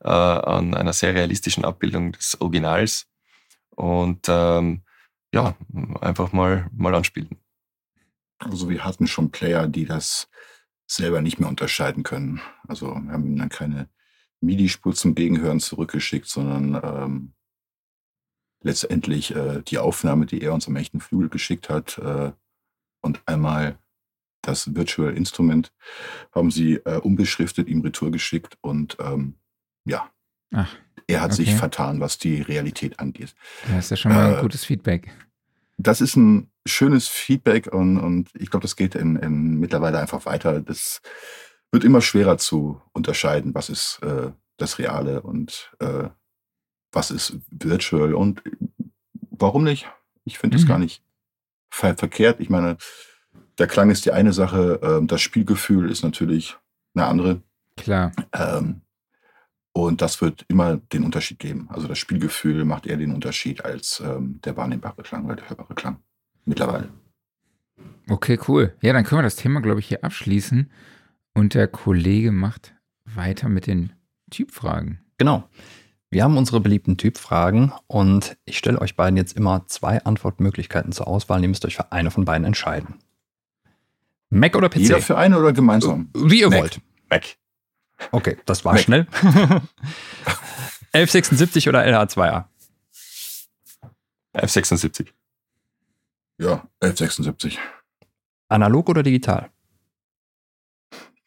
äh, an einer sehr realistischen Abbildung des Originals. Und ähm, ja, einfach mal, mal anspielen. Also wir hatten schon Player, die das selber nicht mehr unterscheiden können. Also wir haben dann keine MIDI-Spur zum Gegenhören zurückgeschickt, sondern ähm, letztendlich äh, die Aufnahme, die er uns am echten Flügel geschickt hat, äh, und einmal das Virtual Instrument haben sie äh, umbeschriftet, ihm Retour geschickt und ähm, ja, Ach, er hat okay. sich vertan, was die Realität angeht. Das ist ja schon mal ein äh, gutes Feedback. Das ist ein schönes Feedback und, und ich glaube, das geht in, in mittlerweile einfach weiter. Das wird immer schwerer zu unterscheiden, was ist äh, das Reale und äh, was ist virtual und warum nicht? Ich finde mhm. das gar nicht ver verkehrt. Ich meine, der Klang ist die eine Sache, ähm, das Spielgefühl ist natürlich eine andere. Klar. Ähm, und das wird immer den Unterschied geben. Also das Spielgefühl macht eher den Unterschied als ähm, der wahrnehmbare Klang oder der hörbare Klang. Mittlerweile. Okay, cool. Ja, dann können wir das Thema, glaube ich, hier abschließen. Und der Kollege macht weiter mit den Typfragen. Genau. Wir haben unsere beliebten Typfragen und ich stelle euch beiden jetzt immer zwei Antwortmöglichkeiten zur Auswahl. Ihr müsst euch für eine von beiden entscheiden. Mac oder PC? Jeder für eine oder gemeinsam? Wie ihr Mac. wollt. Mac. Okay, das war Mac. schnell. 1176 oder LH2A? F76. Ja, 1176. Analog oder digital?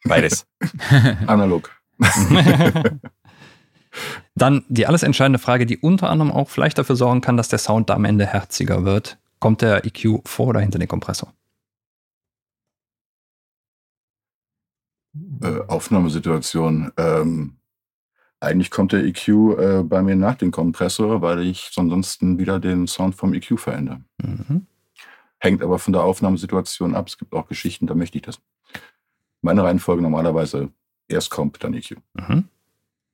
Beides. Analog. Dann die alles entscheidende Frage, die unter anderem auch vielleicht dafür sorgen kann, dass der Sound da am Ende herziger wird. Kommt der EQ vor oder hinter den Kompressor? Äh, Aufnahmesituation. Ähm, eigentlich kommt der EQ äh, bei mir nach dem Kompressor, weil ich ansonsten wieder den Sound vom EQ verändere. Mhm. Hängt aber von der Aufnahmesituation ab. Es gibt auch Geschichten, da möchte ich das. Meine Reihenfolge normalerweise erst kommt, dann EQ. Mhm.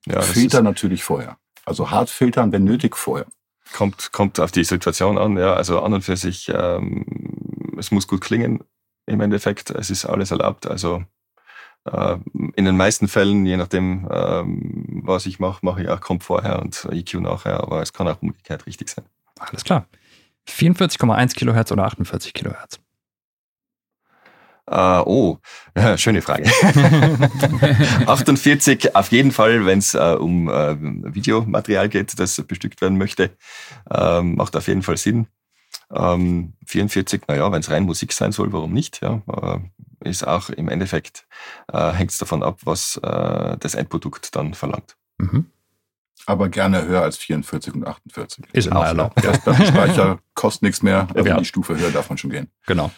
Ja, Filter natürlich vorher. Also hart filtern, wenn nötig, vorher. kommt, kommt auf die Situation an. Ja, also an und für sich, ähm, es muss gut klingen im Endeffekt. Es ist alles erlaubt. Also äh, in den meisten Fällen, je nachdem, ähm, was ich mache, mache ich auch Komp vorher und EQ nachher. Aber es kann auch umgekehrt richtig sein. Alles klar. 44,1 Kilohertz oder 48 Kilohertz? Äh, oh, schöne Frage. 48 auf jeden Fall, wenn es äh, um äh, Videomaterial geht, das bestückt werden möchte, ähm, macht auf jeden Fall Sinn. Ähm, 44, naja, wenn es rein Musik sein soll, warum nicht? Ja, äh, ist auch im Endeffekt, äh, hängt es davon ab, was äh, das Endprodukt dann verlangt. Mhm. Aber gerne höher als 44 und 48. Ist immer erlaubt. Der Speicher kostet nichts mehr, also Ja. die Stufe höher darf man schon gehen. Genau.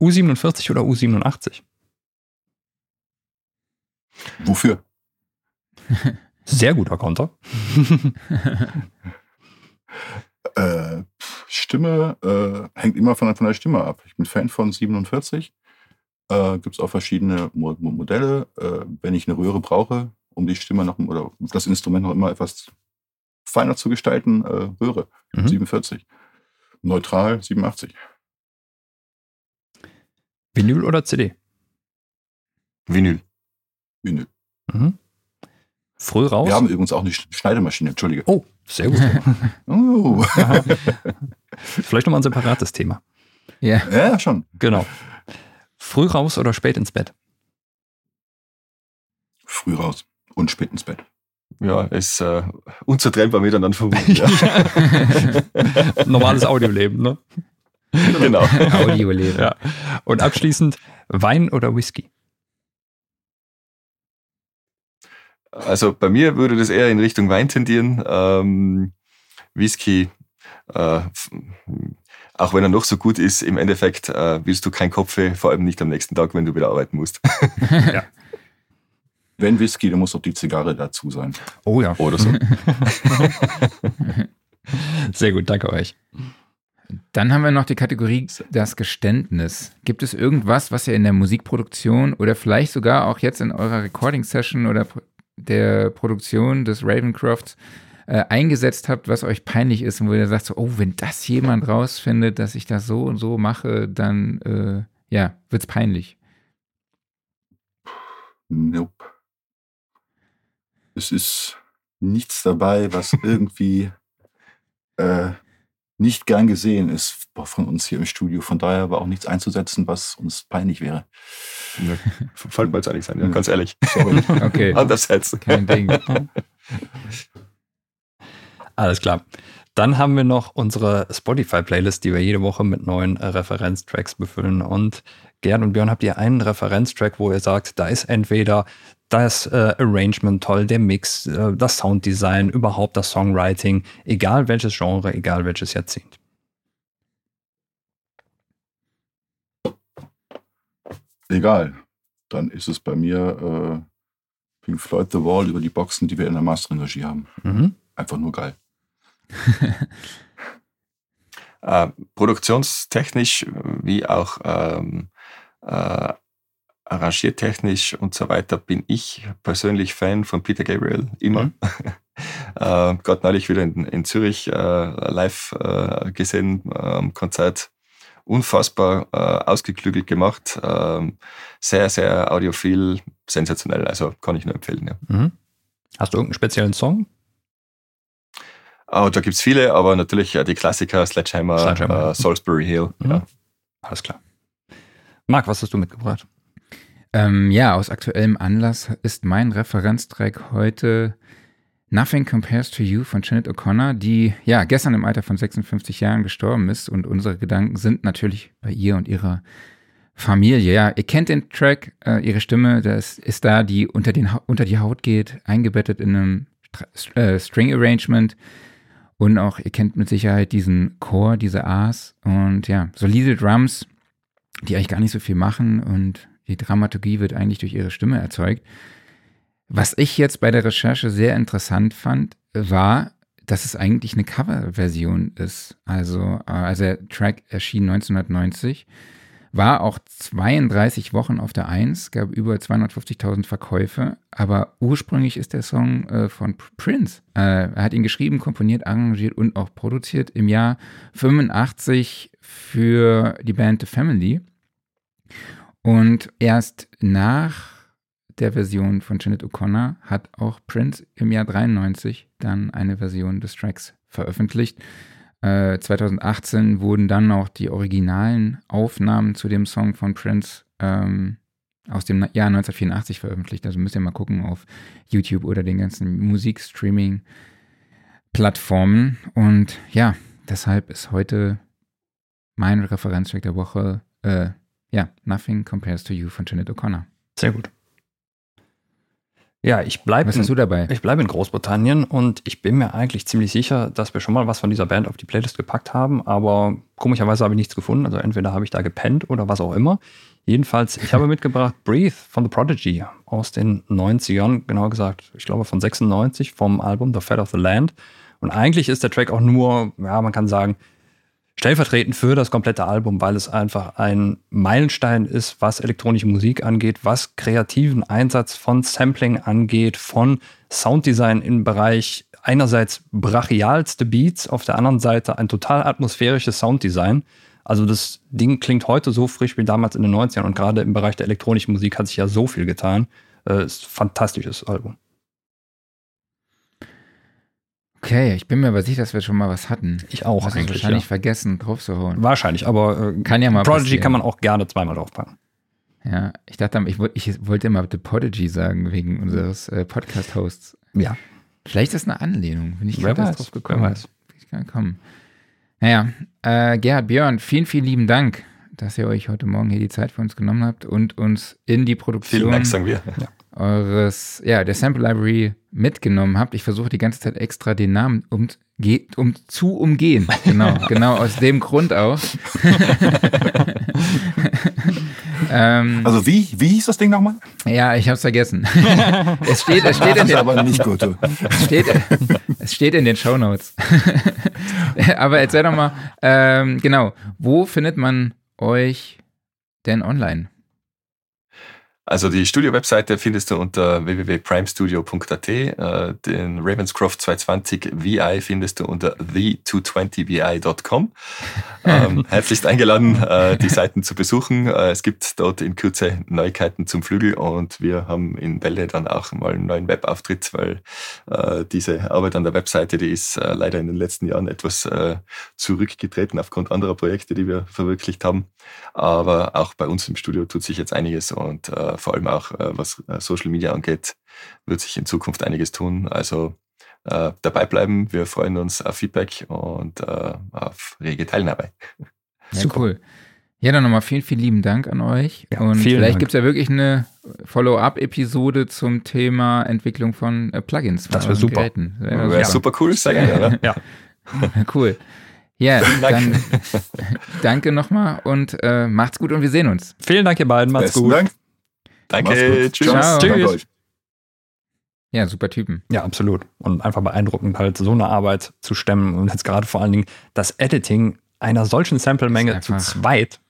U47 oder U87? Wofür? Sehr guter Konter. Äh, Stimme äh, hängt immer von, von der Stimme ab. Ich bin Fan von 47. Äh, Gibt es auch verschiedene Mo Mo Modelle. Äh, wenn ich eine Röhre brauche, um die Stimme noch oder das Instrument noch immer etwas feiner zu gestalten, äh, Röhre Mhm. 47. Neutral 87. Vinyl oder CD? Vinyl. Vinyl. Mhm. Früh raus? Wir haben übrigens auch eine Sch- Schneidemaschine, Entschuldige. oh, sehr gut. Oh. Vielleicht nochmal ein separates Thema. Ja. ja, schon. Genau. Früh raus oder spät ins Bett? Früh raus und spät ins Bett. Ja, ist äh, unzertrennbar miteinander verbunden. Ja. Normales Audioleben, ne? genau. Audioleben. Ja. Und abschließend Wein oder Whisky? Also bei mir würde das eher in Richtung Wein tendieren. Ähm, Whisky, äh, auch wenn er noch so gut ist, im Endeffekt äh, willst du kein Kopfweh, vor allem nicht am nächsten Tag, wenn du wieder arbeiten musst. Wenn Whisky, dann muss auch die Zigarre dazu sein. Oh ja. Oder so. Sehr gut, danke euch. Dann haben wir noch die Kategorie das Geständnis. Gibt es irgendwas, was ihr in der Musikproduktion oder vielleicht sogar auch jetzt in eurer Recording-Session oder der Produktion des Ravencrofts äh, eingesetzt habt, was euch peinlich ist und wo ihr sagt, so, oh, wenn das jemand rausfindet, dass ich das so und so mache, dann äh, ja, wird's peinlich. Nope. Es ist nichts dabei, was irgendwie äh, nicht gern gesehen ist von uns hier im Studio. Von daher war auch nichts einzusetzen, was uns peinlich wäre. Ja, Fällt mir jetzt ehrlich sein, ja, ganz ehrlich. Sorry. Okay, Andererseits. kein Ding. Alles klar. Dann haben wir noch unsere Spotify-Playlist, die wir jede Woche mit neuen äh, Referenztracks befüllen. Und Gerd und Björn, habt ihr einen Referenztrack, wo ihr sagt, da ist entweder das äh, Arrangement toll, der Mix, äh, das Sounddesign, überhaupt das Songwriting, egal welches Genre, egal welches Jahrzehnt. Egal. Dann ist es bei mir äh, Pink Floyd The Wall über die Boxen, die wir in der Mastering-Regie haben. Mhm. Einfach nur geil. Äh, produktionstechnisch wie auch ähm, äh, arrangiertechnisch und so weiter bin ich persönlich Fan von Peter Gabriel, immer. Mhm. äh, Gerade neulich wieder in, in Zürich äh, live äh, gesehen äh, am Konzert. Unfassbar äh, ausgeklügelt gemacht. ähm, sehr, sehr audiophil, sensationell. Also kann ich nur empfehlen. Ja. Mhm. Hast du irgendeinen speziellen Song, Oh, da gibt es viele, aber natürlich ja, die Klassiker, Sledgehammer, Sledgehammer. Äh, Salisbury Hill. Mhm. Ja. Alles klar. Marc, was hast du mitgebracht? Ähm, ja, aus aktuellem Anlass ist mein Referenztrack heute Nothing Compares to You von Janet O'Connor, die ja gestern im Alter von 56 Jahren gestorben ist und unsere Gedanken sind natürlich bei ihr und ihrer Familie. Ja, ihr kennt den Track, äh, ihre Stimme, das ist da, die unter, den, unter die Haut geht, eingebettet in einem äh, String Arrangement. Und auch, ihr kennt mit Sicherheit diesen Chor, diese A's und ja, solide Drums, die eigentlich gar nicht so viel machen und die Dramaturgie wird eigentlich durch ihre Stimme erzeugt. Was ich jetzt bei der Recherche sehr interessant fand, war, dass es eigentlich eine Coverversion ist. Also, äh, also der Track erschien 1990, war auch 32 Wochen auf der Eins, gab über 250.000 Verkäufe, aber ursprünglich ist der Song äh, von Prince. Äh, er hat ihn geschrieben, komponiert, arrangiert und auch produziert im Jahr 85 für die Band The Family. Und erst nach der Version von Janet O'Connor hat auch Prince im Jahr 93 dann eine Version des Tracks veröffentlicht. Äh, 2018 wurden dann auch die originalen Aufnahmen zu dem Song von Prince ähm, aus dem Jahr 1984 veröffentlicht. Also müsst ihr mal gucken auf YouTube oder den ganzen Musikstreaming-Plattformen. Und ja, deshalb ist heute mein Referenztrack der Woche, äh, ja, Nothing Compares to You von Janet O'Connor. Sehr gut. Ja, ich bleibe. Was hast du dabei? Ich bleibe in Großbritannien und ich bin mir eigentlich ziemlich sicher, dass wir schon mal was von dieser Band auf die Playlist gepackt haben, aber komischerweise habe ich nichts gefunden. Also entweder habe ich da gepennt oder was auch immer. Jedenfalls, ich habe mitgebracht Breathe von The Prodigy aus den 90ern, genauer gesagt, ich glaube von 96 vom Album The Fat of the Land. Und eigentlich ist der Track auch nur, ja, man kann sagen, stellvertretend für das komplette Album, weil es einfach ein Meilenstein ist, was elektronische Musik angeht, was kreativen Einsatz von Sampling angeht, von Sounddesign im Bereich einerseits brachialste Beats, auf der anderen Seite ein total atmosphärisches Sounddesign. Also das Ding klingt heute so frisch wie damals in den 90ern und gerade im Bereich der elektronischen Musik hat sich ja so viel getan. Äh, ist ein fantastisches Album. Okay, ich bin mir aber sicher, dass wir schon mal was hatten. Ich auch. Hast eigentlich, wahrscheinlich ja. vergessen, draufzuhauen. Wahrscheinlich, aber äh, kann ja mal Prodigy passieren. kann man auch gerne zweimal draufpacken. Ja, ich dachte, ich, ich wollte immer The Prodigy sagen, wegen unseres äh, Podcast-Hosts. Ja. Vielleicht ist das eine Anlehnung, wenn ich weiß, drauf gekommen wer weiß. Ich kann kommen. Naja, äh, Gerhard, Björn, vielen, vielen lieben Dank, dass ihr euch heute Morgen hier die Zeit für uns genommen habt und uns in die Produktion. Vielen Dank, sagen wir. Ja eures, ja, der Sample Library mitgenommen habt. Ich versuche die ganze Zeit extra den Namen um, um zu umgehen. Genau, genau aus dem Grund auch. ähm, also wie, wie hieß das Ding nochmal? Ja, ich habe es vergessen. es steht, es steht in den, aber nicht gut. Es steht, es steht in den Show Notes. aber erzähl doch mal, ähm, genau, wo findet man euch denn online? Also die Studio-Webseite findest du unter www.primestudio.at. Äh, den Ravenscroft 220 VI findest du unter the220vi.com. Ähm, herzlichst eingeladen, äh, die Seiten zu besuchen. Äh, es gibt dort in Kürze Neuigkeiten zum Flügel und wir haben in Bälle dann auch mal einen neuen Webauftritt, weil äh, diese Arbeit an der Webseite, die ist äh, leider in den letzten Jahren etwas äh, zurückgetreten aufgrund anderer Projekte, die wir verwirklicht haben. Aber auch bei uns im Studio tut sich jetzt einiges und vor allem auch was Social Media angeht, wird sich in Zukunft einiges tun. Also äh, dabei bleiben. Wir freuen uns auf Feedback und äh, auf rege Teilnahme. Ja, Super. cool. Ja, dann nochmal vielen, vielen lieben Dank an euch. Ja, und vielleicht gibt es ja wirklich eine Follow-up-Episode zum Thema Entwicklung von äh, Plugins. Das wäre super. Geräten. Wäre wär super cool, sehr gerne. ja. cool. Ja, dann danke nochmal und äh, macht's gut und wir sehen uns. Vielen Dank, ihr beiden. Macht's Besten gut. Dank. Danke. Tschüss. Ciao. Tschüss. Ja, super Typen. Ja, absolut. Und einfach beeindruckend, halt so eine Arbeit zu stemmen und jetzt gerade vor allen Dingen das Editing einer solchen Sample-Menge zu zweit.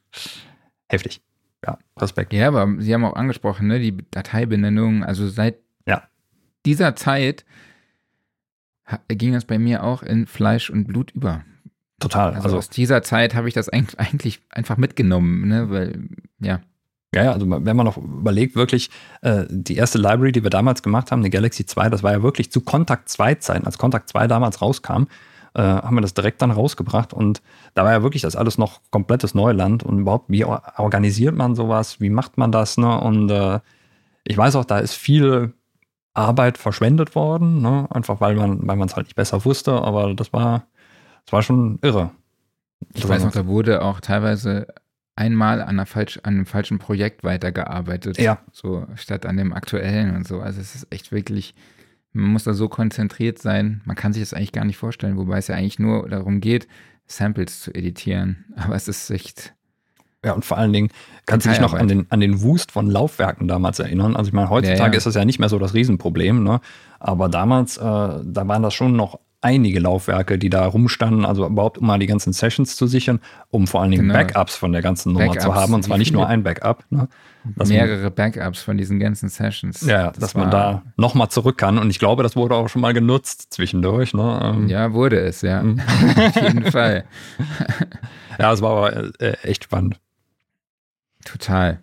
Heftig. Ja, Respekt. Ja, aber Sie haben auch angesprochen, ne, die Dateibenennung, also seit ja. dieser Zeit ging das bei mir auch in Fleisch und Blut über. Total. Also, also aus dieser Zeit habe ich das eigentlich einfach mitgenommen, ne, weil, ja. Ja, ja, also wenn man noch überlegt, wirklich, äh, die erste Library, die wir damals gemacht haben, die Galaxy 2, das war ja wirklich zu Kontakt 2 Zeiten, als Kontakt 2 damals rauskam, äh, haben wir das direkt dann rausgebracht und da war ja wirklich das alles noch komplettes Neuland und überhaupt, wie organisiert man sowas, wie macht man das, ne? Und äh, ich weiß auch, da ist viel Arbeit verschwendet worden, ne? einfach weil man weil es halt nicht besser wusste, aber das war, das war schon irre. Ich weiß noch, da wurde auch teilweise einmal an, falsch, an einem falschen Projekt weitergearbeitet. Ja. So statt an dem aktuellen und so. Also es ist echt wirklich, man muss da so konzentriert sein, man kann sich das eigentlich gar nicht vorstellen, wobei es ja eigentlich nur darum geht, Samples zu editieren. Aber es ist echt. Ja, und vor allen Dingen kannst du dich noch an den, an den Wust von Laufwerken damals erinnern. Also ich meine, heutzutage ja, ja. ist das ja nicht mehr so das Riesenproblem, ne? Aber damals, äh, da waren das schon noch einige Laufwerke, die da rumstanden, also überhaupt um mal die ganzen Sessions zu sichern, um vor allen Dingen genau. Backups von der ganzen Nummer Backups, zu haben. Und zwar nicht nur ein Backup. Ne? Mehrere man, Backups von diesen ganzen Sessions. Ja, das dass man da nochmal zurück kann. Und ich glaube, das wurde auch schon mal genutzt zwischendurch. Ne? Ähm, ja, wurde es, ja. Mhm. Auf jeden Fall. ja, es war aber äh, echt spannend. Total.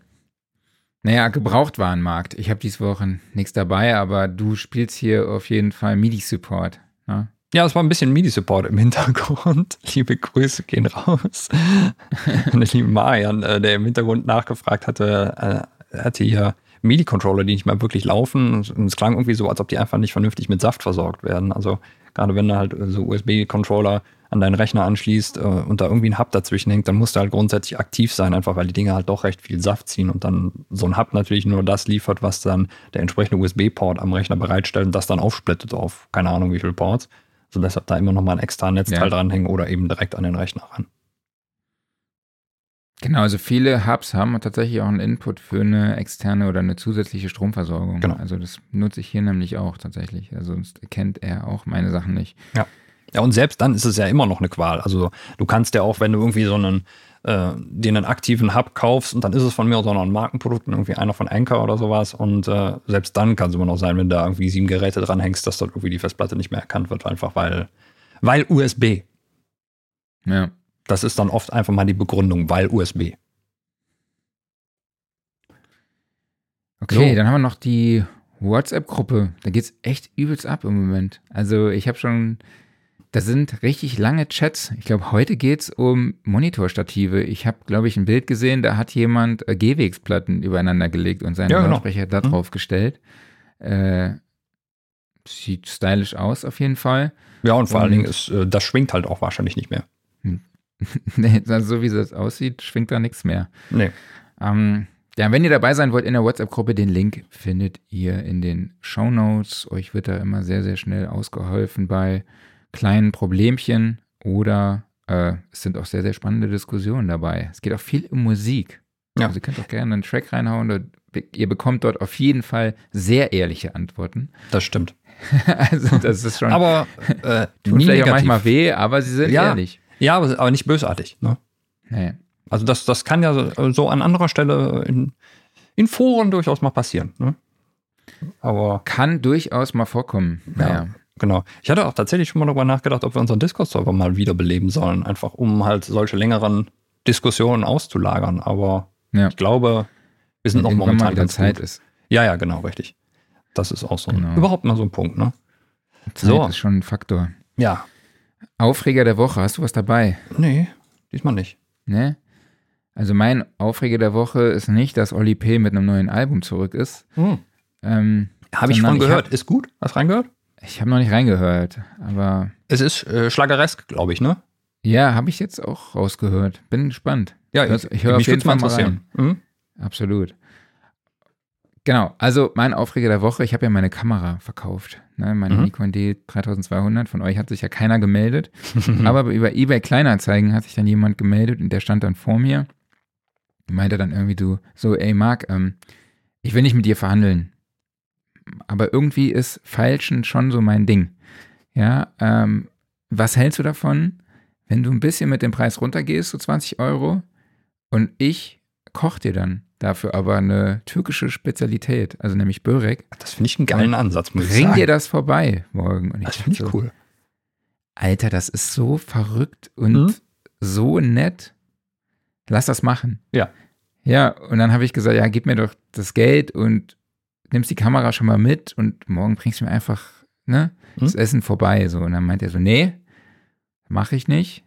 Naja, Gebrauchtwarenmarkt. Ich habe diese Woche nichts dabei, aber du spielst hier auf jeden Fall MIDI-Support. Ne? Ja, es war ein bisschen MIDI-Support im Hintergrund. Liebe Grüße gehen raus. Der liebe Marian, äh, der im Hintergrund nachgefragt hatte, äh, hatte hier MIDI-Controller, die nicht mehr wirklich laufen. Und es klang irgendwie so, als ob die einfach nicht vernünftig mit Saft versorgt werden. Also gerade wenn du halt so USB-Controller an deinen Rechner anschließt äh, und da irgendwie ein Hub dazwischen hängt, dann musst du halt grundsätzlich aktiv sein, einfach weil die Dinge halt doch recht viel Saft ziehen und dann so ein Hub natürlich nur das liefert, was dann der entsprechende USB-Port am Rechner bereitstellt und das dann aufsplittet auf keine Ahnung wie viele Ports. Also deshalb da immer nochmal ein extra Netzteil ja. dranhängen oder eben direkt an den Rechner ran. Genau, also viele Hubs haben tatsächlich auch einen Input für eine externe oder eine zusätzliche Stromversorgung. Genau. Also das nutze ich hier nämlich auch tatsächlich. Also sonst erkennt er auch meine Sachen nicht. Ja. Ja, und selbst dann ist es ja immer noch eine Qual. Also du kannst ja auch, wenn du irgendwie so einen, äh, dir einen aktiven Hub kaufst und dann ist es von mir so ein Markenprodukt, irgendwie einer von Anker oder sowas und äh, selbst dann kann es immer noch sein, wenn da irgendwie sieben Geräte dranhängst, dass dort irgendwie die Festplatte nicht mehr erkannt wird, einfach weil, weil USB. Ja. Das ist dann oft einfach mal die Begründung, weil USB. Okay, so. dann haben wir noch die WhatsApp-Gruppe. Da geht es echt übelst ab im Moment. Also ich habe schon da sind richtig lange Chats. Ich glaube, heute geht es um Monitorstative. Ich habe, glaube ich, ein Bild gesehen, da hat jemand äh, Gehwegsplatten übereinander gelegt und seinen ja, genau. Lautsprecher da mhm. drauf mhm. gestellt. Äh, sieht stylisch aus auf jeden Fall. Ja, und vor und, allen Dingen, ist, äh, das schwingt halt auch wahrscheinlich nicht mehr. nee, so wie das aussieht, schwingt da nichts mehr. Nee. Ähm, ja, wenn ihr dabei sein wollt in der WhatsApp-Gruppe, den Link findet ihr in den Show Notes. Euch wird da immer sehr, sehr schnell ausgeholfen bei kleinen Problemchen oder äh, es sind auch sehr, sehr spannende Diskussionen dabei. Es geht auch viel um Musik. Ja. Also ihr könnt auch gerne einen Track reinhauen. Oder ihr bekommt dort auf jeden Fall sehr ehrliche Antworten. Das stimmt. also das ist schon. aber äh, tut vielleicht auch manchmal weh, aber sie sind ja, ehrlich. Ja, aber, nicht bösartig. Ne? Nee. Also das, das kann ja so, so an anderer Stelle in, in Foren durchaus mal passieren. Ne? Aber kann durchaus mal vorkommen. Naja. Genau. Ich hatte auch tatsächlich schon mal darüber nachgedacht, ob wir unseren Discord-Server mal wiederbeleben sollen, einfach um halt solche längeren Diskussionen auszulagern. Aber ja. ich glaube, wir sind noch momentan ganz Zeit gut. ist. Ja, ja, genau, richtig. Das ist auch so genau. ein, überhaupt mal so ein Punkt, ne? Zeit so. ist schon ein Faktor. Ja. Aufreger der Woche, hast du was dabei? Nee, diesmal nicht. Ne? Also mein Aufreger der Woche ist nicht, dass Oli P. mit einem neuen Album zurück ist. Hm. Ähm, Habe ich schon gehört. Hab, ist gut? Hast du reingehört? Ich habe noch nicht reingehört, aber. Es ist äh, schlageresk, glaube ich, ne? Ja, habe ich jetzt auch rausgehört. Bin gespannt. Ja, ich, ich höre auf jeden Fall mal rein. Mhm. Absolut. Genau, also mein Aufreger der Woche, ich habe ja meine Kamera verkauft. Ne, meine mhm. Nikon D3200, von euch hat sich ja keiner gemeldet. aber über eBay Kleinanzeigen hat sich dann jemand gemeldet und der stand dann vor mir. Meinte dann irgendwie du, so, ey Marc, ähm, ich will nicht mit dir verhandeln aber irgendwie ist Feilschen schon so mein Ding. Ja, ähm, was hältst du davon, wenn du ein bisschen mit dem Preis runtergehst, so 20 Euro, und ich koche dir dann dafür aber eine türkische Spezialität, also nämlich Börek. Das finde ich einen geilen Ansatz, muss ich sagen. Bring dir das vorbei morgen. Und das finde ich so, cool. Alter, das ist so verrückt und mhm. so nett. Lass das machen. Ja. Ja, und dann habe ich gesagt, ja, gib mir doch das Geld und nimmst die Kamera schon mal mit und morgen bringst du mir einfach ne, das hm? Essen vorbei. So. Und dann meint er so, nee, mache ich nicht.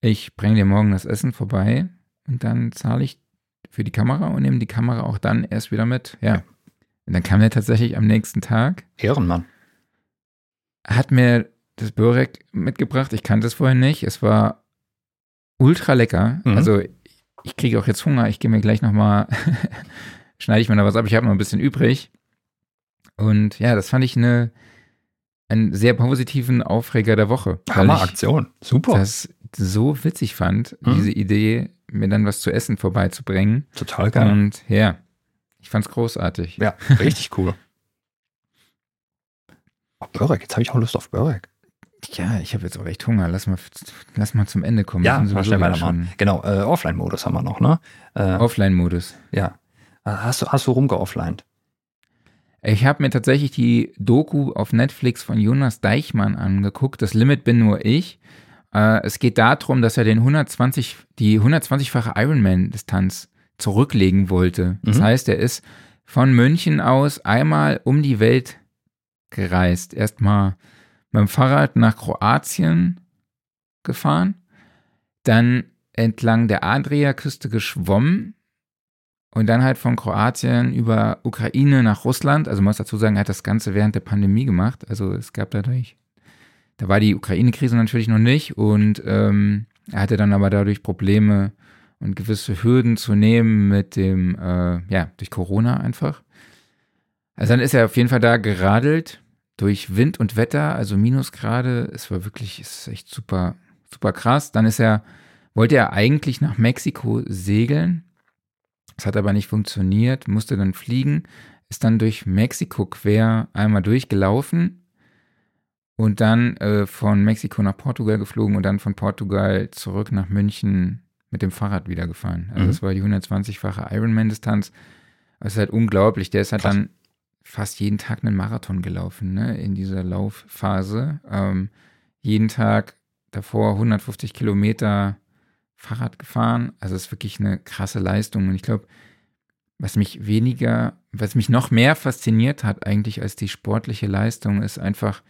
Ich bringe dir morgen das Essen vorbei und dann zahle ich für die Kamera und nehme die Kamera auch dann erst wieder mit. Ja. Und dann kam er tatsächlich am nächsten Tag. Ehrenmann. Hat mir das Börek mitgebracht. Ich kannte es vorher nicht. Es war ultra lecker. Mhm. Also ich kriege auch jetzt Hunger. Ich gehe mir gleich nochmal, schneide ich mir da was ab. Ich habe noch ein bisschen übrig. Und ja, das fand ich eine, einen sehr positiven Aufreger der Woche. Hammer Aktion. Super. Das so witzig fand, mhm. diese Idee, mir dann was zu essen vorbeizubringen. Total geil. Und ja, ich fand's großartig. Ja, richtig cool. Oh, Börek, jetzt habe ich auch Lust auf Börek. Ja, ich habe jetzt auch echt Hunger. Lass mal, lass mal zum Ende kommen. Ja, mal schnell weitermachen. Genau, äh, Offline-Modus haben wir noch, ne? Äh, Offline-Modus. Ja. Hast du, hast du rumgeofflined? Ich habe mir tatsächlich die Doku auf Netflix von Jonas Deichmann angeguckt. Das Limit bin nur ich. Äh, es geht darum, dass er den 120, die 120-fache Ironman-Distanz zurücklegen wollte. Das mhm. heißt, er ist von München aus einmal um die Welt gereist. Erstmal mit dem Fahrrad nach Kroatien gefahren, dann entlang der Adriaküste geschwommen und dann halt von Kroatien über Ukraine nach Russland. Also man muss dazu sagen, er hat das Ganze während der Pandemie gemacht. Also es gab dadurch, da war die Ukraine-Krise natürlich noch nicht und ähm, er hatte dann aber dadurch Probleme und gewisse Hürden zu nehmen mit dem, äh, ja, durch Corona einfach. Also dann ist er auf jeden Fall da geradelt durch Wind und Wetter, also Minusgrade. Es war wirklich, es ist echt super, super krass. Dann ist er, wollte er eigentlich nach Mexiko segeln. Es hat aber nicht funktioniert, musste dann fliegen, ist dann durch Mexiko quer einmal durchgelaufen und dann äh, von Mexiko nach Portugal geflogen und dann von Portugal zurück nach München mit dem Fahrrad wieder gefahren. Also mhm. das war die 120-fache Ironman-Distanz. Das ist halt unglaublich. Der ist halt Krass. dann fast jeden Tag einen Marathon gelaufen, ne, in dieser Laufphase. Ähm, jeden Tag davor 150 Kilometer Fahrrad gefahren. Also es ist wirklich eine krasse Leistung. Und ich glaube, was mich weniger, was mich noch mehr fasziniert hat eigentlich als die sportliche Leistung, ist einfach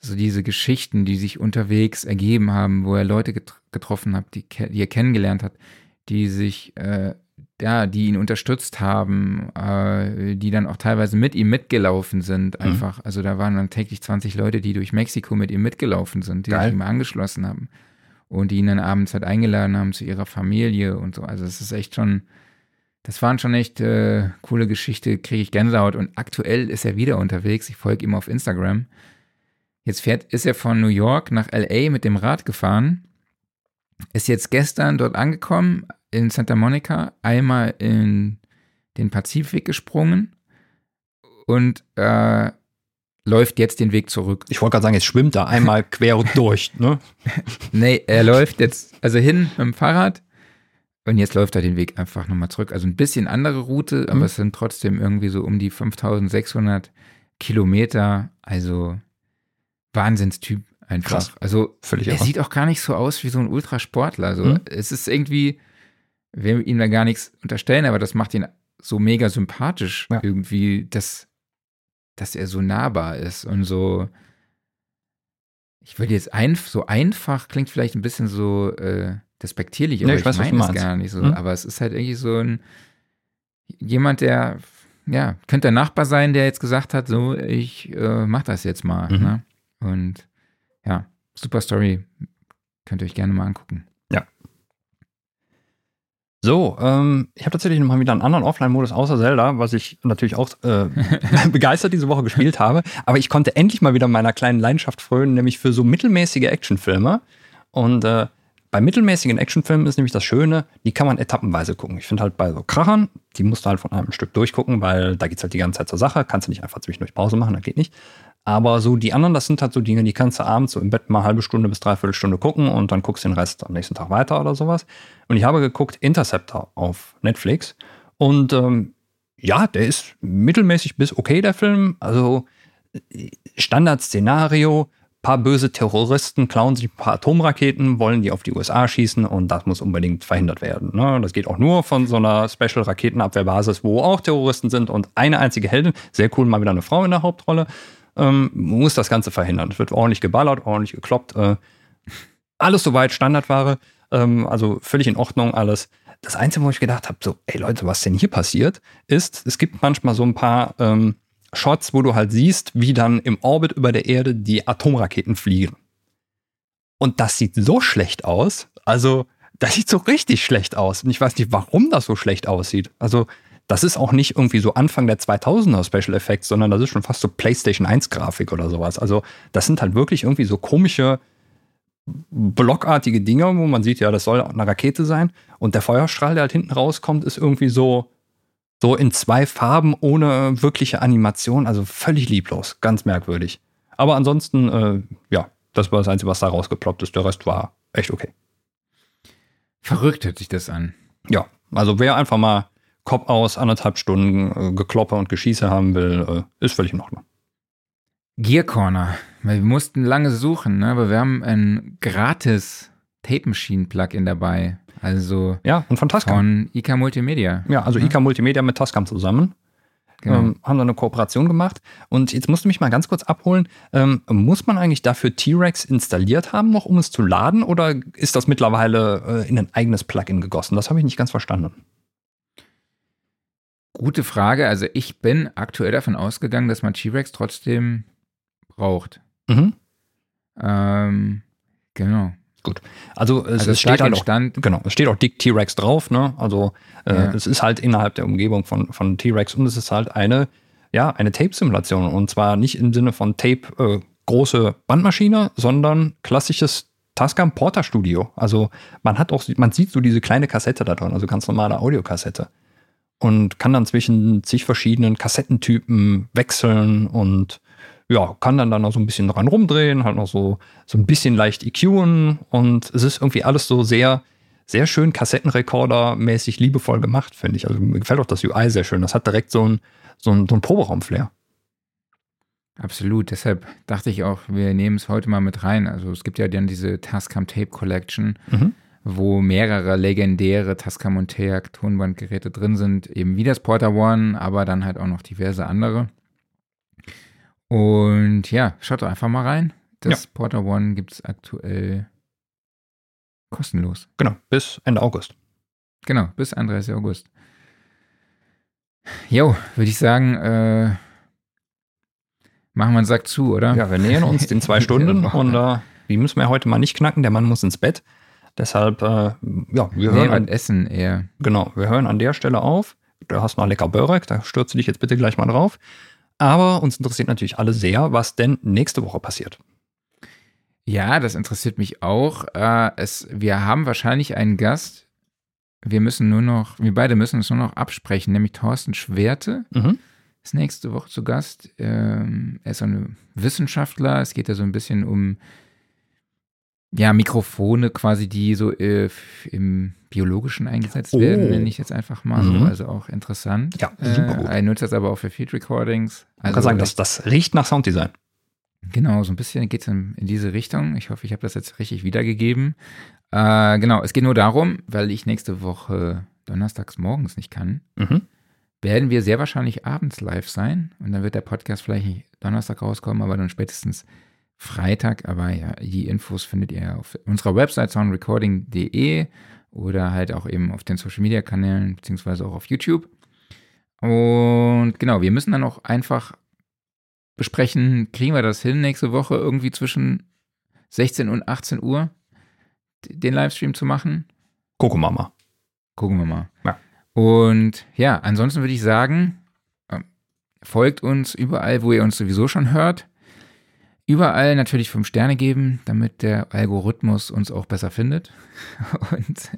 so diese Geschichten, die sich unterwegs ergeben haben, wo er Leute getroffen hat, die, die er kennengelernt hat, die sich, äh, ja, die ihn unterstützt haben, äh, die dann auch teilweise mit ihm mitgelaufen sind, mhm. einfach. Mhm. Also da waren dann täglich 20 Leute, die durch Mexiko mit ihm mitgelaufen sind, die Geil. sich ihm angeschlossen haben und die ihn dann abends halt eingeladen haben zu ihrer Familie und so. Also es ist echt schon, das waren schon echt äh, coole Geschichte, kriege ich Gänsehaut und aktuell ist er wieder unterwegs. Ich folge ihm auf Instagram Jetzt fährt, ist er von New York nach LA mit dem Rad gefahren, ist jetzt gestern dort angekommen in Santa Monica, einmal in den Pazifik gesprungen und äh, läuft jetzt den Weg zurück. Ich wollte gerade sagen, jetzt schwimmt er einmal quer durch, ne? nee, er läuft jetzt also hin mit dem Fahrrad und jetzt läuft er den Weg einfach nochmal zurück. Also ein bisschen andere Route, aber mhm. es sind trotzdem irgendwie so um die 5600 Kilometer. Also Wahnsinnstyp einfach. Krass. Also Völlig er sieht auch gar nicht so aus wie so ein Ultrasportler. Also mhm. es ist irgendwie, wir ihm da gar nichts unterstellen, aber das macht ihn so mega sympathisch ja. irgendwie, dass, dass er so nahbar ist und so. Ich würde jetzt ein, so einfach klingt vielleicht ein bisschen so äh, despektierlich, aber nee, ich, ich weiß, meine es gar nicht so. Mhm. Aber es ist halt irgendwie so ein jemand, der ja, könnte der Nachbar sein, der jetzt gesagt hat, so, ich äh, mach das jetzt mal. Mhm. Ne? Und ja, super Story. Könnt ihr euch gerne mal angucken. So, ähm, ich habe tatsächlich noch mal wieder einen anderen Offline-Modus außer Zelda, was ich natürlich auch äh, begeistert diese Woche gespielt habe. Aber ich konnte endlich mal wieder meiner kleinen Leidenschaft frönen, nämlich für so mittelmäßige Actionfilme. Und äh, bei mittelmäßigen Actionfilmen ist nämlich das Schöne, die kann man etappenweise gucken. Ich finde halt bei so Krachern, die musst du halt von einem Stück durchgucken, weil da geht es halt die ganze Zeit zur Sache. Kannst du nicht einfach zwischendurch Pause machen, das geht nicht. Aber so die anderen, das sind halt so Dinge, die kannst du abends so im Bett mal halbe Stunde bis dreiviertel Stunde gucken und dann guckst du den Rest am nächsten Tag weiter oder sowas. Und ich habe geguckt Interceptor auf Netflix und ähm, ja, der ist mittelmäßig bis okay, der Film. Also Standardszenario, paar böse Terroristen klauen sich ein paar Atomraketen, wollen die auf die USA schießen und das muss unbedingt verhindert werden. Ne? Das geht auch nur von so einer Special-Raketenabwehrbasis, wo auch Terroristen sind und eine einzige Heldin, sehr cool, mal wieder eine Frau in der Hauptrolle, ähm, muss das Ganze verhindern. Es wird ordentlich geballert, ordentlich gekloppt. Äh, alles soweit Standardware, ähm, also völlig in Ordnung alles. Das Einzige, wo ich gedacht habe, so, ey Leute, was denn hier passiert, ist, es gibt manchmal so ein paar ähm, Shots, wo du halt siehst, wie dann im Orbit über der Erde die Atomraketen fliegen. Und das sieht so schlecht aus. Also, das sieht so richtig schlecht aus. Und ich weiß nicht, warum das so schlecht aussieht. Also, das ist auch nicht irgendwie so Anfang der 2000er Special Effects, sondern das ist schon fast so PlayStation 1 Grafik oder sowas. Also, das sind halt wirklich irgendwie so komische, blockartige Dinge, wo man sieht, ja, das soll eine Rakete sein. Und der Feuerstrahl, der halt hinten rauskommt, ist irgendwie so, so in zwei Farben ohne wirkliche Animation. Also völlig lieblos. Ganz merkwürdig. Aber ansonsten, äh, ja, das war das Einzige, was da rausgeploppt ist. Der Rest war echt okay. Verrückt hört sich das an. Ja, also wer einfach mal Kopf aus, anderthalb Stunden äh, Gekloppe und Geschieße haben will, äh, ist völlig in Ordnung. Gear Corner. Wir mussten lange suchen, ne? aber wir haben ein gratis Tape Machine Plugin dabei. Also ja, und von Tascam. Von IK Multimedia. Ja, also ja. IK Multimedia mit Tascam zusammen. Genau. Ähm, haben da eine Kooperation gemacht. Und jetzt musst du mich mal ganz kurz abholen. Ähm, muss man eigentlich dafür T-Rex installiert haben, noch um es zu laden? Oder ist das mittlerweile äh, in ein eigenes Plugin gegossen? Das habe ich nicht ganz verstanden. Gute Frage. Also ich bin aktuell davon ausgegangen, dass man T-Rex trotzdem braucht. Mhm. Ähm, genau. Gut. Also es, also es steht halt auch, genau, es steht auch dick T-Rex drauf, ne? Also äh, ja. es ist halt innerhalb der Umgebung von, von T-Rex und es ist halt eine, ja, eine Tape-Simulation. Und zwar nicht im Sinne von Tape äh, große Bandmaschine, sondern klassisches Tascam Porter Studio. Also man hat auch, man sieht so diese kleine Kassette da drin, also ganz normale Audiokassette. Und kann dann zwischen zig verschiedenen Kassettentypen wechseln und ja, kann dann da noch so ein bisschen dran rumdrehen, halt noch so, so ein bisschen leicht EQen und es ist irgendwie alles so sehr, sehr schön Kassettenrekorder-mäßig liebevoll gemacht, finde ich. Also mir gefällt auch das UI sehr schön. Das hat direkt so ein, so ein, so ein Proberaum-Flair. Absolut, deshalb dachte ich auch, wir nehmen es heute mal mit rein. Also es gibt ja dann diese Tascam Tape Collection, mhm. Wo mehrere legendäre Tascam und TEAC Tonbandgeräte drin sind, eben wie das Porter One, aber dann halt auch noch diverse andere. Und ja, schaut doch einfach mal rein. Das ja. Porter One gibt es aktuell kostenlos. Genau, bis Ende August. Genau, bis 31. August. Jo, würde ich sagen, äh, machen wir einen Sack zu, oder? Ja, wir nähern uns den zwei Stunden und äh, die müssen wir heute mal nicht knacken. Der Mann muss ins Bett. Deshalb, äh, ja, wir nee, hören. An, Essen eher. Genau, wir hören an der Stelle auf. Du hast noch lecker Börek, da stürzt du dich jetzt bitte gleich mal drauf. Aber uns interessiert natürlich alle sehr, was denn nächste Woche passiert. Ja, das interessiert mich auch. Äh, es, wir haben wahrscheinlich einen Gast. Wir müssen nur noch, wir beide müssen uns nur noch absprechen, nämlich Thorsten Schwerte. Mhm. Ist nächste Woche zu Gast. Ähm, er ist so ein Wissenschaftler. Es geht ja so ein bisschen um ja, Mikrofone quasi, die so äh, im Biologischen eingesetzt oh. werden, nenne ich jetzt einfach mal mhm. so. Also auch interessant. Ja, super gut. Äh, nutzt das aber auch für Field Recordings. Also, Man kann sagen, das, das riecht nach Sounddesign. Genau, so ein bisschen geht es in, in, diese Richtung. Ich hoffe, ich habe das jetzt richtig wiedergegeben. Äh, genau, es geht nur darum, weil ich nächste Woche donnerstags morgens nicht kann, mhm. werden wir sehr wahrscheinlich abends live sein. Und dann wird der Podcast vielleicht nicht Donnerstag rauskommen, aber dann spätestens Freitag. Aber ja, die Infos findet ihr auf unserer Website soundrecording.de oder halt auch eben auf den Social Media Kanälen, beziehungsweise auch auf YouTube. Und genau, wir müssen dann auch einfach besprechen, kriegen wir das hin nächste Woche irgendwie zwischen 16 und 18 Uhr den Livestream zu machen? Gucken wir mal. Gucken wir mal. Ja. Und ja, ansonsten würde ich sagen, ähm, folgt uns überall, wo ihr uns sowieso schon hört. Überall natürlich fünf Sterne geben, damit der Algorithmus uns auch besser findet. Und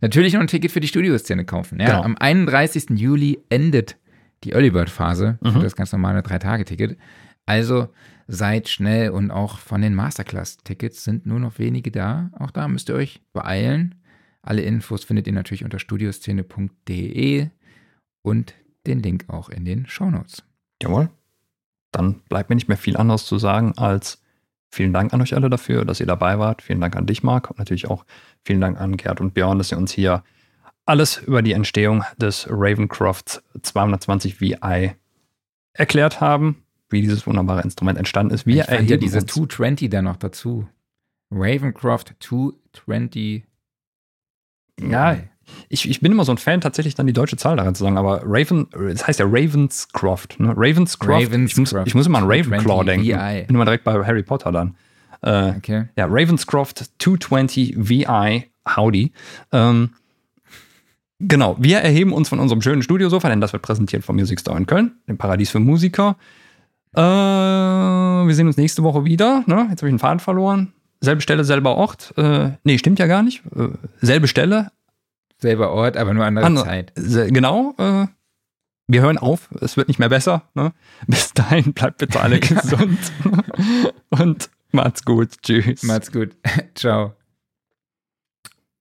natürlich noch ein Ticket für die Studioszene kaufen. Ja, genau. Am 31. Juli endet die Early Bird Phase mhm. für das ganz normale Drei-Tage-Ticket. Also seid schnell und auch von den Masterclass-Tickets sind nur noch wenige da. Auch da müsst ihr euch beeilen. Alle Infos findet ihr natürlich unter studioszene.de und den Link auch in den Shownotes. Jawohl dann bleibt mir nicht mehr viel anderes zu sagen als vielen Dank an euch alle dafür, dass ihr dabei wart. Vielen Dank an dich, Marc. Und natürlich auch vielen Dank an Gerd und Björn, dass ihr uns hier alles über die Entstehung des Ravencroft 220 VI erklärt haben, wie dieses wunderbare Instrument entstanden ist. Wir ich fand ja dieses 220 da noch dazu. Ravencroft 220. Ja, ich, ich bin immer so ein Fan, tatsächlich dann die deutsche Zahl daran zu sagen, aber Raven, das heißt ja Ravenscroft, ne? Ravenscroft. Ravenscroft. Ich, muss, ich muss immer an Ravenclaw denken. VI. Bin immer direkt bei Harry Potter dann. Äh, okay. Ja, Ravenscroft 220 VI, howdy. Ähm, genau, wir erheben uns von unserem schönen Studiosofa, denn das wird präsentiert vom Music Store in Köln, dem Paradies für Musiker. Äh, wir sehen uns nächste Woche wieder. Ne? Jetzt habe ich einen Faden verloren. Selbe Stelle, selber Ort. Äh, nee, stimmt ja gar nicht. Äh, selbe Stelle, Selber Ort, aber nur andere, andere Zeit. Genau. Äh, wir hören auf. Es wird nicht mehr besser. Ne? Bis dahin bleibt bitte alle gesund. Und macht's gut. Tschüss. Macht's gut. Ciao.